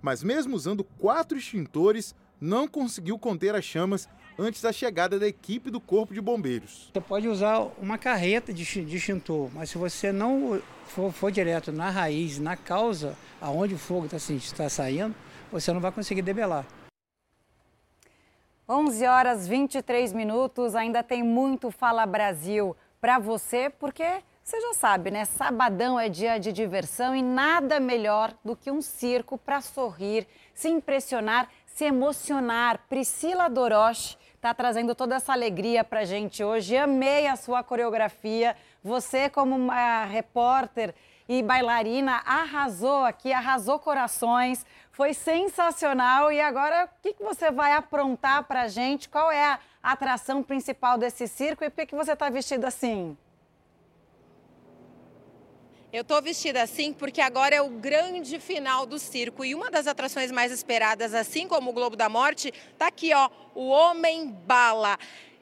Mas mesmo usando quatro extintores, não conseguiu conter as chamas antes da chegada da equipe do Corpo de Bombeiros. Você pode usar uma carreta de extintor, mas se você não for, for direto na raiz, na causa, aonde o fogo está tá saindo, você não vai conseguir debelar. 11 horas 23 minutos, ainda tem muito Fala Brasil para você, porque você já sabe, né? Sabadão é dia de diversão e nada melhor do que um circo para sorrir, se impressionar, se emocionar. Priscila Doroche está trazendo toda essa alegria para gente hoje. Amei a sua coreografia. Você, como uma repórter e bailarina, arrasou aqui, arrasou corações. Foi sensacional. E agora, o que, que você vai aprontar para gente? Qual é a atração principal desse circo e por que, que você está vestida assim? Eu estou vestida assim porque agora é o grande final do circo e uma das atrações mais esperadas, assim como o Globo da Morte, está aqui, ó, o Homem Bala.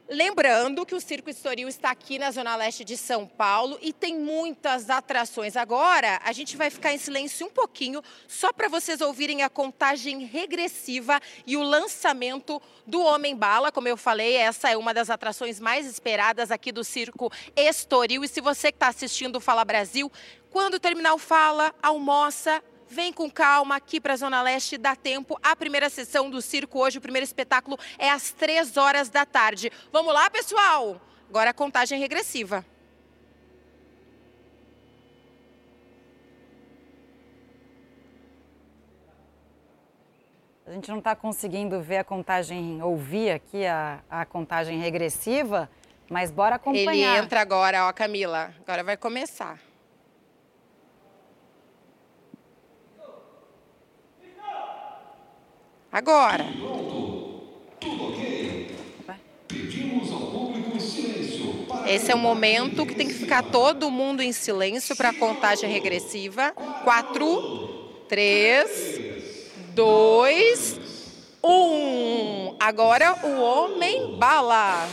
Lembrando que o Circo Estoril está aqui na Zona Leste de São Paulo e tem muitas atrações. Agora, a gente vai ficar em silêncio um pouquinho, só para vocês ouvirem a contagem regressiva e o lançamento do Homem Bala. Como eu falei, essa é uma das atrações mais esperadas aqui do Circo Estoril. E se você que está assistindo o Fala Brasil, quando terminar o Fala, almoça, Vem com calma aqui para a Zona Leste, dá tempo. A primeira sessão do circo hoje, o primeiro espetáculo é às três horas da tarde. Vamos lá, pessoal? Agora a contagem regressiva. A gente não está conseguindo ver a contagem, ouvir aqui a, a contagem regressiva, mas bora acompanhar. Ele entra agora, ó, Camila. Agora vai começar. Agora. Esse é o momento que tem que ficar todo mundo em silêncio para a contagem regressiva. Quatro, três, dois, um. Agora o homem bala.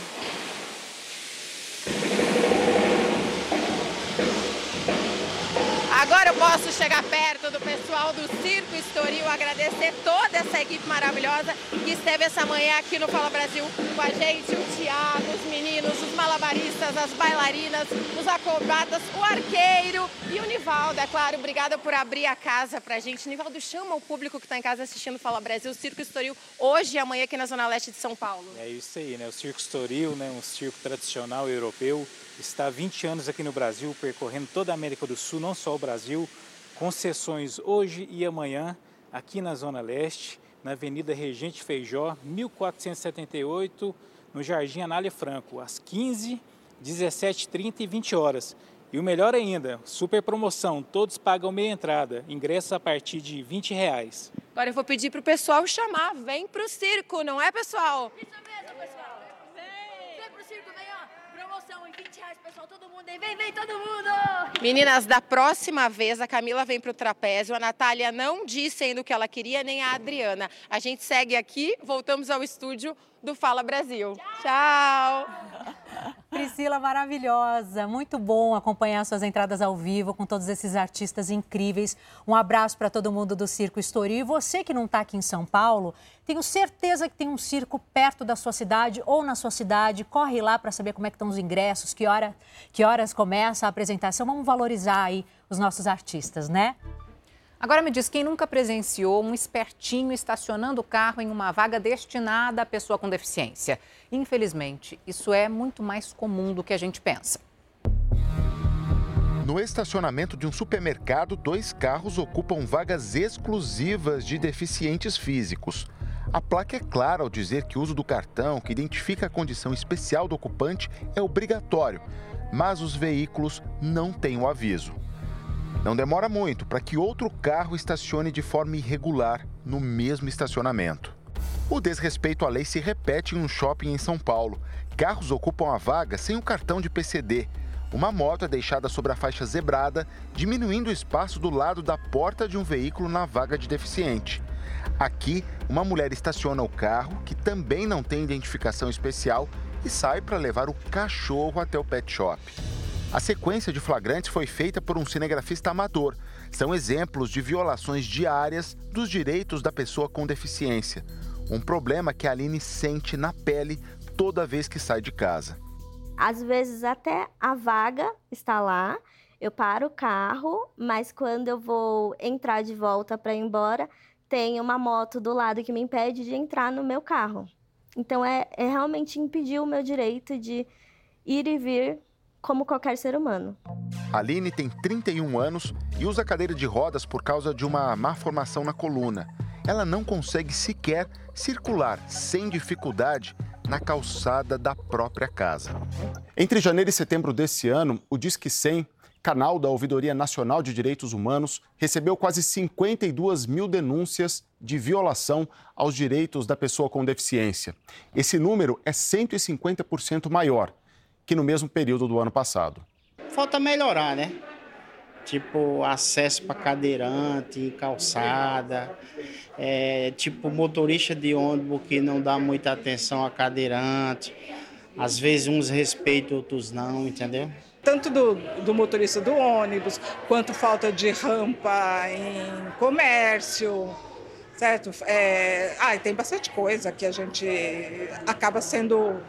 Agora eu posso chegar perto do pessoal do Circo Estoril, agradecer toda essa equipe maravilhosa que esteve essa manhã aqui no Fala Brasil com a gente, o Tiago, os meninos, os malabaristas, as bailarinas, os acrobatas, o arqueiro e o Nivaldo, é claro. Obrigada por abrir a casa pra gente. Nivaldo, chama o público que está em casa assistindo Fala Brasil, Circo Estoril, hoje e amanhã aqui na Zona Leste de São Paulo. É isso aí, né? O Circo Estoril, né? um circo tradicional europeu, está há 20 anos aqui no Brasil, percorrendo toda a América do Sul, não só o Brasil, concessões hoje e amanhã aqui na Zona Leste, na Avenida Regente Feijó, 1478, no Jardim Anália Franco, às 15, 17h30 e 20 horas. E o melhor ainda, super promoção, todos pagam meia entrada, ingresso a partir de 20 reais. Agora eu vou pedir para o pessoal chamar, vem para o circo, não é pessoal? Isso mesmo, pessoal. Vem, vem pro circo, vem ó, promoção em 20 reais, pessoal, todo mundo aí, vem, vem todo mundo. Meninas, da próxima vez a Camila vem para o trapézio, a Natália não disse ainda o que ela queria, nem a Adriana. A gente segue aqui, voltamos ao estúdio do Fala Brasil. Tchau. Priscila, maravilhosa. Muito bom acompanhar suas entradas ao vivo com todos esses artistas incríveis. Um abraço para todo mundo do Circo Estoril. E você que não está aqui em São Paulo, tenho certeza que tem um circo perto da sua cidade ou na sua cidade. Corre lá para saber como é que estão os ingressos, que, hora, que horas começa a apresentação. Vamos valorizar aí os nossos artistas, né? Agora me diz, quem nunca presenciou um espertinho estacionando o carro em uma vaga destinada à pessoa com deficiência? Infelizmente, isso é muito mais comum do que a gente pensa. No estacionamento de um supermercado, dois carros ocupam vagas exclusivas de deficientes físicos. A placa é clara ao dizer que o uso do cartão, que identifica a condição especial do ocupante, é obrigatório, mas os veículos não têm o aviso. Não demora muito para que outro carro estacione de forma irregular no mesmo estacionamento. O desrespeito à lei se repete em um shopping em São Paulo. Carros ocupam a vaga sem o cartão de PCD. Uma moto é deixada sobre a faixa zebrada, diminuindo o espaço do lado da porta de um veículo na vaga de deficiente. Aqui, uma mulher estaciona o carro, que também não tem identificação especial, e sai para levar o cachorro até o pet shop. A sequência de flagrantes foi feita por um cinegrafista amador. São exemplos de violações diárias dos direitos da pessoa com deficiência. Um problema que a Aline sente na pele toda vez que sai de casa. Às vezes até a vaga está lá, eu paro o carro, mas quando eu vou entrar de volta para ir embora, tem uma moto do lado que me impede de entrar no meu carro. Então é, é realmente impedir o meu direito de ir e vir como qualquer ser humano. Aline tem 31 anos e usa cadeira de rodas por causa de uma má formação na coluna. Ela não consegue sequer circular sem dificuldade na calçada da própria casa. Entre janeiro e setembro desse ano, o Disque 100, canal da Ouvidoria Nacional de Direitos Humanos, recebeu quase 52 mil denúncias de violação aos direitos da pessoa com deficiência. Esse número é 150% maior que no mesmo período do ano passado. Falta melhorar, né? Tipo, acesso para cadeirante, calçada, é, tipo motorista de ônibus que não dá muita atenção a cadeirante. Às vezes uns respeitam, outros não, entendeu? Tanto do, do motorista do ônibus, quanto falta de rampa em comércio, certo? É, ah, tem bastante coisa que a gente acaba sendo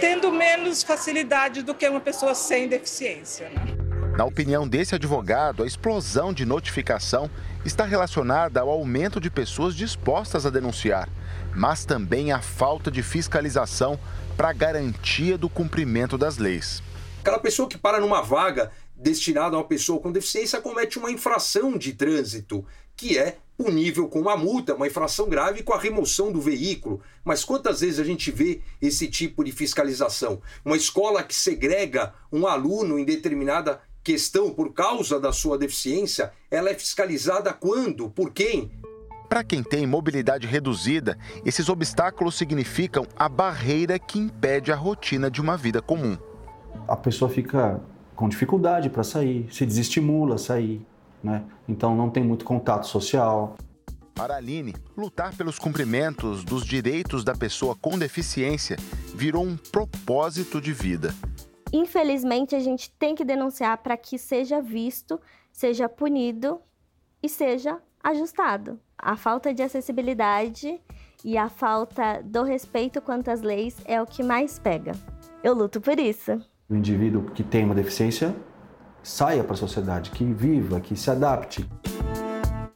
tendo menos facilidade do que uma pessoa sem deficiência. Né? Na opinião desse advogado, a explosão de notificação está relacionada ao aumento de pessoas dispostas a denunciar, mas também à falta de fiscalização para garantia do cumprimento das leis. Aquela pessoa que para numa vaga destinada a uma pessoa com deficiência comete uma infração de trânsito, que é punível com uma multa, uma infração grave com a remoção do veículo. Mas quantas vezes a gente vê esse tipo de fiscalização? Uma escola que segrega um aluno em determinada questão por causa da sua deficiência, ela é fiscalizada quando? Por quem? Para quem tem mobilidade reduzida, esses obstáculos significam a barreira que impede a rotina de uma vida comum. A pessoa fica com dificuldade para sair, se desestimula a sair, né? Então não tem muito contato social. Para a Aline, lutar pelos cumprimentos dos direitos da pessoa com deficiência virou um propósito de vida. Infelizmente, a gente tem que denunciar para que seja visto, seja punido e seja ajustado. A falta de acessibilidade e a falta do respeito quanto às leis é o que mais pega. Eu luto por isso. O indivíduo que tem uma deficiência saia para a sociedade, que viva, que se adapte.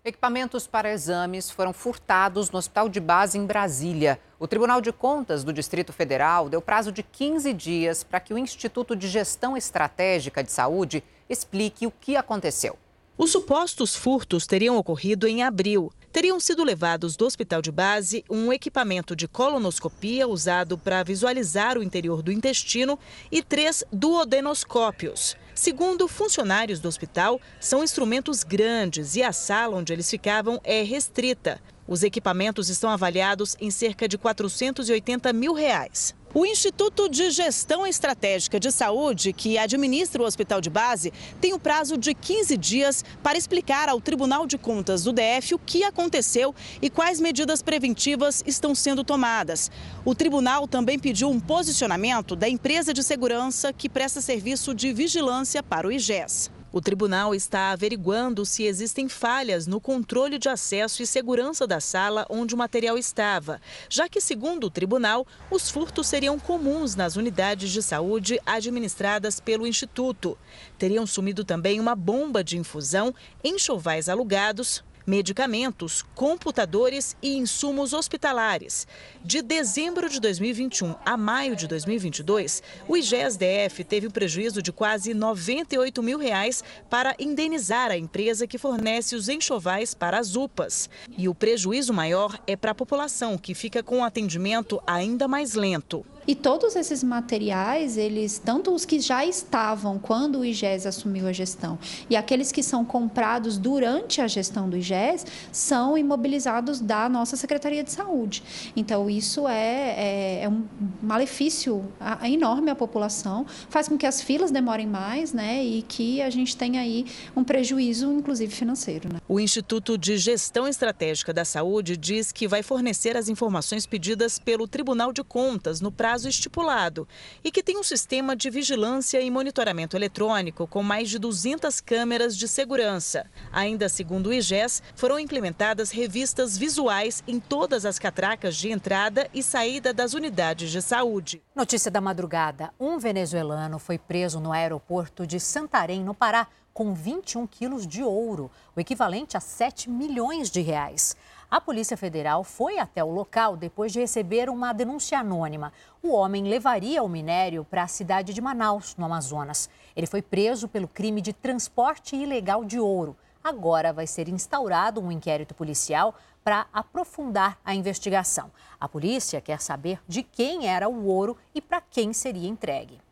Equipamentos para exames foram furtados no Hospital de Base em Brasília. O Tribunal de Contas do Distrito Federal deu prazo de 15 dias para que o Instituto de Gestão Estratégica de Saúde explique o que aconteceu. Os supostos furtos teriam ocorrido em abril. Teriam sido levados do hospital de base um equipamento de colonoscopia usado para visualizar o interior do intestino e três duodenoscópios. Segundo funcionários do hospital, são instrumentos grandes e a sala onde eles ficavam é restrita. Os equipamentos estão avaliados em cerca de 480 mil reais. O Instituto de Gestão Estratégica de Saúde, que administra o hospital de base, tem o prazo de 15 dias para explicar ao Tribunal de Contas do DF o que aconteceu e quais medidas preventivas estão sendo tomadas. O tribunal também pediu um posicionamento da empresa de segurança que presta serviço de vigilância para o IGES. O tribunal está averiguando se existem falhas no controle de acesso e segurança da sala onde o material estava, já que, segundo o tribunal, os furtos seriam comuns nas unidades de saúde administradas pelo Instituto. Teriam sumido também uma bomba de infusão, enxovais alugados, medicamentos, computadores e insumos hospitalares. De dezembro de 2021 a maio de 2022, o IGES-DF teve um prejuízo de quase 98 mil reais para indenizar a empresa que fornece os enxovais para as UPAs. E o prejuízo maior é para a população, que fica com o atendimento ainda mais lento. E todos esses materiais, eles, tanto os que já estavam quando o IGES assumiu a gestão e aqueles que são comprados durante a gestão do IGES, são imobilizados da nossa Secretaria de Saúde. Então, isso é, é, é um malefício enorme à população, faz com que as filas demorem mais né, e que a gente tenha aí um prejuízo, inclusive financeiro. Né? O Instituto de Gestão Estratégica da Saúde diz que vai fornecer as informações pedidas pelo Tribunal de Contas no prazo prazo estipulado e que tem um sistema de vigilância e monitoramento eletrônico com mais de 200 câmeras de segurança. Ainda segundo o IGES, foram implementadas revistas visuais em todas as catracas de entrada e saída das unidades de saúde. Notícia da madrugada: um venezuelano foi preso no aeroporto de Santarém, no Pará, com 21 quilos de ouro, o equivalente a 7 milhões de reais. A Polícia Federal foi até o local depois de receber uma denúncia anônima. O homem levaria o minério para a cidade de Manaus, no Amazonas. Ele foi preso pelo crime de transporte ilegal de ouro. Agora vai ser instaurado um inquérito policial para aprofundar a investigação. A polícia quer saber de quem era o ouro e para quem seria entregue.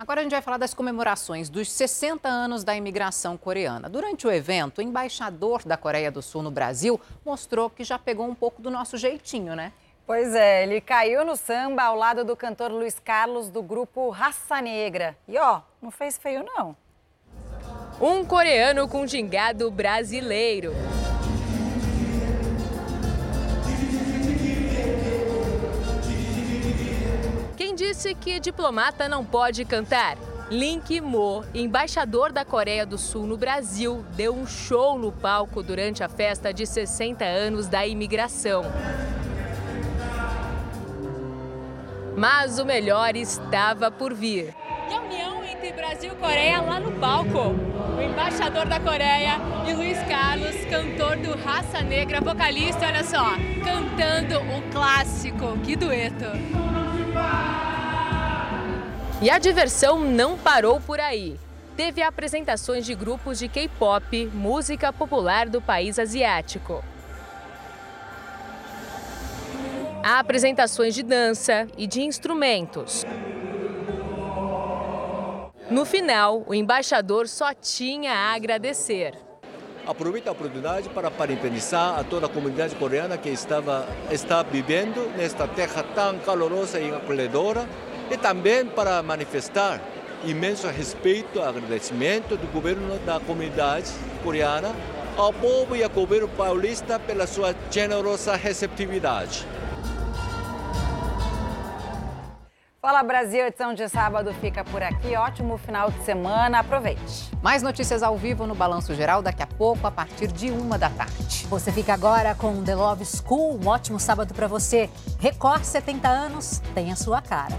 Agora a gente vai falar das comemorações dos 60 anos da imigração coreana. Durante o evento, o embaixador da Coreia do Sul no Brasil mostrou que já pegou um pouco do nosso jeitinho, né? Pois é, ele caiu no samba ao lado do cantor Luiz Carlos do grupo Raça Negra. E ó, não fez feio não. Um coreano com gingado brasileiro. Disse que diplomata não pode cantar. Link Mo, embaixador da Coreia do Sul no Brasil, deu um show no palco durante a festa de 60 anos da imigração. Mas o melhor estava por vir. E a união entre Brasil e Coreia lá no palco. O embaixador da Coreia e Luiz Carlos, cantor do Raça Negra, vocalista, olha só, cantando o clássico. Que dueto! E a diversão não parou por aí. Teve apresentações de grupos de K-pop, música popular do país asiático. Há apresentações de dança e de instrumentos. No final, o embaixador só tinha a agradecer. Aproveito a oportunidade para parabenizar a toda a comunidade coreana que estava, está vivendo nesta terra tão calorosa e acolhedora e também para manifestar imenso respeito e agradecimento do governo da comunidade coreana ao povo e ao governo paulista pela sua generosa receptividade. Fala Brasil, edição de sábado fica por aqui. Ótimo final de semana, aproveite. Mais notícias ao vivo no Balanço Geral daqui a pouco, a partir de uma da tarde. Você fica agora com The Love School. Um ótimo sábado para você. Record 70 anos tem a sua cara.